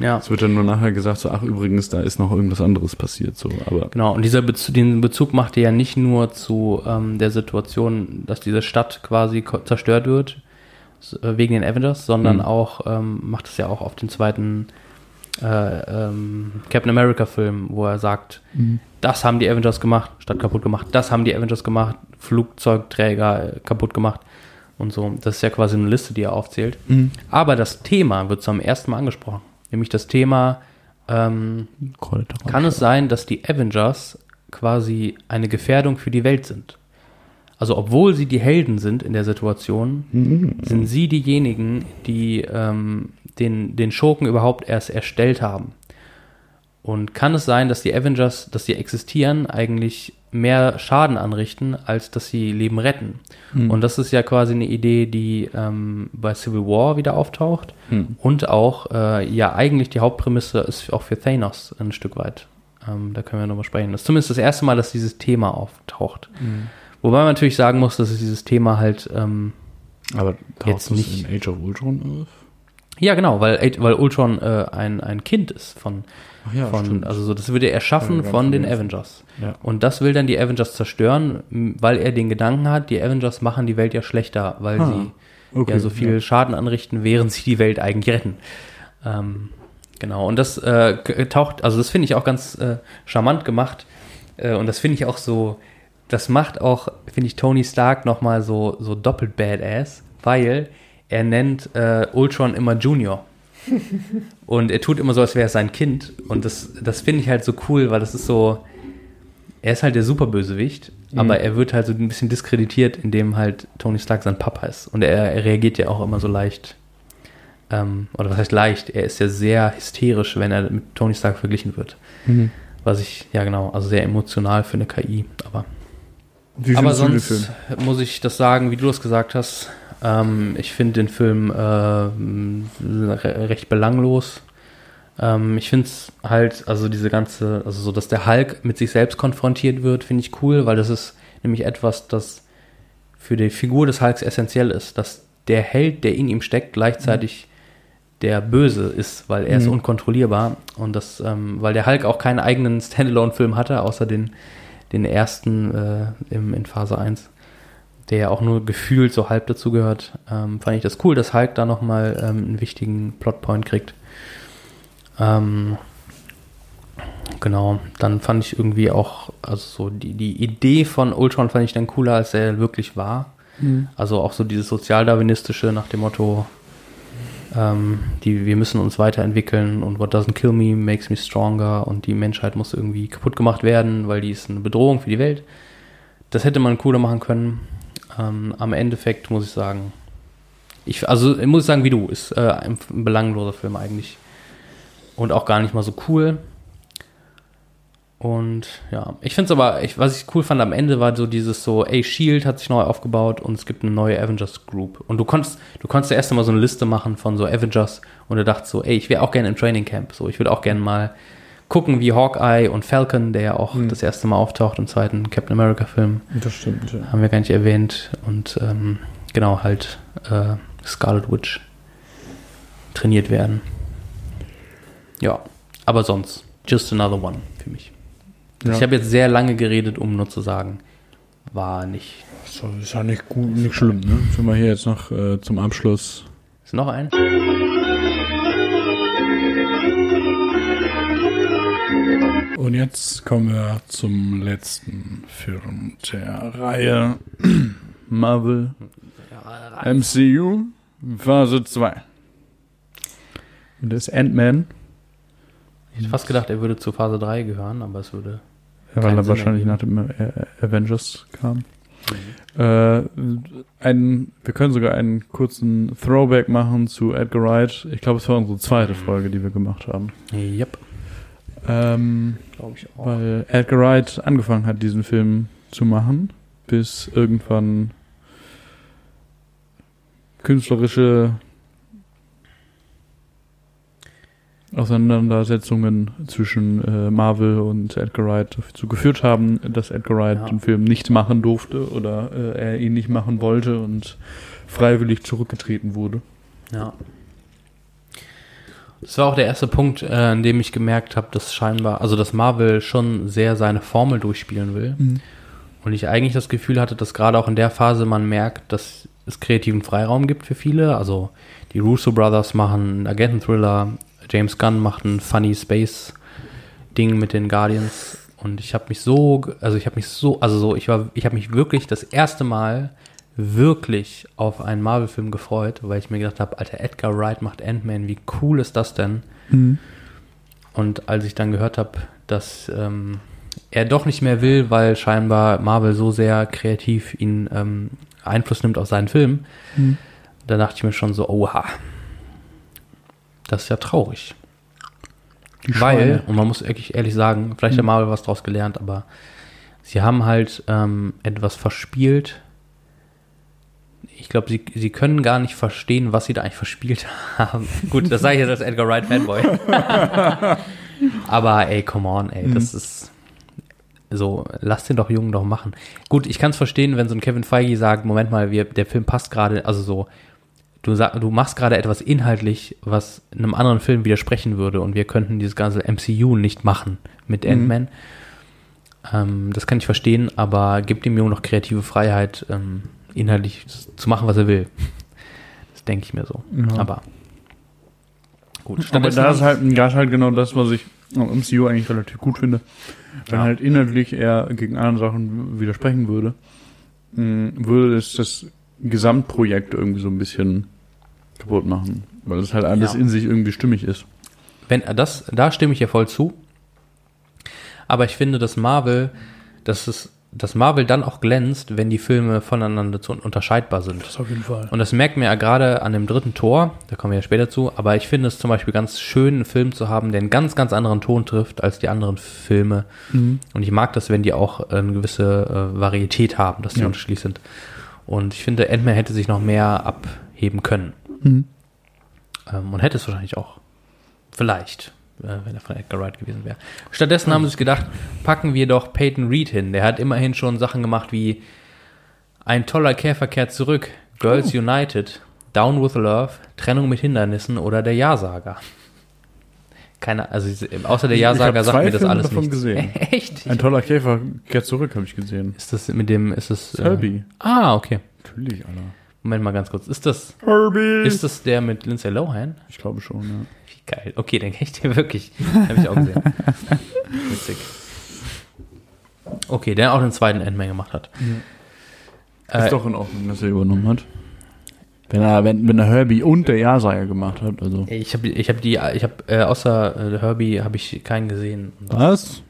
Ja. Es wird dann nur nachher gesagt, so, ach übrigens, da ist noch irgendwas anderes passiert, so, aber Genau, und dieser Bezug, den Bezug macht er ja nicht nur zu ähm, der Situation, dass diese Stadt quasi zerstört wird, wegen den Avengers, sondern Mhm. auch, ähm, macht es ja auch auf den zweiten äh, ähm, Captain America Film, wo er sagt, das haben die Avengers gemacht, Stadt kaputt gemacht, das haben die Avengers gemacht, Flugzeugträger äh, kaputt gemacht und so. Das ist ja quasi eine Liste, die er aufzählt. Aber das Thema wird zum ersten Mal angesprochen, nämlich das Thema, ähm, kann es sein, dass die Avengers quasi eine Gefährdung für die Welt sind? Also obwohl sie die Helden sind in der Situation, sind sie diejenigen, die ähm, den, den Schurken überhaupt erst erstellt haben. Und kann es sein, dass die Avengers, dass sie existieren, eigentlich mehr Schaden anrichten, als dass sie Leben retten? Und das ist ja quasi eine Idee, die ähm, bei Civil War wieder auftaucht. Und auch, äh, ja, eigentlich die Hauptprämisse ist auch für Thanos ein Stück weit. Ähm, da können wir nochmal sprechen. Das ist zumindest das erste Mal, dass dieses Thema auftaucht. Wobei man natürlich sagen muss, dass es dieses Thema halt, ähm, aber taucht Jetzt nicht. in Age of Ultron auf? Ja genau, weil, weil Ultron äh, ein, ein Kind ist von, ja, von stimmt. also so, das würde er erschaffen ich von den. Avengers. Ja. Und das will dann die Avengers zerstören, weil er den Gedanken hat, die Avengers machen die Welt ja schlechter, weil Ah, sie okay, ja so viel ja. Schaden anrichten, während sie die Welt eigentlich retten. Ähm, genau, und das äh, taucht, also das finde ich auch ganz äh, charmant gemacht. Äh, und das finde ich auch so, das macht auch, finde ich, Tony Stark nochmal so, so doppelt badass, weil er nennt äh, Ultron immer Junior. Und er tut immer so, als wäre es sein Kind. Und das, das finde ich halt so cool, weil das ist so, er ist halt der Superbösewicht, aber er wird halt so ein bisschen diskreditiert, indem halt Tony Stark sein Papa ist. Und er, er reagiert ja auch immer so leicht. Ähm, oder was heißt leicht? Er ist ja sehr hysterisch, wenn er mit Tony Stark verglichen wird. Mhm. Was ich, ja genau, also sehr emotional für eine KI. Aber, Wie aber sonst muss ich das sagen, wie du es gesagt hast. Ähm, ich finde den Film re recht belanglos. Ähm, ich finde es halt, also diese ganze, also so, dass der Hulk mit sich selbst konfrontiert wird, finde ich cool, weil das ist nämlich etwas, das für die Figur des Hulks essentiell ist, dass der Held, der in ihm steckt, gleichzeitig der Böse ist, weil er ist Mhm. unkontrollierbar und das, ähm, weil der Hulk auch keinen eigenen Standalone-Film hatte, außer den, den ersten äh, im, in Phase 1, der ja auch nur gefühlt so halb dazugehört, ähm, fand ich das cool, dass Hulk da nochmal ähm, einen wichtigen Plotpoint kriegt. Ähm, genau, dann fand ich irgendwie auch, also so die, die Idee von Ultron fand ich dann cooler, als er wirklich war. Also auch so dieses sozialdarwinistische nach dem Motto, ähm, die, wir müssen uns weiterentwickeln und what doesn't kill me makes me stronger und die Menschheit muss irgendwie kaputt gemacht werden, weil die ist eine Bedrohung für die Welt. Das hätte man cooler machen können. Ähm, am Endeffekt muss ich sagen, ich, also ich muss sagen, wie du, ist äh, ein, ein belangloser Film eigentlich. Und auch gar nicht mal so cool. Und ja, ich finde es aber, ich, was ich cool fand am Ende war so dieses so, ey, Shield hat sich neu aufgebaut und es gibt eine neue Avengers Group. Und du konntest, du konntest ja erst einmal so eine Liste machen von so Avengers und du dachtest so, ey, ich wäre auch gerne im Training Camp. So, ich würde auch gerne mal gucken, wie Hawkeye und Falcon, der ja auch das erste Mal auftaucht im zweiten Captain America Film, Das stimmt, ja. haben wir gar nicht erwähnt. Und ähm, genau, halt äh, Scarlet Witch trainiert werden. Ja, aber sonst, just another one für mich. Ja. Ich habe jetzt sehr lange geredet, um nur zu sagen, war nicht. So, ist ja nicht gut, nicht schlimm, ne? Wenn wir hier jetzt noch äh, zum Abschluss. Ist noch ein? Und jetzt kommen wir zum letzten Film der Reihe Marvel MCU Phase 2. Und das ist Ant-Man, Ich hätte fast gedacht, er würde zu Phase 3 gehören, aber es würde. weil Keinen er Sinn wahrscheinlich nach dem äh, Avengers kam. Äh, ein, wir können sogar einen kurzen Throwback machen zu Edgar Wright. Ich glaube, es war unsere zweite Folge, die wir gemacht haben. Yep, Ähm, glaube ich auch. weil Edgar Wright angefangen hat, diesen Film zu machen, bis irgendwann künstlerische Auseinandersetzungen zwischen äh, Marvel und Edgar Wright dazu geführt haben, dass Edgar Wright Ja. den Film nicht machen durfte oder äh, er ihn nicht machen wollte und freiwillig zurückgetreten wurde. Ja. Das war auch der erste Punkt, äh, an dem ich gemerkt habe, dass scheinbar, also dass Marvel schon sehr seine Formel durchspielen will. Und ich eigentlich das Gefühl hatte, dass gerade auch in der Phase man merkt, dass es kreativen Freiraum gibt für viele. Also die Russo Brothers machen einen Agenten-Thriller, James Gunn macht ein Funny Space-Ding mit den Guardians. Und ich habe mich so, also ich habe mich so, also so, ich war, ich habe mich wirklich das erste Mal wirklich auf einen Marvel-Film gefreut, weil ich mir gedacht habe, Alter, Edgar Wright macht Ant-Man, wie cool ist das denn? Und als ich dann gehört habe, dass ähm, er doch nicht mehr will, weil scheinbar Marvel so sehr kreativ ihn ähm, Einfluss nimmt auf seinen Film, da dachte ich mir schon so, oha, das ist ja traurig. Weil, und man muss wirklich ehrlich sagen, vielleicht hat Marvel was draus gelernt, aber sie haben halt ähm, etwas verspielt. Ich glaube, sie, sie können gar nicht verstehen, was sie da eigentlich verspielt haben. Gut, das sage ich jetzt als Edgar Wright Fanboy. aber ey, come on, ey, das ist so, lass den doch Jungen doch machen. Gut, ich kann es verstehen, wenn so ein Kevin Feige sagt, Moment mal, wir, der Film passt gerade, also so, du, sag, du machst gerade etwas inhaltlich, was einem anderen Film widersprechen würde und wir könnten dieses ganze MCU nicht machen mit Ant-Man. Ähm, das kann ich verstehen, aber gib dem Jungen noch kreative Freiheit, ähm, inhaltlich zu machen, was er will. Das denke ich mir so. Ja. Aber gut, Aber da ist halt, da ist halt genau das, was ich am MCU eigentlich relativ gut finde. Wenn Ja. halt inhaltlich er gegen andere Sachen widersprechen würde, mh, würde es das Gesamtprojekt irgendwie so ein bisschen kaputt machen. Weil es halt alles Ja. in sich irgendwie stimmig ist. Wenn das, da stimme ich ja voll zu. Aber ich finde, dass Marvel, dass es, dass Marvel dann auch glänzt, wenn die Filme voneinander zu unterscheidbar sind. auf jeden Fall. Und das merkt man ja gerade an dem dritten Tor, da kommen wir ja später zu, aber ich finde es zum Beispiel ganz schön, einen Film zu haben, der einen ganz, ganz anderen Ton trifft als die anderen Filme. Und ich mag das, wenn die auch eine gewisse äh, Varietät haben, dass die Ja. unterschiedlich sind. Und ich finde, Ant-Man hätte sich noch mehr abheben können. Mhm. Ähm, und hätte es wahrscheinlich auch. Vielleicht, äh, wenn er von Edgar Wright gewesen wäre. Stattdessen haben sie sich gedacht, packen wir doch Peyton Reed hin. Der hat immerhin schon Sachen gemacht wie Ein toller Käfer kehrt zurück, Girls United, Down with Love, Trennung mit Hindernissen oder Der Ja-Sager. Keine, also außer der Ja-Sager sagt mir das Filme alles davon nicht. gesehen. Echt? Ein toller Käfer kehrt zurück, habe ich gesehen. Ist das mit dem, ist es. Herbie. ah, okay. Natürlich, Alter. Moment mal ganz kurz. Ist das, Herbie! ist das der mit Lindsay Lohan? ich glaube schon, ja. Geil. Okay, den kenn ich dir wirklich. Habe ich auch gesehen. Witzig. Okay, der auch den zweiten Endman gemacht hat. Ist Äh, doch in Ordnung, dass er übernommen hat. Wenn er, wenn, wenn er Herbie und der Ja-Sager gemacht hat, also. ich habe ich hab die, ich habe äh, außer äh, Herbie habe ich keinen gesehen. Was?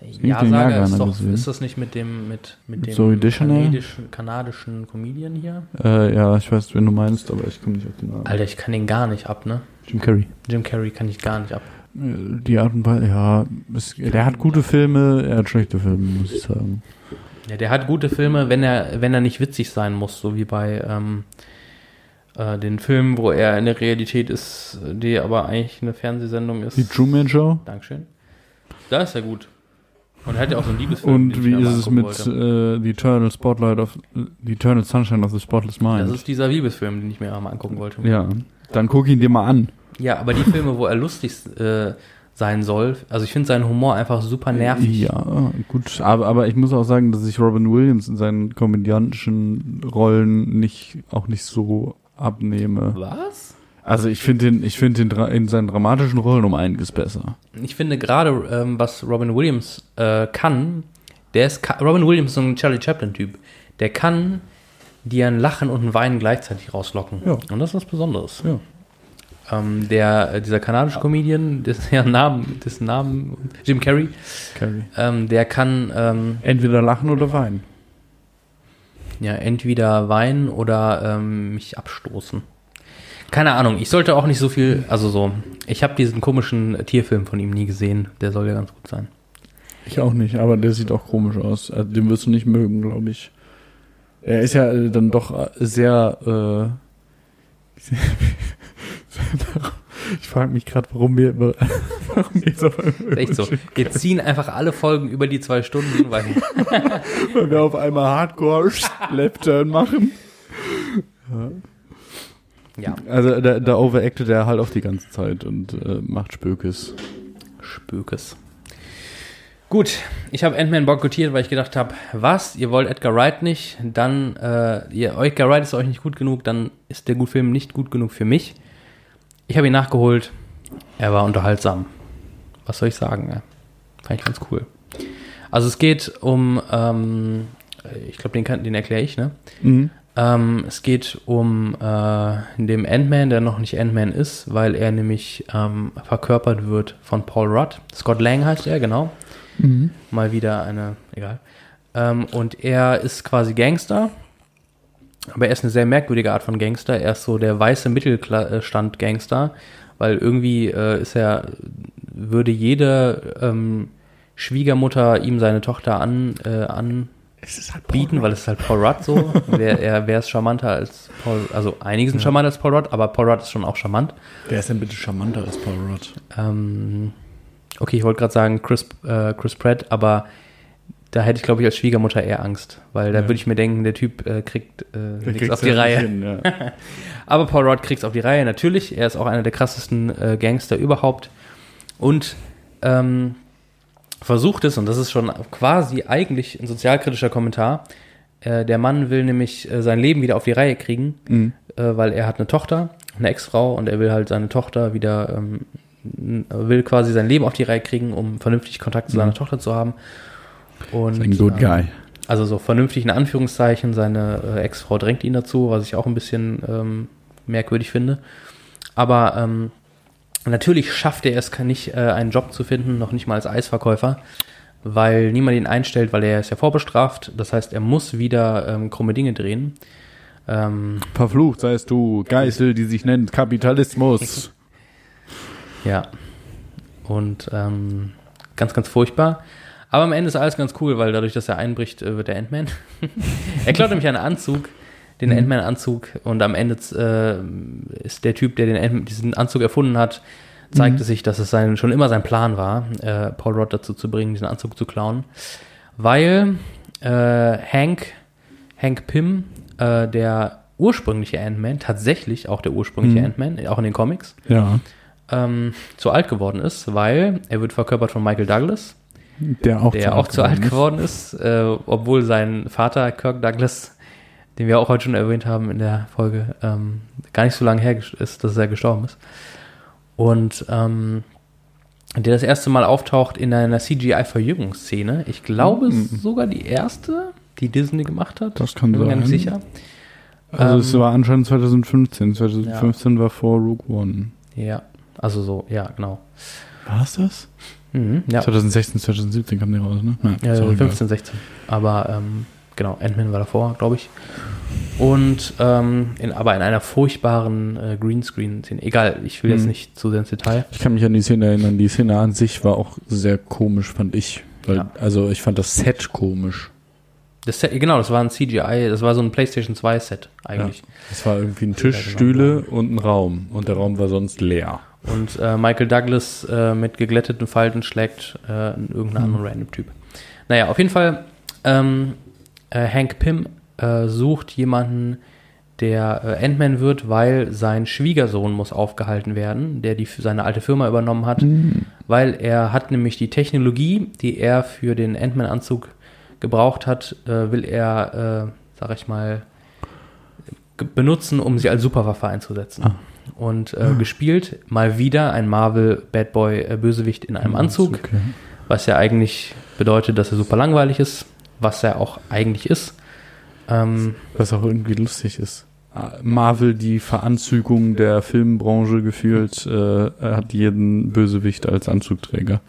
den Ja, ja ist doch, gesehen. ist das nicht mit dem mit mit Mit dem kanadischen, kanadischen Comedian hier? Äh, ja, ich weiß, wen du meinst, aber ich komme nicht auf den Namen. Alter, ich kann den gar nicht ab, ne? Jim Carrey. Jim Carrey kann ich gar nicht ab. Äh, Die Art und Weise, ja, es, der hat gute Filme, er hat schlechte Filme, muss ich sagen. Ja, der hat gute Filme, wenn er, wenn er nicht witzig sein muss, so wie bei ähm, äh, den Filmen, wo er in der Realität ist, die aber eigentlich eine Fernsehsendung ist. Die Truman Show? Dankeschön. Da ist er gut. Und er hat ja auch so einen Liebesfilm. Und wie ist es mit äh, The Eternal Spotlight of The Eternal Sunshine of the Spotless Mind? Das ist dieser Liebesfilm, den ich mir mal angucken wollte. ja, dann guck ihn dir mal an. Ja, aber die Filme, wo er lustig äh, sein soll, also ich finde seinen Humor einfach super nervig. Ja, gut, aber, aber ich muss auch sagen, dass ich Robin Williams in seinen komödiantischen Rollen nicht auch nicht so abnehme. Was? Also ich finde ihn, ich finde ihn in seinen dramatischen Rollen um einiges besser. Ich finde gerade, ähm, was Robin Williams äh, kann, der ist, Robin Williams ist so ein Charlie Chaplin-Typ. Der kann dir ein Lachen und ein Weinen gleichzeitig rauslocken. Ja. Und das ist was Besonderes. Ja. Ähm, der, äh, dieser kanadische Comedian, dessen Namen, dessen Namen, Jim Carrey, Carrie. ähm, der kann ähm, Entweder lachen oder weinen. ja entweder weinen oder ähm, mich abstoßen. Keine Ahnung, ich sollte auch nicht so viel, also so, ich habe diesen komischen Tierfilm von ihm nie gesehen, der soll ja ganz gut sein. Ich auch nicht, aber der sieht auch komisch aus. Also, den wirst du nicht mögen, glaube ich. Er ist ja äh, dann doch äh, sehr. Äh, ich frage mich gerade, warum wir, warum wir, so, echt so. Wir ziehen einfach alle Folgen über die zwei Stunden, weil weil wir auf einmal Hardcore Lap-Turn machen. ja, Also da, da overactet er halt auch die ganze Zeit und äh, macht Spökes. Spökes. Gut, ich habe Ant-Man boykottiert, weil ich gedacht habe, was, ihr wollt Edgar Wright nicht, dann, äh, ihr, Edgar Wright ist euch nicht gut genug, dann ist der gut Film nicht gut genug für mich. Ich habe ihn nachgeholt, er war unterhaltsam. Was soll ich sagen? Ja. Fand ich ganz cool. Also es geht um, ähm, ich glaube, den, den erkläre ich, ne? Mhm. Ähm, es geht um äh, den Ant-Man, der noch nicht Ant-Man ist, weil er nämlich ähm, verkörpert wird von Paul Rudd. Scott Lang heißt er, genau. Mal wieder eine, egal. Ähm, und er ist quasi Gangster, aber er ist eine sehr merkwürdige Art von Gangster. Er ist so der weiße Mittelstand-Gangster, weil irgendwie äh, ist er, würde jede ähm, Schwiegermutter ihm seine Tochter an, äh, an bieten, weil es ist halt Paul Rudd so. Wer, er wäre es charmanter als Paul, also einige sind charmanter als Paul Rudd, aber Paul Rudd ist schon auch charmant. Wer ist denn bitte charmanter als Paul Rudd? Ähm, okay, ich wollte gerade sagen Chris, äh, Chris Pratt, aber da hätte ich, glaube ich, als Schwiegermutter eher Angst, weil da Ja. würde ich mir denken, der Typ äh, kriegt äh, nichts auf die Reihe. hin, ja. Aber Paul Rudd kriegt es auf die Reihe, natürlich. Er ist auch einer der krassesten äh, Gangster überhaupt. Und ähm, versucht es, und das ist schon quasi eigentlich ein sozialkritischer Kommentar, äh, der Mann will nämlich äh, sein Leben wieder auf die Reihe kriegen, Mhm. äh, weil er hat eine Tochter, eine Ex-Frau, und er will halt seine Tochter wieder, ähm, will quasi sein Leben auf die Reihe kriegen, um vernünftig Kontakt zu seiner Tochter zu haben. Und, Ein good ähm, guy. also so vernünftig in Anführungszeichen, seine äh, Ex-Frau drängt ihn dazu, was ich auch ein bisschen ähm, merkwürdig finde. Aber ähm, natürlich schafft er es nicht, äh, einen Job zu finden, noch nicht mal als Eisverkäufer, weil niemand ihn einstellt, weil er ist ja vorbestraft. Das heißt, er muss wieder ähm, krumme Dinge drehen. Ähm, Verflucht seist du, Geißel, die sich nennt Kapitalismus. Ja. Und ähm, ganz, ganz furchtbar. Aber am Ende ist alles ganz cool, weil dadurch, dass er einbricht, äh, wird er Ant-Man. er klaut nämlich einen Anzug, den Mhm. Ant-Man-Anzug. Und am Ende äh, ist der Typ, der den Ant diesen Anzug erfunden hat, zeigt Mhm. sich, dass es sein, schon immer sein Plan war, äh, Paul Rudd dazu zu bringen, diesen Anzug zu klauen. Weil äh, Hank, Hank Pym, äh, der ursprüngliche Ant-Man, tatsächlich auch der ursprüngliche Mhm. Ant-Man, auch in den Comics, Ja, ähm, zu alt geworden ist, weil er wird verkörpert von Michael Douglas, der auch der auch zu alt geworden ist, äh, obwohl sein Vater Kirk Douglas, den wir auch heute schon erwähnt haben in der Folge, ähm, gar nicht so lange her ist, dass er gestorben ist. Und ähm, der das erste Mal auftaucht in einer CGI-Verjüngungsszene. Ich glaube, es ist sogar die erste, die Disney gemacht hat. Das kann Bin mir sein. sicher. Also es Ähm, war anscheinend 2015. 2015 war vor Rogue One. Ja, also so, ja, genau. War es das? Mhm, ja. 2016, 2017 kam der raus, ne? Ja, Ja, ist auch egal. 15, 16. Aber ähm, genau, Ant-Man war davor, glaube ich. Und ähm, in, aber in einer furchtbaren äh, Greenscreen-Szene. Egal, ich will jetzt Hm. nicht zu sehr ins Detail. Ich kann mich an die Szene erinnern. Die Szene an sich war auch sehr komisch, fand ich. Weil, Ja. Also ich fand das Set komisch. Das Set, genau, das war ein CGI, das war so ein PlayStation 2-Set eigentlich. Es war irgendwie ein Ja, Tisch, genau. Stühle und ein Raum. Und der Raum war sonst leer. Und äh, Michael Douglas äh, mit geglätteten Falten schlägt äh, irgendeinen Hm. anderen random Typ. Naja, auf jeden Fall, ähm, äh, Hank Pym äh, sucht jemanden, der äh, Ant-Man wird, weil sein Schwiegersohn muss aufgehalten werden, der die seine alte Firma übernommen hat, weil er hat nämlich die Technologie, die er für den Ant-Man-Anzug gebraucht hat, äh, will er, äh, sag ich mal, ge- benutzen, um sie als Superwaffe einzusetzen. Und äh, gespielt mal wieder ein Marvel Bad Boy äh, Bösewicht in einem Anzug, Okay. was ja eigentlich bedeutet, dass er super langweilig ist, was er auch eigentlich ist. Ähm, Was auch irgendwie lustig ist. Marvel, die Veranzügung der Filmbranche gefühlt, äh, hat jeden Bösewicht als Anzugträger.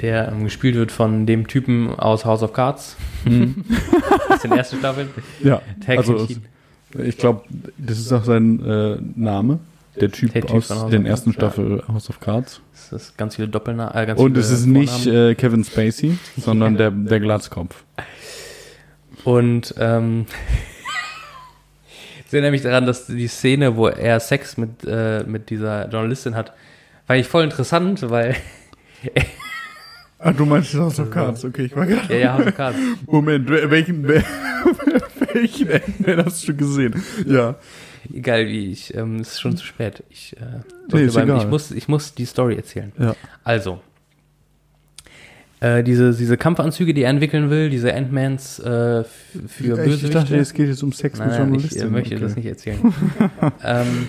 der ähm, gespielt wird von dem Typen aus House of Cards. aus den ersten Staffeln. Ja, Tag also. Ich glaube, das ist auch sein äh, Name. Der Typ, Der Typ aus den of ersten Cards, ja. Staffel House of Cards. Das ist ganz viele Doppelnamen. Äh, Und viele es ist nicht äh, Kevin Spacey, sondern der, der Glatzkopf. Und ähm, ich erinnere mich daran, dass die Szene, wo er Sex mit, äh, mit dieser Journalistin hat, war ich voll interessant, weil Ah, du meinst House of Cards, okay, ich war gerade. ja, ja, House of Cards. Moment, wel- welchen, wel- welchen Ant-Man hast du gesehen? Ja. Egal wie ich, ähm, es ist schon zu spät. Ich, äh, Nee, beim, egal. ich, muss, ich muss die Story erzählen. Ja. Also, äh, diese, diese Kampfanzüge, die er entwickeln will, diese Ant-Mans äh, für ich Bösewichte. dachte, es geht jetzt um Sex Nein, mit nein, ich äh, Journalisten. möchte okay. das nicht erzählen. ähm,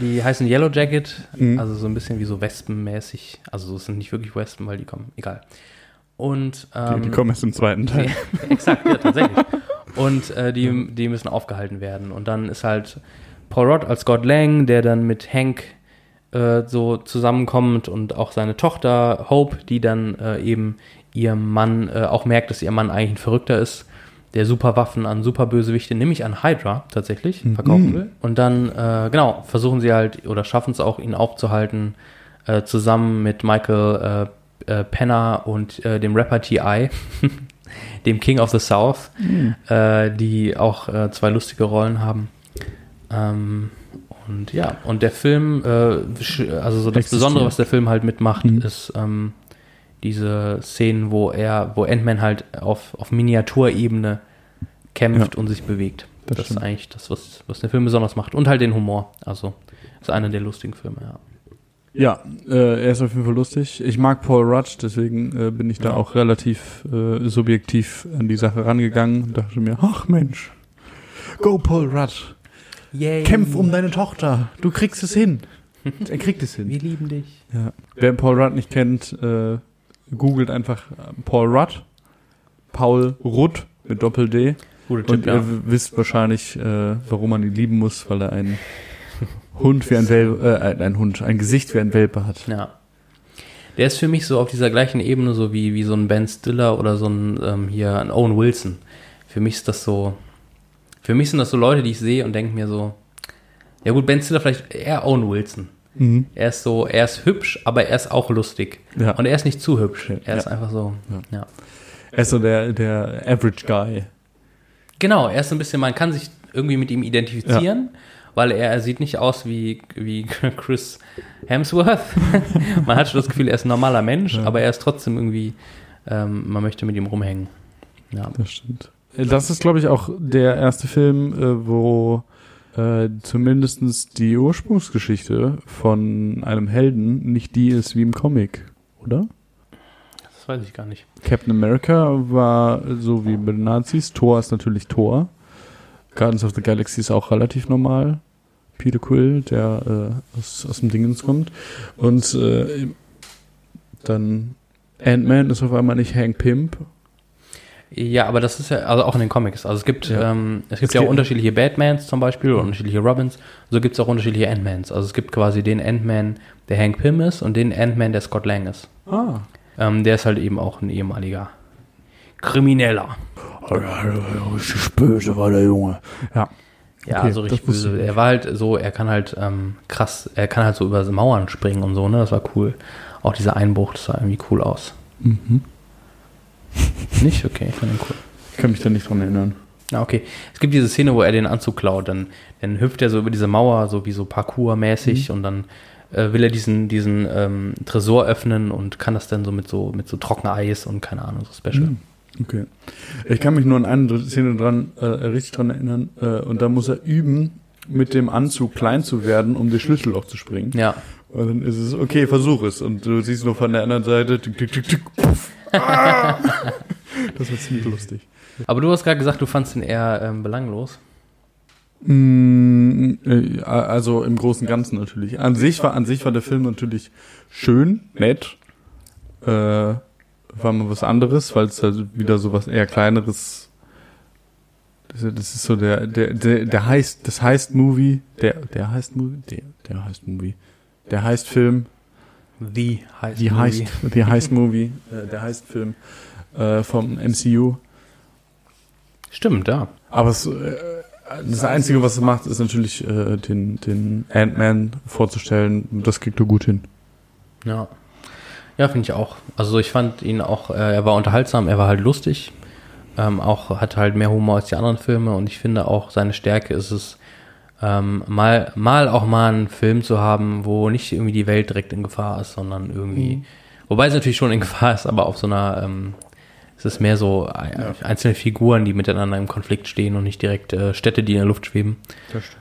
Die heißen Yellow Jacket, Mhm. also so ein bisschen wie so Wespenmäßig. Also es sind nicht wirklich Wespen, weil die kommen, egal. Und ähm, Die, die kommen erst im zweiten Teil. ja, exakt, ja, tatsächlich. Und äh, die, die müssen aufgehalten werden. Und dann ist halt Paul Rudd als Scott Lang, der dann mit Hank äh, so zusammenkommt und auch seine Tochter Hope, die dann äh, eben ihrem Mann äh, auch merkt, dass ihr Mann eigentlich ein Verrückter ist, der Superwaffen an Superbösewichte, nämlich an Hydra tatsächlich, verkaufen will. Und dann, äh, genau, versuchen sie halt oder schaffen es auch, ihn aufzuhalten, äh, zusammen mit Michael Penner und dem Rapper T.I., dem King of the South, äh, die auch äh, zwei lustige Rollen haben. Ähm, und ja, und der Film, äh, also so das. Besondere, was der Film halt mitmacht, Mhm. ist ähm, diese Szenen, wo er, wo Ant-Man halt auf, auf Miniaturebene kämpft und sich bewegt. Das Das, ist eigentlich das, was, was der Film besonders macht. Und halt den Humor. Also ist einer der lustigen Filme, ja. Ja, äh, er ist auf jeden Fall lustig. Ich mag Paul Rudd, deswegen äh, bin ich da auch relativ äh, subjektiv an die Sache rangegangen und dachte mir, ach Mensch, go Paul Rudd, Yay. kämpf um deine Tochter, du kriegst es hin. er kriegt es hin. Wir lieben dich. Ja. Wer Paul Rudd nicht kennt, äh, googelt einfach äh, Paul Rudd, Paul Rudd mit Doppel-D und Tipp, ja. ihr wisst wahrscheinlich, äh, warum man ihn lieben muss, weil er einen Hund wie ein Welpe, äh, ein Hund, ein Gesicht wie ein Welpe hat. Ja. Der ist für mich so auf dieser gleichen Ebene, so wie, wie so ein Ben Stiller oder so ein ähm, hier ein Owen Wilson. Für mich ist das so. Für mich sind das so Leute, die ich sehe und denke mir so, ja gut, Ben Stiller vielleicht eher Owen Wilson. Mhm. Er ist so, er ist hübsch, aber er ist auch lustig. Ja. Und er ist nicht zu hübsch. Er Ja. ist einfach so, ja. Er ist so der, der Average Guy. Genau, er ist so ein bisschen, man kann sich irgendwie mit ihm identifizieren, weil er, er sieht nicht aus wie, wie Chris Hemsworth. man hat schon das Gefühl, er ist ein normaler Mensch, aber er ist trotzdem irgendwie, ähm, man möchte mit ihm rumhängen. Ja. Das stimmt. Das ist, glaube ich, auch der erste Film, äh, wo äh, zumindestens die Ursprungsgeschichte von einem Helden nicht die ist wie im Comic, oder? Das weiß ich gar nicht. Captain America war so wie bei den Nazis. Thor ist natürlich Thor. Guardians of the Galaxy ist auch relativ normal. Peter Quill, der äh, aus, aus dem Dingens kommt. Und äh, dann Ant-Man ist auf einmal nicht Hank Pimp. Ja, aber das ist ja, also auch in den Comics. Also es gibt, Ja. ähm, es gibt Es ja auch unterschiedliche Batmans zum Beispiel oder unterschiedliche Robins. So gibt es auch unterschiedliche Ant-Mans. Also es gibt quasi den Ant-Man, der Hank Pym ist und den Ant-Man, der Scott Lang ist. Ah. Ähm, der ist halt eben auch ein ehemaliger Krimineller. Richtig böse war der Junge. Ja. Ja, Okay, so richtig böse. Er war halt so, er kann halt ähm, krass, er kann halt so über Mauern springen und so, ne? Das war cool. Auch dieser Einbruch, das sah irgendwie cool aus. Mhm. Nicht? Okay, ich fand ihn cool. Ich kann mich da nicht dran erinnern. Ja, okay. Es gibt diese Szene, wo er den Anzug klaut, dann, dann hüpft er so über diese Mauer, so wie so Parkour-mäßig und dann äh, will er diesen, diesen ähm, Tresor öffnen und kann das dann so mit so, mit so Trockeneis und keine Ahnung, so Special. Hm. Okay. Ich kann mich nur an eine Szene dran, äh, richtig dran erinnern, äh, und da muss er üben, mit dem Anzug klein zu werden, um das Schlüsselloch zu springen. Ja. Und dann ist es, okay, versuch es. Und du siehst nur von der anderen Seite, tick, tick, tick, tick, puff. Ah! Das war ziemlich lustig. Aber du hast gerade gesagt, du fandst ihn eher ähm, belanglos. Mm, äh, Also im Großen und Ganzen natürlich. An sich war, an sich war der Film natürlich schön, nett. Äh, war mal was anderes, weil es halt wieder so was eher kleineres. Das ist- so der, der, der, der heißt, das heißt Movie, der, der heißt Movie, der, der heißt Movie, der heißt Film, The heißt die heißt, die heißt Movie, äh, der heißt Film äh, vom MCU. Stimmt, ja. Aber es, äh, das Einzige, was es macht, ist natürlich äh, den, den Ant-Man vorzustellen. Das kriegt er gut hin. Ja. Ja, finde ich auch. Also ich fand ihn auch, äh, er war unterhaltsam, er war halt lustig. Ähm, auch hat halt mehr Humor als die anderen Filme und ich finde auch seine Stärke ist es, ähm, mal, mal auch mal einen Film zu haben, wo nicht irgendwie die Welt direkt in Gefahr ist, sondern irgendwie, wobei es natürlich schon in Gefahr ist, aber auf so einer, ähm, es ist mehr so ein- einzelne Figuren, die miteinander im Konflikt stehen und nicht direkt äh, Städte, die in der Luft schweben.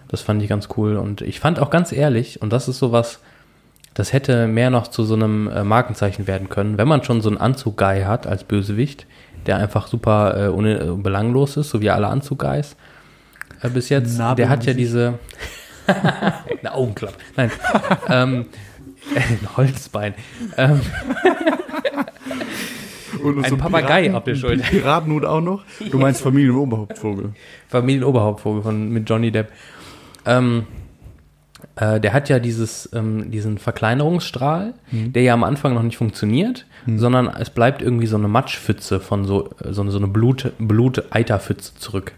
Das fand ich ganz cool. Und ich fand auch ganz ehrlich, und das ist sowas, das hätte mehr noch zu so einem äh, Markenzeichen werden können, wenn man schon so einen Anzug-Guy hat als Bösewicht, der einfach super äh, ohne, äh, belanglos ist, so wie alle Anzug-Guys äh, bis jetzt. Narbe der hat ja diese eine Augenklappe. Nein. ähm, ein Holzbein. Ähm, Und Ein Papagei auf der Schulter. Piratenhut auch noch? Du meinst Familienoberhauptvogel. Familienoberhauptvogel von mit Johnny Depp. Ähm, äh, der hat ja dieses, ähm, diesen Verkleinerungsstrahl, der ja am Anfang noch nicht funktioniert, sondern es bleibt irgendwie so eine Matschpfütze von so, äh, so eine, so eine Blut, Blut-Eiterpfütze zurück.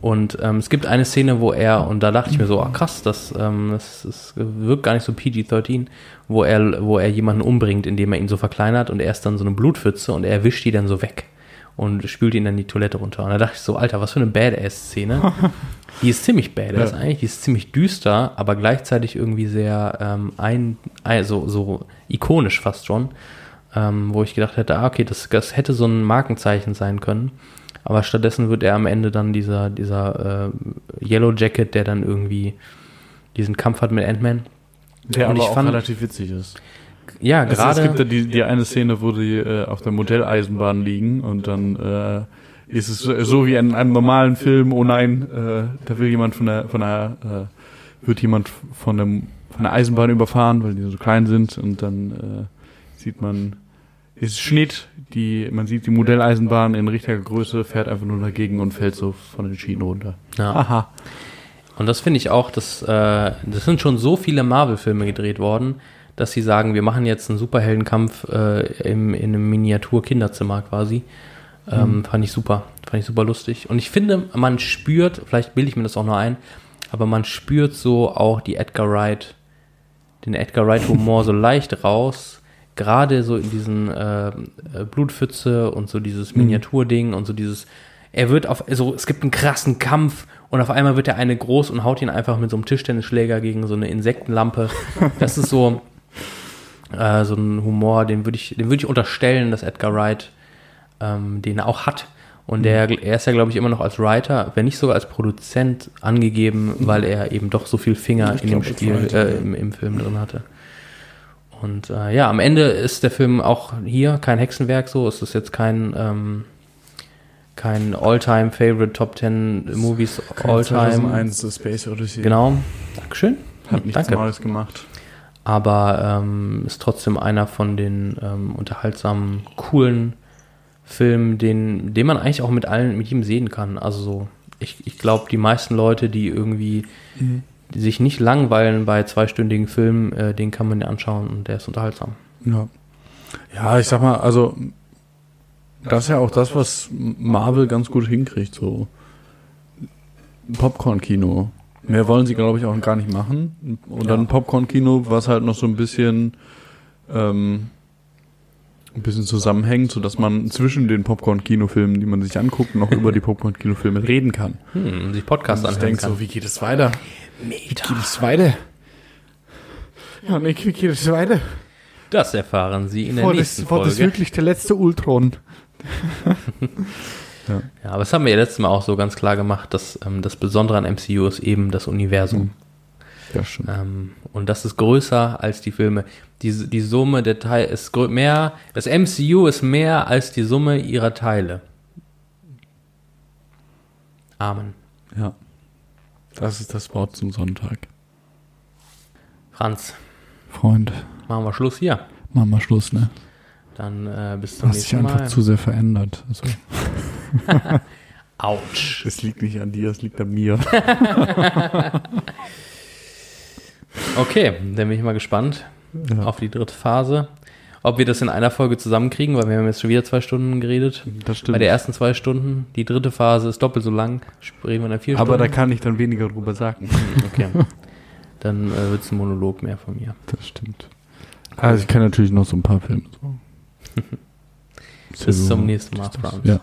Und ähm, es gibt eine Szene, wo er, und da dachte ich mir so, ah krass, das, ähm, das, das wirkt gar nicht so PG-13, wo er, wo er jemanden umbringt, indem er ihn so verkleinert und er ist dann so eine Blutpfütze und er wischt die dann so weg und spült ihn dann die Toilette runter. Und da dachte ich so, Alter, was für eine Badass-Szene. die ist ziemlich badass Ja. eigentlich, die ist ziemlich düster, aber gleichzeitig irgendwie sehr ähm, ein, also so ikonisch fast schon, ähm, wo ich gedacht hätte, ah, okay, das, das hätte so ein Markenzeichen sein können. Aber stattdessen wird er am Ende dann dieser, dieser äh, Yellow Jacket, der dann irgendwie diesen Kampf hat mit Ant-Man. Der Und aber ich auch fand- relativ witzig ist. Ja, Also gerade. es gibt ja die, die eine Szene, wo die äh, auf der Modelleisenbahn liegen und dann äh, ist es so, wie in einem normalen Film, oh nein, äh, da will jemand von der, von der, äh, wird jemand von, dem, von der Eisenbahn überfahren, weil die so klein sind und dann äh, sieht man, ist Schnitt, die, man sieht die Modelleisenbahn in richtiger Größe, fährt einfach nur dagegen und fällt so von den Schienen runter. ja. Aha. Und das finde ich auch, dass äh, das sind schon so viele Marvel-Filme gedreht worden, dass sie sagen, wir machen jetzt einen Superheldenkampf äh, im, in einem Miniatur-Kinderzimmer quasi. Ähm, Fand ich super, fand ich super lustig. Und ich finde, man spürt, vielleicht bilde ich mir das auch nur ein, aber man spürt so auch die Edgar Wright, den Edgar Wright-Humor so leicht raus. Gerade so in diesen äh, äh, Blutpfütze und so dieses Miniaturding und so dieses, er wird auf, also es gibt einen krassen Kampf und auf einmal wird der eine groß und haut ihn einfach mit so einem Tischtennisschläger gegen so eine Insektenlampe. Das ist so, äh, so ein Humor, den würde ich, den würde ich unterstellen, dass Edgar Wright ähm, den auch hat. Und der, er ist ja, glaube ich, immer noch als Writer, wenn nicht sogar als Produzent angegeben, weil er eben doch so viel Finger Ich in dem Spiel, Writer, äh, im, im Film drin hatte. Und äh, ja, am Ende ist der Film auch hier kein Hexenwerk so. Es ist jetzt kein, ähm, kein All-Time Favorite Top 10 Movies All-Time. 2001 The Space Odyssey. Genau. Dankeschön. Hat nichts Danke. Neues gemacht. Aber ähm, ist trotzdem einer von den ähm, unterhaltsamen, coolen Filmen, den, den man eigentlich auch mit allen, mit jedem sehen kann. Also so, ich, ich glaube, die meisten Leute, die irgendwie die sich nicht langweilen bei zweistündigen Filmen, äh, den kann man ja anschauen und der ist unterhaltsam. Ja. Ja, ich sag mal, also das ist ja auch das, was Marvel ganz gut hinkriegt, so Popcorn-Kino. Mehr wollen sie, glaube ich, auch gar nicht machen. Und dann Popcorn-Kino, was halt noch so ein bisschen ähm, ein bisschen zusammenhängt, so dass man zwischen den Popcorn-Kinofilmen, die man sich anguckt, noch über die Popcorn-Kinofilme reden kann. Hm, sich Podcast Und ich anhören denke kann. so, wie geht es weiter? Wie geht es weiter? Ja, nee, wie geht es weiter? Das erfahren Sie in der War das, nächsten war das Folge. wirklich der letzte Ultron? Ja, aber das haben wir ja letztes Mal auch so ganz klar gemacht, dass ähm, das Besondere an MCU ist eben das Universum. Ja, stimmt. Ähm, und das ist größer als die Filme. Die, die Summe der Teile ist mehr, das MCU ist mehr als die Summe ihrer Teile. Amen. Ja. Das ist das Wort zum Sonntag. Franz, Freund, machen wir Schluss hier. machen wir Schluss, ne? Dann äh, bis Du zum hast dich nächsten einfach Mal. zu sehr verändert. Also, Autsch. es liegt nicht an dir, es liegt an mir. Okay, dann bin ich mal gespannt Ja. auf die dritte Phase. Ob wir das in einer Folge zusammenkriegen, weil wir haben jetzt schon wieder zwei Stunden geredet. Das stimmt. Bei der ersten zwei Stunden. Die dritte Phase ist doppelt so lang. Reden wir dann vier Aber da Stunden. kann ich dann weniger drüber sagen. Okay. Dann äh, wird es ein Monolog mehr von mir. Das stimmt. Also ich kann natürlich noch so ein paar Filme sagen. Bis zum nächsten Mal, Franz. Ja.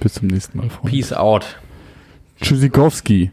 Bis zum nächsten Mal, Freunde. Peace out. Tschüssikowski.